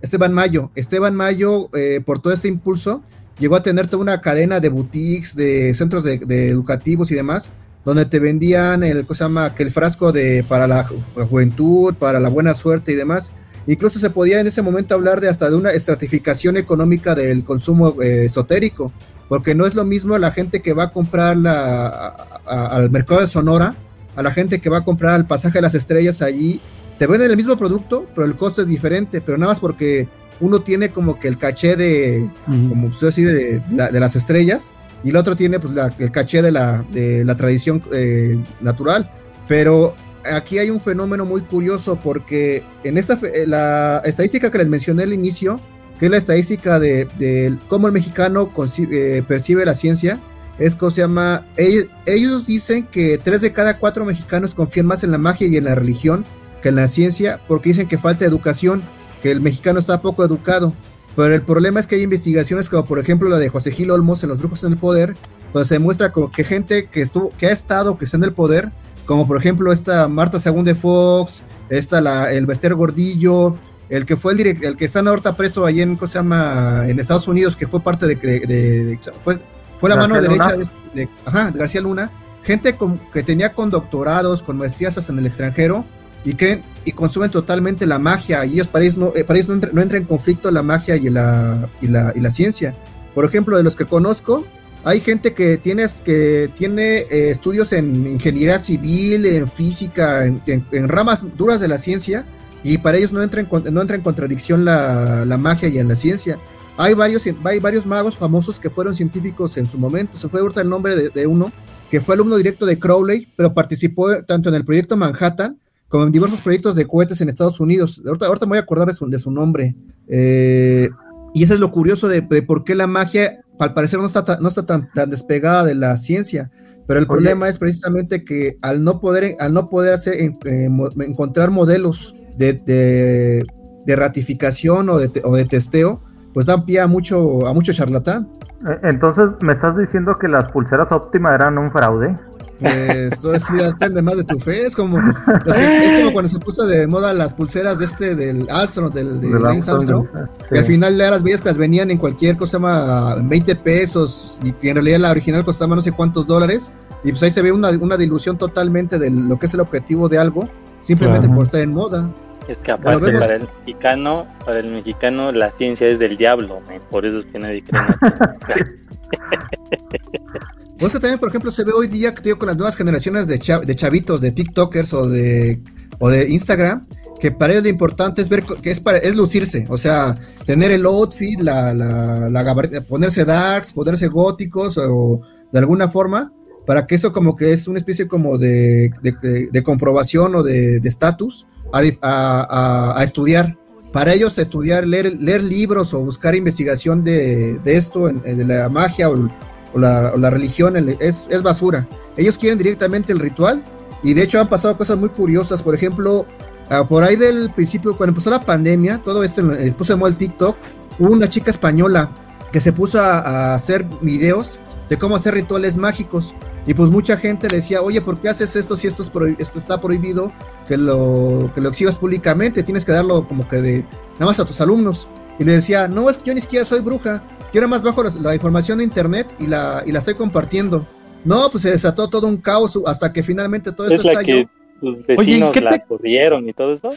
Esteban Mayo. Esteban Mayo, eh, por todo este impulso, llegó a tener toda una cadena de boutiques, de centros de educativos y demás, donde te vendían el, ¿cómo se llama? Que el frasco de, para la juventud, para la buena suerte y demás. Incluso se podía en ese momento hablar de hasta de una estratificación económica del consumo eh, esotérico, porque no es lo mismo la gente que va a comprar la, al mercado de Sonora, a la gente que va a comprar el pasaje de las estrellas allí. Te venden el mismo producto, pero el costo es diferente, pero nada más porque uno tiene como que el caché de, como usted así, de, de las estrellas, y el otro tiene pues el caché de la, de la tradición eh, natural. Pero aquí hay un fenómeno muy curioso porque en esta eh, la estadística que les mencioné al inicio, que es la estadística de, cómo el mexicano eh, percibe la ciencia, es que se llama, ellos, ellos, dicen que tres de cada cuatro mexicanos confían más en la magia y en la religión que en la ciencia porque dicen que falta educación, que el mexicano está poco educado. Pero el problema es que hay investigaciones como por ejemplo la de José Gil Olmos en Los Brujos en el Poder, donde se demuestra como que gente que estuvo, que ha estado, que está en el poder, como por ejemplo esta Marta Según de Fox, esta la, el Bester Gordillo, el que fue el, direct, el que está ahorita preso ahí en, ¿cómo se llama? en Estados Unidos, que fue parte de, de, fue, fue la mano derecha de, García Luna, gente que tenía con doctorados, con maestrías en el extranjero, y creen y consumen totalmente la magia y ellos para ellos no, eh, para no, entra, en conflicto la magia y la, y la, y la ciencia. Por ejemplo, de los que conozco, Hay gente que tiene, que tiene eh, estudios en ingeniería civil, en física, en, ramas duras de la ciencia, y para ellos no entra en, no entra en contradicción la, magia y en la ciencia. Hay varios, hay varios magos famosos que fueron científicos en su momento. Se fue ahorita el nombre de, uno, que fue alumno directo de Crowley, pero participó tanto en el proyecto Manhattan como en diversos proyectos de cohetes en Estados Unidos. Ahorita, ahorita me voy a acordar de su, de su nombre. Eh, y eso es lo curioso de, por qué la magia, al parecer, no está, no está tan, tan despegada de la ciencia. Pero el problema es precisamente que al no poder, al no poder hacer, eh, encontrar modelos de, de, ratificación o de, o de, testeo, pues dan pie a mucho, a mucho charlatán. Eh, entonces, ¿me estás diciendo que las pulseras óptimas eran un fraude? Eso sí depende más de tu fe. Es como, es como cuando se puso de moda las pulseras de este del Astro, del de, Lance Armstrong. Y al final ya las veías que las venían en cualquier cosa más 20 pesos y que en realidad la original costaba no sé cuántos dólares. Y pues ahí se ve una, una dilución totalmente de lo que es el objetivo de algo, simplemente por estar en moda. Es que aparte para el mexicano, para el mexicano la ciencia es del diablo, por eso es que nadie cree en Pues también, por ejemplo, se ve hoy día que con las nuevas generaciones de, de chavitos, de TikTokers o de, o de Instagram, que para ellos lo importante es ver que es para es lucirse, o sea, tener el outfit, la, la, la ponerse darks, ponerse góticos o de alguna forma, para que eso como que es una especie como de, de, comprobación o de estatus a, a, estudiar. Para ellos estudiar, leer, libros o buscar investigación de, esto, de la magia o la, religión es, basura. Ellos quieren directamente el ritual y de hecho han pasado cosas muy curiosas. Por ejemplo, ah, por ahí del principio, cuando empezó la pandemia, todo esto eh, puso de el TikTok, hubo una chica española que se puso a, hacer videos de cómo hacer rituales mágicos. Y pues mucha gente le decía, oye, ¿por qué haces esto si esto, es esto está prohibido que lo, que lo exhibas públicamente? Tienes que darlo como que de nada más a tus alumnos. Y le decía, no, es que yo ni siquiera soy bruja. Yo nada más bajo la, información de internet y la, y la estoy compartiendo. No, pues se desató todo un caos hasta que finalmente todo esto estalló. Que tus vecinos Oye, la corrieron y todo eso.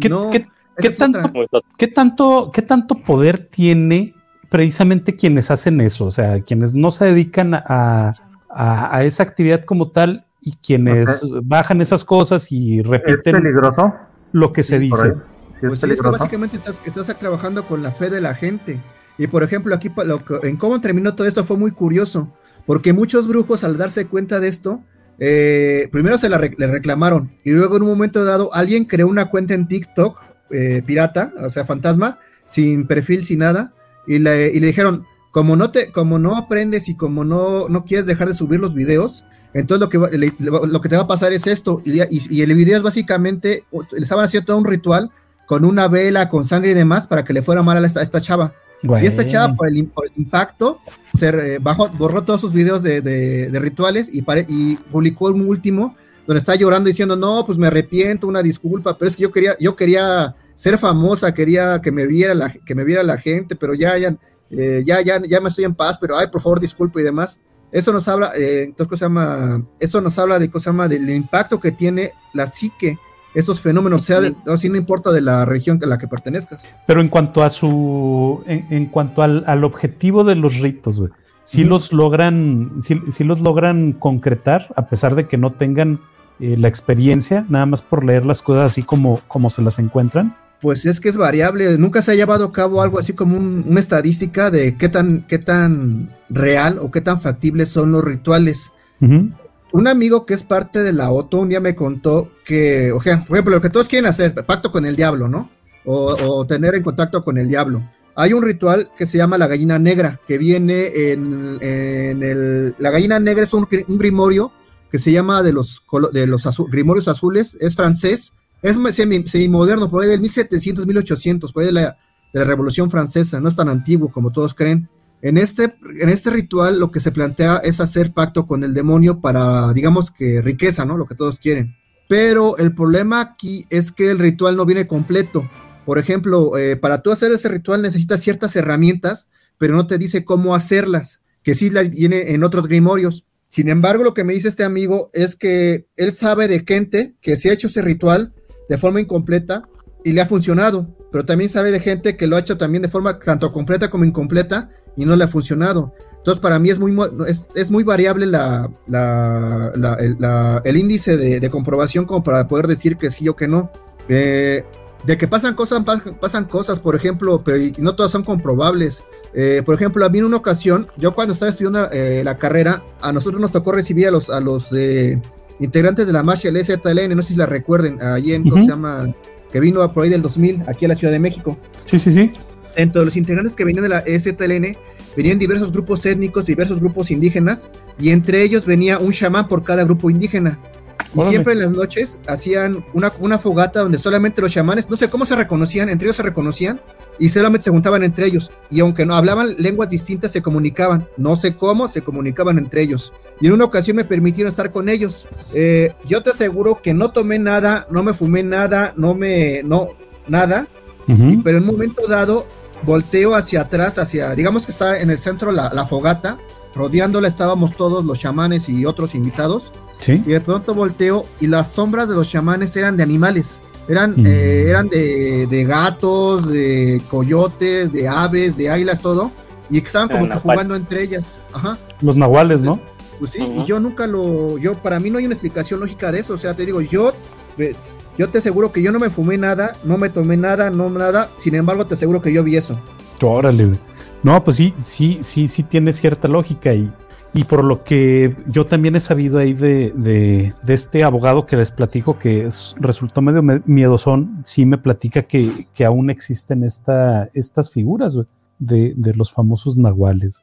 ¿Qué, ¿qué, tanto, ¿qué, tanto, ¿Qué tanto poder tiene precisamente quienes hacen eso? O sea, quienes no se dedican a, a, esa actividad como tal y quienes bajan esas cosas y repiten peligroso? lo que se dice. pues sí, es que básicamente estás, estás trabajando con la fe de la gente. Y por ejemplo, aquí en cómo terminó todo esto fue muy curioso, porque muchos brujos al darse cuenta de esto, eh, primero se le reclamaron y luego en un momento dado alguien creó una cuenta en TikTok eh, pirata, o sea, fantasma, sin perfil, sin nada, y le, y le dijeron, como no, te, como no aprendes y como no, no quieres dejar de subir los videos, entonces lo que, lo que te va a pasar es esto, y, y, el video es básicamente, le estaban haciendo todo un ritual con una vela, con sangre y demás, para que le fuera mal a esta chava. Y esta chava, por el, impacto, se eh, bajó, borró todos sus videos de, rituales y, y, publicó un último donde está llorando diciendo, no, pues me arrepiento, una disculpa, pero es que yo quería, yo quería ser famosa, quería que me viera la, que me viera la gente, pero ya, ya, eh, ya, ya, ya me estoy en paz, pero ay, por favor, disculpa y demás. Eso nos habla, eh, entonces, se llama? Eso nos habla de, cosa llama? Del impacto que tiene la psique estos fenómenos, sea así no importa de la región a la que pertenezcas. Pero en cuanto a su, en, cuanto al, objetivo de los ritos, si los logran, si, los logran concretar, a pesar de que no tengan eh, la experiencia, nada más por leer las cosas así como, como se las encuentran. Pues es que es variable, nunca se ha llevado a cabo algo así como una estadística de qué tan, qué tan real o qué tan factibles son los rituales un amigo que es parte de la OTO un día me contó que, o sea, por ejemplo, lo que todos quieren hacer, pacto con el diablo, ¿no? O, tener en contacto con el diablo. Hay un ritual que se llama la gallina negra, que viene en, el... La gallina negra es un, grimorio que se llama de los, de los grimorios azules, es francés, es semi-moderno, por ahí del 1700, 1800, por ahí de la, de la Revolución Francesa, no es tan antiguo como todos creen. En este, en este ritual lo que se plantea es hacer pacto con el demonio para, digamos que riqueza, ¿no? Lo que todos quieren. Pero el problema aquí es que el ritual no viene completo. Por ejemplo, eh, para tú hacer ese ritual necesitas ciertas herramientas, pero no te dice cómo hacerlas, que sí las viene en otros grimorios. Sin embargo, lo que me dice este amigo es que él sabe de gente que se ha hecho ese ritual de forma incompleta y le ha funcionado, pero también sabe de gente que lo ha hecho también de forma tanto completa como incompleta y no le ha funcionado. Entonces, para mí es muy, es, muy variable la, el, índice de, comprobación como para poder decir que sí o que no. Eh, de que pasan cosas, pasan cosas, por ejemplo, pero no todas son comprobables. Eh, por ejemplo, a mí en una ocasión, yo cuando estaba estudiando eh, la carrera, a nosotros nos tocó recibir a los, a los integrantes de la marcha del EZLN, no sé si la recuerden, allí en, ¿cómo se llama? Que vino por ahí del 2000, aquí a la Ciudad de México. Sí, sí, sí. Entre los integrantes que venían de la EZLN, venían diversos grupos étnicos, diversos grupos indígenas, y entre ellos venía un chamán por cada grupo indígena. Y siempre en las noches hacían una, una fogata donde solamente los chamanes, no sé cómo se reconocían, entre ellos se reconocían, y solamente se juntaban entre ellos. Y aunque no hablaban lenguas distintas, se comunicaban. No sé cómo, se comunicaban entre ellos. Y en una ocasión me permitieron estar con ellos. Eh, yo te aseguro que no tomé nada, no me fumé nada, no me, no, nada. pero en un momento dado volteo hacia atrás, hacia, digamos que está en el centro la, fogata, rodeándola estábamos todos los chamanes y otros invitados. Y de pronto volteo y las sombras de los chamanes eran de animales. Eran, mm. eh, eran de, gatos, de coyotes, de aves, de águilas, todo. Y que estaban como que jugando entre ellas. Ajá. Los nahuales, ¿no? Pues sí, y yo nunca lo, yo, para mí no hay una explicación lógica de eso. O sea, te digo, yo yo te aseguro que yo no me fumé nada, no me tomé nada, no nada. Sin embargo, te aseguro que yo vi eso. Órale, No, pues sí, sí, sí, sí tiene cierta lógica y, y por lo que yo también he sabido ahí de, de, este abogado que les platico que resultó medio miedosón, sí me platica que, que aún existen esta, estas figuras de, de, los famosos nahuales.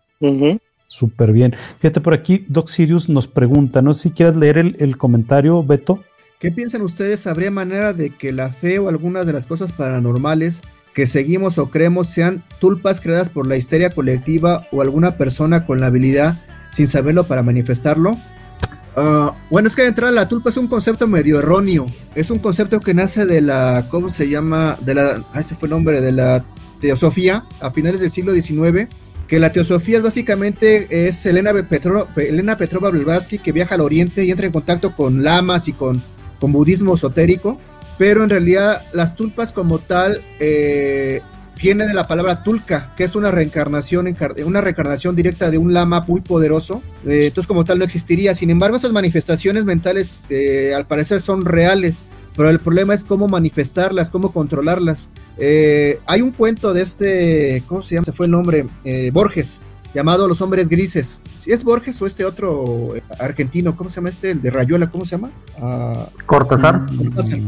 Súper bien. Fíjate por aquí, Doc Sirius nos pregunta, no sé si quieres leer el, el comentario, Beto. ¿Qué piensan ustedes? ¿Habría manera de que la fe o algunas de las cosas paranormales que seguimos o creemos sean tulpas creadas por la histeria colectiva o alguna persona con la habilidad sin saberlo para manifestarlo? Ah, bueno, es que de entrada la tulpa es un concepto medio erróneo. Es un concepto que nace de la, ¿cómo se llama? De la, ah, ese fue el nombre, de la teosofía a finales del siglo XIX. Que la teosofía es básicamente es Elena, Elena Petrova Blavatsky que viaja al oriente y entra en contacto con lamas y con con budismo esotérico, pero en realidad las tulpas como tal eh, viene de la palabra tulka, que es una reencarnación, una reencarnación directa de un lama muy poderoso, eh, entonces como tal no existiría. Sin embargo, esas manifestaciones mentales eh, al parecer son reales, pero el problema es cómo manifestarlas, cómo controlarlas. hay un cuento de este, ¿cómo se llama? Se fue el nombre, Borges, llamado Los Hombres Grises. Si es Borges o este otro eh, argentino, ¿cómo se llama este? El de Rayuela, ¿cómo se llama? Ah, Cortázar.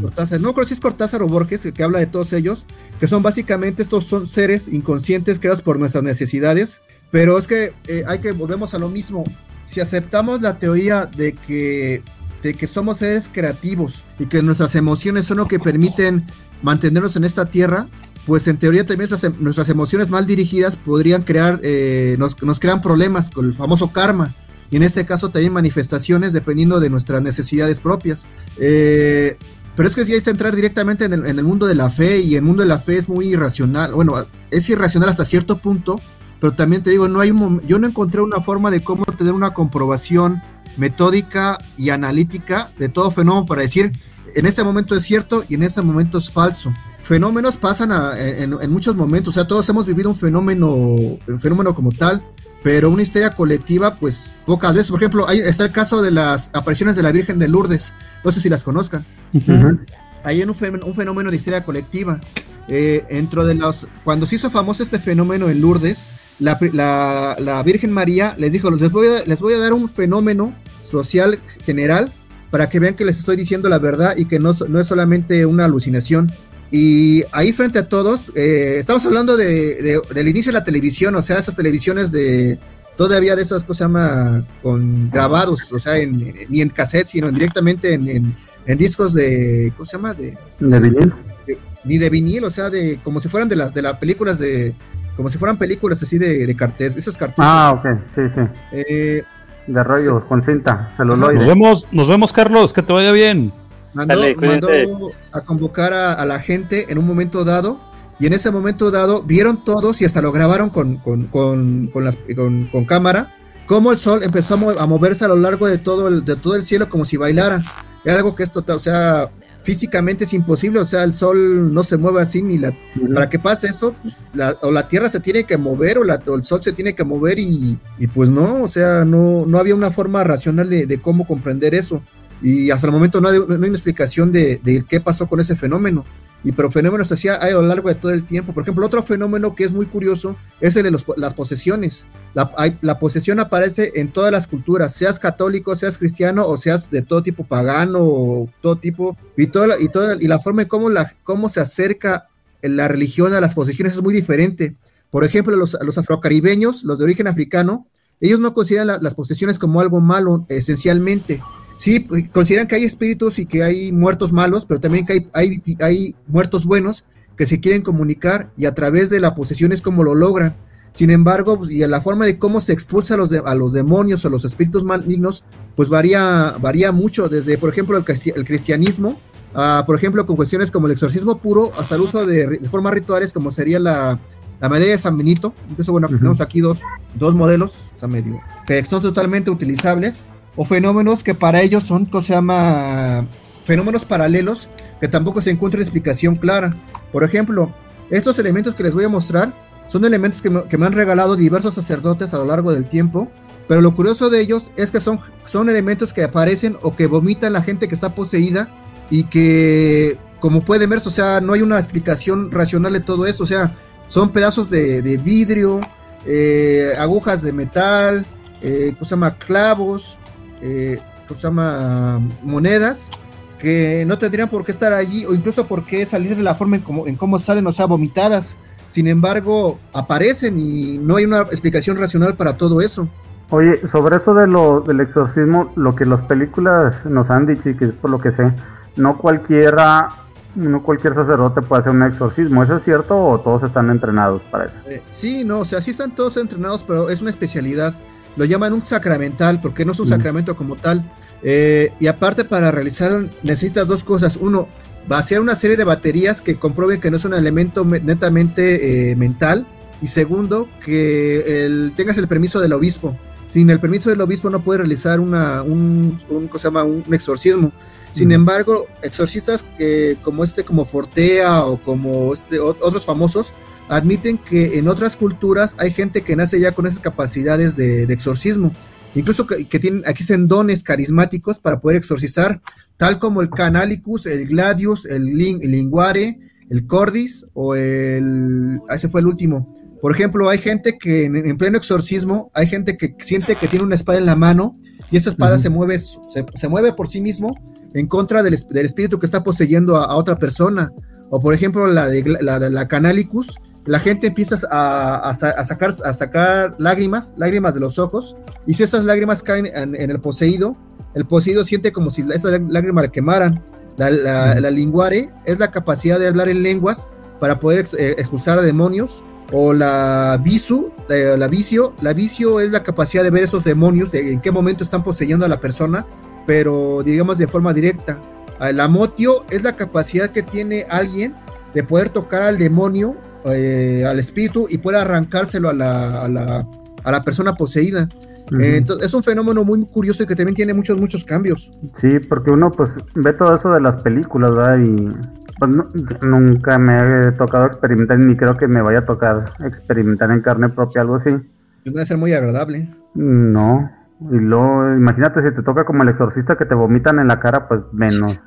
Cortázar, No creo si es Cortázar o Borges, que habla de todos ellos, que son básicamente estos son seres inconscientes creados por nuestras necesidades. Pero es que eh, hay que volvemos a lo mismo. Si aceptamos la teoría de que, de que somos seres creativos y que nuestras emociones son lo que permiten mantenernos en esta tierra, pues en teoría también nuestras, emociones mal dirigidas podrían crear, eh, nos, crean problemas con el famoso karma. Y en este caso también manifestaciones dependiendo de nuestras necesidades propias. Eh, pero es que si hay que entrar directamente en el, mundo de la fe y el mundo de la fe es muy irracional. Bueno, es irracional hasta cierto punto, pero también te digo, no hay yo no encontré una forma de cómo tener una comprobación metódica y analítica de todo fenómeno para decir, en este momento es cierto y en este momento es falso fenómenos pasan en, muchos momentos, o sea, todos hemos vivido un fenómeno, un fenómeno como tal, pero una histeria colectiva, pues pocas veces. Por ejemplo, ahí está el caso de las apariciones de la Virgen de Lourdes, no sé si las conozcan. Hay un, un, fenómeno de histeria colectiva. Eh, dentro de los, cuando se hizo famoso este fenómeno en Lourdes, la, la, Virgen María les dijo, les voy, a, les voy a dar un fenómeno social general para que vean que les estoy diciendo la verdad y que no, no es solamente una alucinación. Y ahí frente a todos, eh, estamos hablando de, del inicio de la televisión, o sea, esas televisiones de todavía de esas cosas se llama con grabados, o sea, ni en cassette, sino directamente en, discos de, ¿cómo se llama? De, vinil. ni de vinil, o sea, de como si fueran de las de las películas de, como si fueran películas así de, de cartel, esas carteles. Ah, ok, sí, sí. Eh, de rollo, con cinta, celuloide. Nos vemos, nos vemos, Carlos, que te vaya bien. Mandó, a convocar a, la gente en un momento dado y en ese momento dado vieron todos y hasta lo grabaron con, con, las, con, cámara, cómo el sol empezó a moverse a lo largo de todo el, de todo el cielo como si bailara. Es algo que es total, o sea, físicamente es imposible, o sea, el sol no se mueve así, ni la... Para que pase eso, pues, o la Tierra se tiene que mover, o, la, el sol se tiene que mover, y, pues no, o sea, no, no había una forma racional de, cómo comprender eso. Y hasta el momento no hay, hay una explicación de, de, qué pasó con ese fenómeno y pero fenómenos así a lo largo de todo el tiempo. Por ejemplo, otro fenómeno que es muy curioso es el de las posesiones. La, posesión aparece en todas las culturas, seas católico, seas cristiano o seas de todo tipo pagano o todo tipo. Y, toda y, toda, y la forma en cómo, la, cómo se acerca la religión a las posesiones es muy diferente. Por ejemplo, los, los afrocaribeños, los de origen africano, ellos no consideran las posesiones como algo malo esencialmente, Sí, pues, consideran que hay espíritus y que hay muertos malos, pero también que hay, hay, muertos buenos que se quieren comunicar y a través de la posesión es como lo logran. Sin embargo, pues, y a la forma de cómo se expulsa a los, a los demonios o los espíritus malignos, pues varía, varía mucho, desde, por ejemplo, el, cristianismo, por ejemplo, con cuestiones como el exorcismo puro, hasta el uso de, formas rituales como sería la, la medalla de San Benito. Incluso, bueno, tenemos aquí dos, dos modelos, medio, que son totalmente utilizables o fenómenos que para ellos son, ¿cómo se llama? Fenómenos paralelos que tampoco se encuentra explicación clara. Por ejemplo, estos elementos que les voy a mostrar son elementos que me, han regalado diversos sacerdotes a lo largo del tiempo, pero lo curioso de ellos es que son, son elementos que aparecen o que vomitan la gente que está poseída y que, como pueden ver, o sea, no hay una explicación racional de todo eso, o sea, son pedazos de, vidrio, eh, agujas de metal, eh, se llama? Clavos, eh, se llama? Monedas que no tendrían por qué estar allí o incluso por qué salir de la forma en cómo, en cómo salen, o sea, vomitadas. Sin embargo, aparecen y no hay una explicación racional para todo eso. Oye, sobre eso de lo, del exorcismo, lo que las películas nos han dicho y que es por lo que sé, no cualquiera, no cualquier sacerdote puede hacer un exorcismo. ¿Eso es cierto o todos están entrenados para eso? Eh, sí, no, o sea, sí están todos entrenados, pero es una especialidad lo llaman un sacramental porque no es un mm. sacramento como tal. Eh, y aparte para realizar necesitas dos cosas. Uno, vaciar una serie de baterías que comprueben que no es un elemento netamente eh, mental. Y segundo, que tengas el permiso del obispo. Sin el permiso del obispo no puedes realizar una, un, un, llama? un exorcismo. Sin mm. embargo, exorcistas como este, como Fortea o como este, otros famosos, admiten que en otras culturas hay gente que nace ya con esas capacidades de, exorcismo, incluso que, tienen, existen dones carismáticos para poder exorcizar, tal como el Canalicus, el Gladius, el, Linguare, el Cordis o el... Ese fue el último. Por ejemplo, hay gente que en, pleno exorcismo, hay gente que siente que tiene una espada en la mano y esa espada se, mueve, se, mueve por sí mismo en contra del, espíritu que está poseyendo a, otra persona. O por ejemplo, la de la, de la Canalicus, la gente empieza a, sacar, a sacar lágrimas, lágrimas de los ojos, y si esas lágrimas caen en, el poseído, el poseído siente como si esas lágrimas le quemaran. La, la, linguare es la capacidad de hablar en lenguas para poder eh, expulsar a demonios, o la visu, eh, la vicio, la vicio es la capacidad de ver esos demonios, en qué momento están poseyendo a la persona, pero digamos de forma directa. La motio es la capacidad que tiene alguien de poder tocar al demonio eh, al espíritu y puede arrancárselo a la, a la, a la persona poseída. entonces, es un fenómeno muy curioso y que también tiene muchos, muchos cambios. Sí, porque uno pues ve todo eso de las películas, ¿verdad? Y pues, nunca me he tocado experimentar, ni creo que me vaya a tocar experimentar en carne propia algo así. Debe ser muy agradable. No, y luego, imagínate si te toca como el exorcista que te vomitan en la cara, pues menos.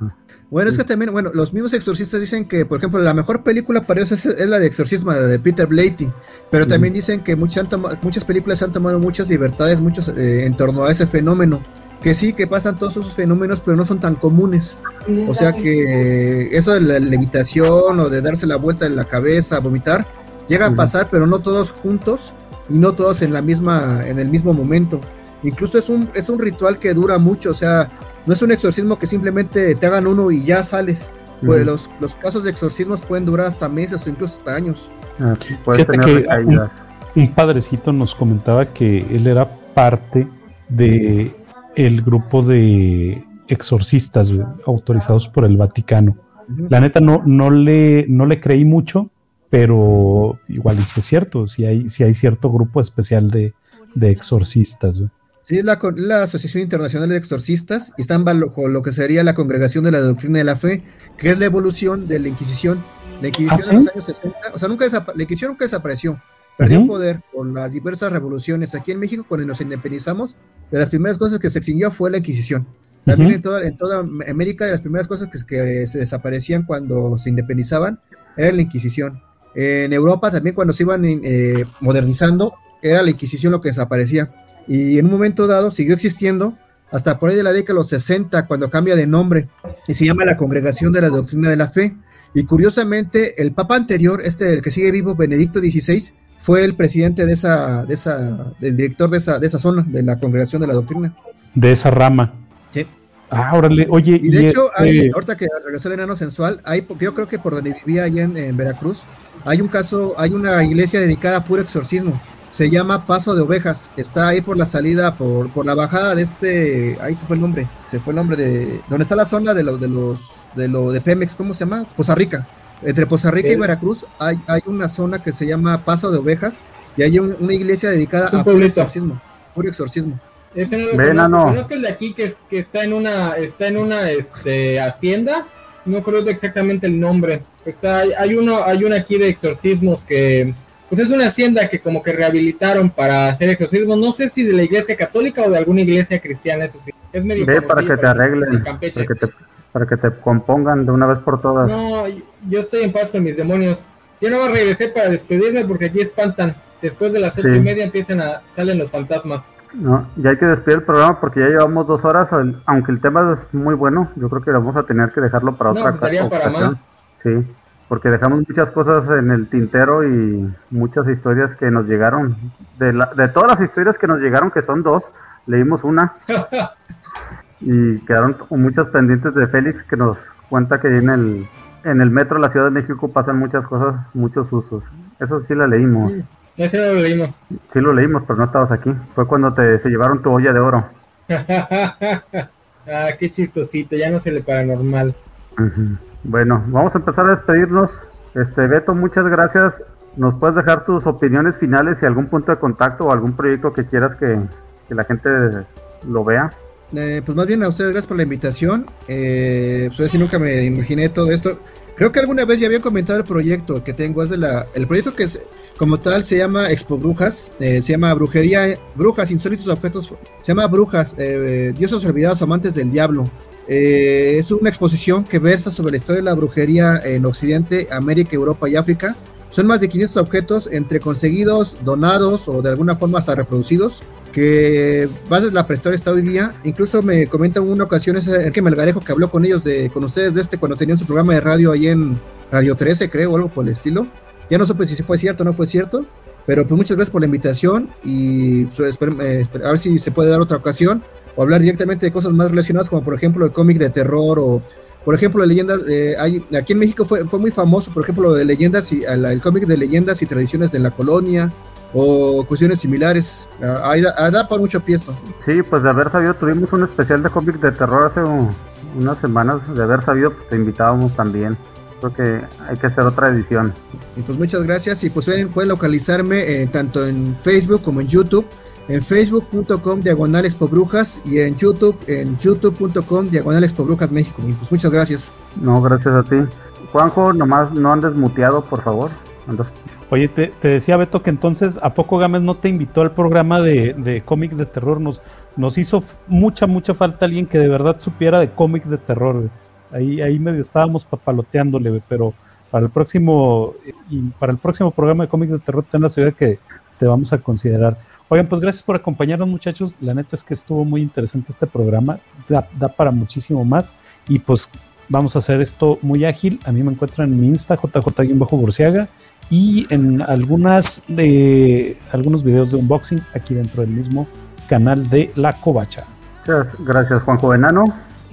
Bueno, es que también, bueno, los mismos exorcistas dicen que, por ejemplo, la mejor película para ellos es, la de exorcismo, de Peter Blatty, pero también dicen que muchas, muchas películas han tomado muchas libertades muchos, eh, en torno a ese fenómeno. Que sí, que pasan todos esos fenómenos, pero no son tan comunes. O sea que eso de la levitación o de darse la vuelta en la cabeza, vomitar, llega a pasar, pero no todos juntos y no todos en la misma, en el mismo momento. Incluso es un, es un ritual que dura mucho, o sea, no es un exorcismo que simplemente te hagan uno y ya sales. Pues los, los, casos de exorcismos pueden durar hasta meses o incluso hasta años. Ah, un, padrecito nos comentaba que él era parte de el grupo de exorcistas autorizados por el Vaticano. La neta no, no, le, no le creí mucho, pero igual es cierto, si hay, si hay cierto grupo especial de, de exorcistas. Sí, es la, la, Asociación Internacional de Exorcistas y están bajo lo que sería la Congregación de la Doctrina de la Fe, que es la evolución de la Inquisición. La Inquisición ¿Ah, en los años 60, o sea, nunca la Inquisición nunca desapareció, perdió poder por las diversas revoluciones. Aquí en México, cuando nos independizamos, de las primeras cosas que se extinguió fue la Inquisición. También en, toda, en toda América, de las primeras cosas que, que se desaparecían cuando se independizaban era la Inquisición. En Europa también cuando se iban eh, modernizando, era la Inquisición lo que desaparecía. Y en un momento dado siguió existiendo hasta por ahí de la década de los 60, cuando cambia de nombre y se llama la Congregación de la Doctrina de la Fe. Y curiosamente, el Papa anterior, este, el que sigue vivo, Benedicto XVI, fue el presidente de esa, de esa, del director de esa, de esa zona, de la Congregación de la Doctrina. De esa rama. Sí. Ah, órale, oye. Y de hecho, este ahorita que regresó el enano sensual, hay, yo creo que por donde vivía allá en Veracruz, hay un caso, hay una iglesia dedicada a puro exorcismo. Se llama Paso de Ovejas. Está ahí por la salida, por, por la bajada de este. Ahí se fue el nombre. Se fue el nombre de. ¿Dónde está la zona de, los de los. de lo de Pemex? ¿Cómo se llama? Poza Rica. Entre Poza Rica y Veracruz hay, hay una zona que se llama Paso de Ovejas. Y hay una iglesia dedicada a puro exorcismo. Puro exorcismo. Ese no lo conozco. conozco el de aquí que, que está en una, está en una este, hacienda no creo exactamente el nombre. Está, hay uno, hay uno aquí de exorcismos que, pues es una hacienda que como que rehabilitaron para hacer exorcismos. No sé si de la iglesia católica o de alguna iglesia cristiana, eso sí. Es medio Ve para que te arreglen, para que te, para que te compongan de una vez por todas. No, yo estoy en paz con mis demonios. Yo no regresé para despedirme porque aquí espantan después de las ocho y media empiezan a salen los fantasmas. No, ya hay que despedir el programa porque ya llevamos dos horas, aunque el tema es muy bueno, yo creo que vamos a tener que dejarlo para otra pues para más. Sí, porque dejamos muchas cosas en el tintero y muchas historias que nos llegaron. De, la, de todas las historias que nos llegaron, que son dos, leímos una. y quedaron muchas pendientes de Félix que nos cuenta que en el, en el metro de la Ciudad de México pasan muchas cosas, muchos usos. Eso sí la leímos. Este no lo leímos. Sí lo leímos, pero no estabas aquí. Fue cuando te se llevaron tu olla de oro. ah, qué chistosito, ya no se le paranormal. Bueno, vamos a empezar a despedirnos. Este Beto, muchas gracias. ¿Nos puedes dejar tus opiniones finales y algún punto de contacto o algún proyecto que quieras que, la gente lo vea? Eh, pues más bien a ustedes, gracias por la invitación. Eh, pues si nunca me imaginé todo esto. Creo que alguna vez ya había comentado el proyecto que tengo, es de la, el proyecto que es, como tal se llama Expo Brujas, eh, se llama Brujería, Brujas, Insólitos Objetos, se llama Brujas, eh, Dioses Olvidados, Amantes del Diablo. Eh, es una exposición que versa sobre la historia de la brujería en Occidente, América, Europa y África. Son más de 500 objetos entre conseguidos, donados o de alguna forma hasta reproducidos, que desde la prehistoria hasta hoy día. Incluso me comentan una ocasión es que Melgarejo que habló con ellos, de, con ustedes de este, cuando tenían su programa de radio ahí en Radio 13, creo, o algo por el estilo ya no supe si fue cierto o no fue cierto, pero pues muchas gracias por la invitación y pues, eh, a ver si se puede dar otra ocasión o hablar directamente de cosas más relacionadas como por ejemplo el cómic de terror o por ejemplo leyendas eh, hay, aquí en México fue, fue muy famoso por ejemplo lo de leyendas y el cómic de leyendas y tradiciones de la colonia o cuestiones similares ah, da, para mucho pie esto sí pues de haber sabido tuvimos un especial de cómic de terror hace unas semanas de haber sabido pues te invitábamos también creo que hay que hacer otra edición. Y pues muchas gracias y pues pueden, localizarme eh, tanto en Facebook como en YouTube. En facebook.com diagonal Brujas y en YouTube en youtube.com diagonal Brujas México. Y pues muchas gracias. No, gracias a ti. Juanjo, nomás no andes muteado, por favor. Oye, te, decía Beto que entonces a poco Gámez no te invitó al programa de, de cómic de terror. Nos, nos hizo mucha, mucha falta alguien que de verdad supiera de cómic de terror. Ahí, ahí medio estábamos papaloteándole, pero para el próximo y para el próximo programa de cómics de terror ten la ciudad que te vamos a considerar. Oigan, pues gracias por acompañarnos muchachos. La neta es que estuvo muy interesante este programa. Da, para muchísimo más. Y pues vamos a hacer esto muy ágil. A mí me encuentran en mi Insta, jj-burciaga. Y en algunas de algunos videos de unboxing aquí dentro del mismo canal de La Covacha. Gracias, Juanjo Enano.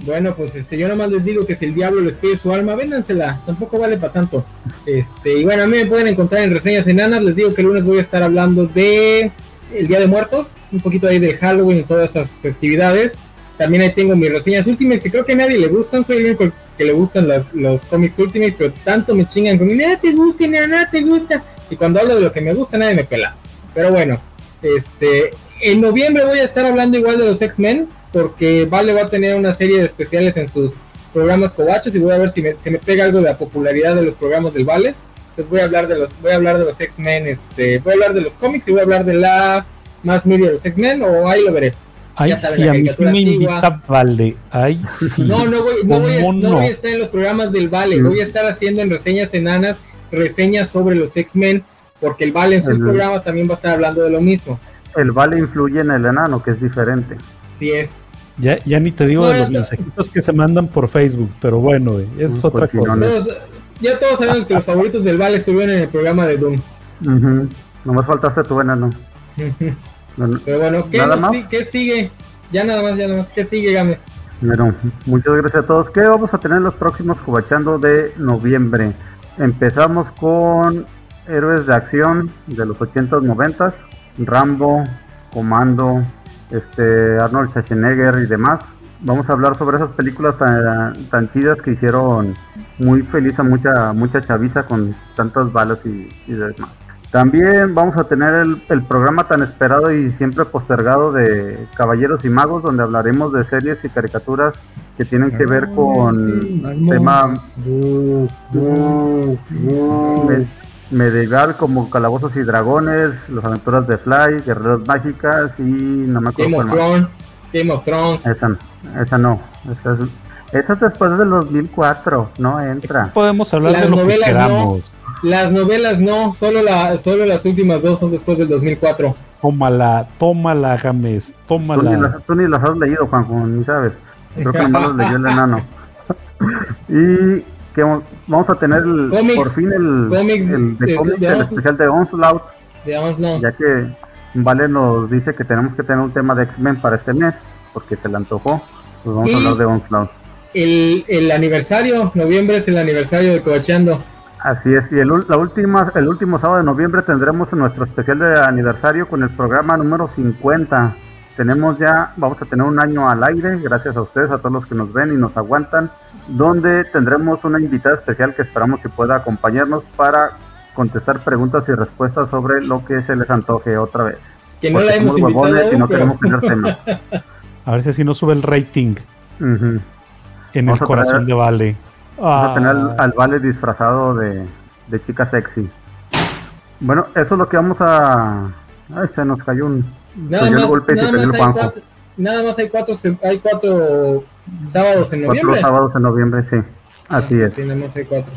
Bueno, pues este, yo nomás les digo que si el diablo les pide su alma, véndansela, tampoco vale para tanto. Este, y bueno, a mí me pueden encontrar en reseñas enanas, les digo que el lunes voy a estar hablando de el Día de Muertos, un poquito ahí del Halloween y todas esas festividades. También ahí tengo mis reseñas últimas que creo que a nadie le gustan, soy el único que le gustan los, los cómics últimos, pero tanto me chingan con nada te gusta, nada te gusta. Y cuando hablo de lo que me gusta, nadie me pela. Pero bueno, Este, en noviembre voy a estar hablando igual de los X-Men, porque Vale va a tener una serie de especiales en sus programas cobachos y voy a ver si me, se me pega algo de la popularidad de los programas del Vale. Entonces voy a hablar de los, voy a hablar de los X-Men, este, voy a hablar de los cómics y voy a hablar de la más media de los X-Men, o ahí lo veré. Ay, sí, a mí sí me invita Vale. Ay, sí. No, no voy, no voy, a, no voy, a, estar en los programas del Vale. Voy a estar haciendo en reseñas enanas reseñas sobre los X-Men, porque el Vale en sus programas también va a estar hablando de lo mismo. El Vale influye en el enano, que es diferente. Sí es. Ya, ya ni te digo de los mensajitos que se mandan por Facebook, pero bueno, es otra cosa. Ya todos sabemos que los favoritos del Vale estuvieron en el programa de Doom. Uh Nomás faltaste tu enano. Pero bueno, ¿qué, sigue? Ya nada más, ya nada más. ¿Qué sigue, Gámez? Bueno, muchas gracias a todos. ¿Qué vamos a tener los próximos Cubachando de noviembre? Empezamos con Héroes de Acción de los 80s, 90s. Rambo, Comando, este, Arnold Schwarzenegger y demás. Vamos a hablar sobre esas películas tan, tan chidas que hicieron muy feliz a mucha, mucha chaviza con tantas balas y demás. También vamos a tener el, programa tan esperado y siempre postergado de Caballeros y Magos, donde hablaremos de series y caricaturas que tienen que ver con temas medieval como Calabozos y Dragones, Las Aventuras de Fly, Guerreros Mágicas y no me acuerdo. Game of Thrones. Game of Thrones. Esa, esa no. Esa es, esa es después del 2004, no entra. Podemos hablar de lo que queramos. Las novelas no, solo, la, solo las últimas dos son después del 2004. Tómala, tómala, James, tómala. Tú ni, las, tú ni las has leído, Juanjo, ni sabes. Creo que nomás los leyó el enano. y que vamos, a tener el, por fin el, el, de el especial de Onslaught. De Onslaught. Ya que Vale nos dice que tenemos que tener un tema de X-Men para este mes, porque se le antojó. Pues vamos a hablar de Onslaught. El, el aniversario, noviembre es el aniversario de Coachando. Así es, y el, la última, el último sábado de noviembre tendremos nuestro especial de aniversario con el programa número 50. Tenemos ya, vamos a tener un año al aire, gracias a ustedes, a todos los que nos ven y nos aguantan, donde tendremos una invitada especial que esperamos que pueda acompañarnos para contestar preguntas y respuestas sobre lo que se les antoje otra vez. Que no la hemos invitado y no queremos tener tema. A ver si así no sube el rating. En el corazón de Vale. Vamos a tener al, Vale disfrazado de, chica sexy. Bueno, eso es lo que vamos a. Ay, se nos cayó un. Nada más, golpe nada, más hay cuatro, nada más hay cuatro, hay cuatro sábados en noviembre. Cuatro sábados en noviembre, sí. Así es. Sí, nada más hay cuatro.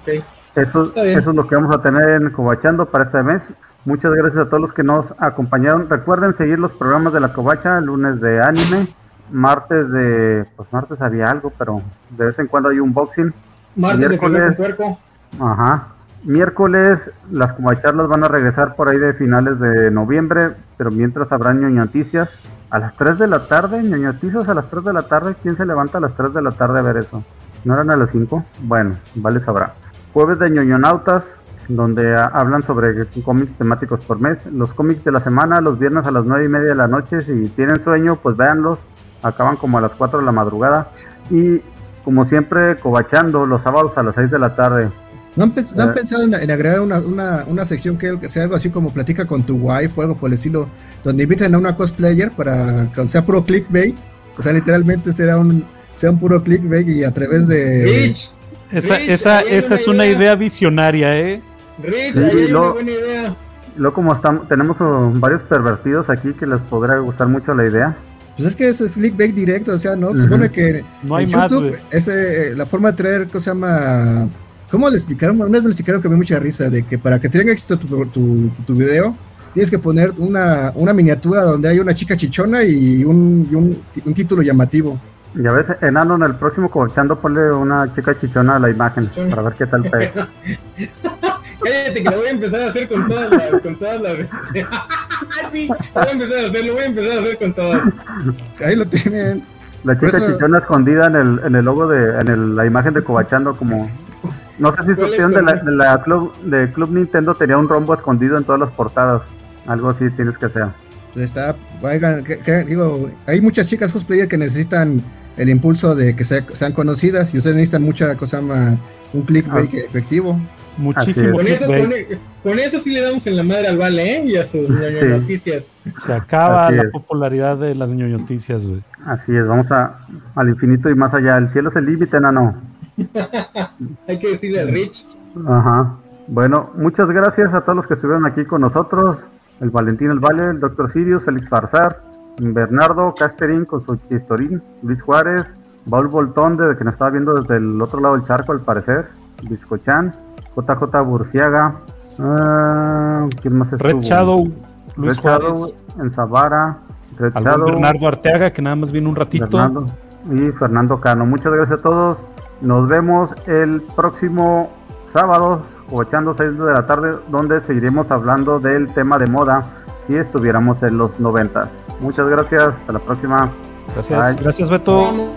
okay. Eso, eso es lo que vamos a tener en Cobachando para este mes. Muchas gracias a todos los que nos acompañaron. Recuerden seguir los programas de la Covacha, lunes de anime, martes de, pues martes había algo, pero de vez en cuando hay un boxing. Martes miércoles, de Ajá. Miércoles las charlas van a regresar por ahí de finales de noviembre, pero mientras habrá ñoñoticias a las 3 de la tarde, ñoñoticias a las 3 de la tarde, ¿quién se levanta a las 3 de la tarde a ver eso? ¿No eran a las 5? Bueno, vale sabrá. Jueves de ñoñonautas, donde hablan sobre cómics temáticos por mes. Los cómics de la semana, los viernes a las 9 y media de la noche, si tienen sueño, pues véanlos acaban como a las 4 de la madrugada y como siempre cobachando los sábados a las 6 de la tarde. ¿No han, eh, pensado en, agregar una, una, una, sección que sea algo así como platica con tu wife o algo por el estilo, donde inviten a una cosplayer para que sea puro clickbait? O sea, literalmente será un, sea un puro clickbait y a través de... Rich, esa, esa, esa es una idea visionaria, ¿eh? Rich, sí, lo, buena idea. Luego como estamos, tenemos varios pervertidos aquí que les podrá gustar mucho la idea. Pues es que eso es clickbait directo, o sea, ¿no? Supone que no hay YouTube, ese, la forma de traer, ¿cómo se llama? ¿Cómo le explicaron? Una vez me lo explicaron que me mucha risa, de que para que tenga éxito tu, tu, tu video, tienes que poner una, una, miniatura donde hay una chica chichona y un, y un, un título llamativo. Ya ves, enano, en el próximo cochando ponle una chica chichona a la imagen para ver qué tal pega. Cállate que lo voy a empezar a hacer con todas las. Con todas las... sí, voy a empezar a hacerlo, voy a empezar a hacer con todas. Ahí lo tienen. La chica chichona escondida en el, en el logo de, en la imagen de Cobachando como no sé si su opción de la, de la club, de Club Nintendo tenía un rombo escondido en todas las portadas. Algo así tienes que hacer. Pues está, oigan, digo, hay muchas chicas cosplayer que necesitan el impulso de que sean conocidas y ustedes necesitan mucha cosa más, un clickbait ah. efectivo. Muchísimo. Con eso, con, eso, sí le damos en la madre al Vale, ¿eh? Y a sus noticias. Se acaba la popularidad de las noticias, güey. Así es, vamos a, al infinito y más allá. El cielo es el límite, nano. Hay que decirle al Rich. Ajá. Bueno, muchas gracias a todos los que estuvieron aquí con nosotros. El Valentín El Valle, el Doctor Sirius, Félix Farsar, Bernardo, Casterín con su chistorín, Luis Juárez, Baul Boltón, de que nos estaba viendo desde el otro lado del charco al parecer, Biscochan, JJ Burciaga, uh, ¿quién más estuvo? Red Shadow, Luis Red Juárez, en Zavara, Red Shadow, Bernardo Arteaga, que nada más vino un ratito. y Fernando Cano. Muchas gracias a todos. Nos vemos el próximo sábado, o echando 6 de la tarde, donde seguiremos hablando del tema de moda si estuviéramos en los 90. Muchas gracias. Hasta la próxima. Gracias. Gracias, Beto.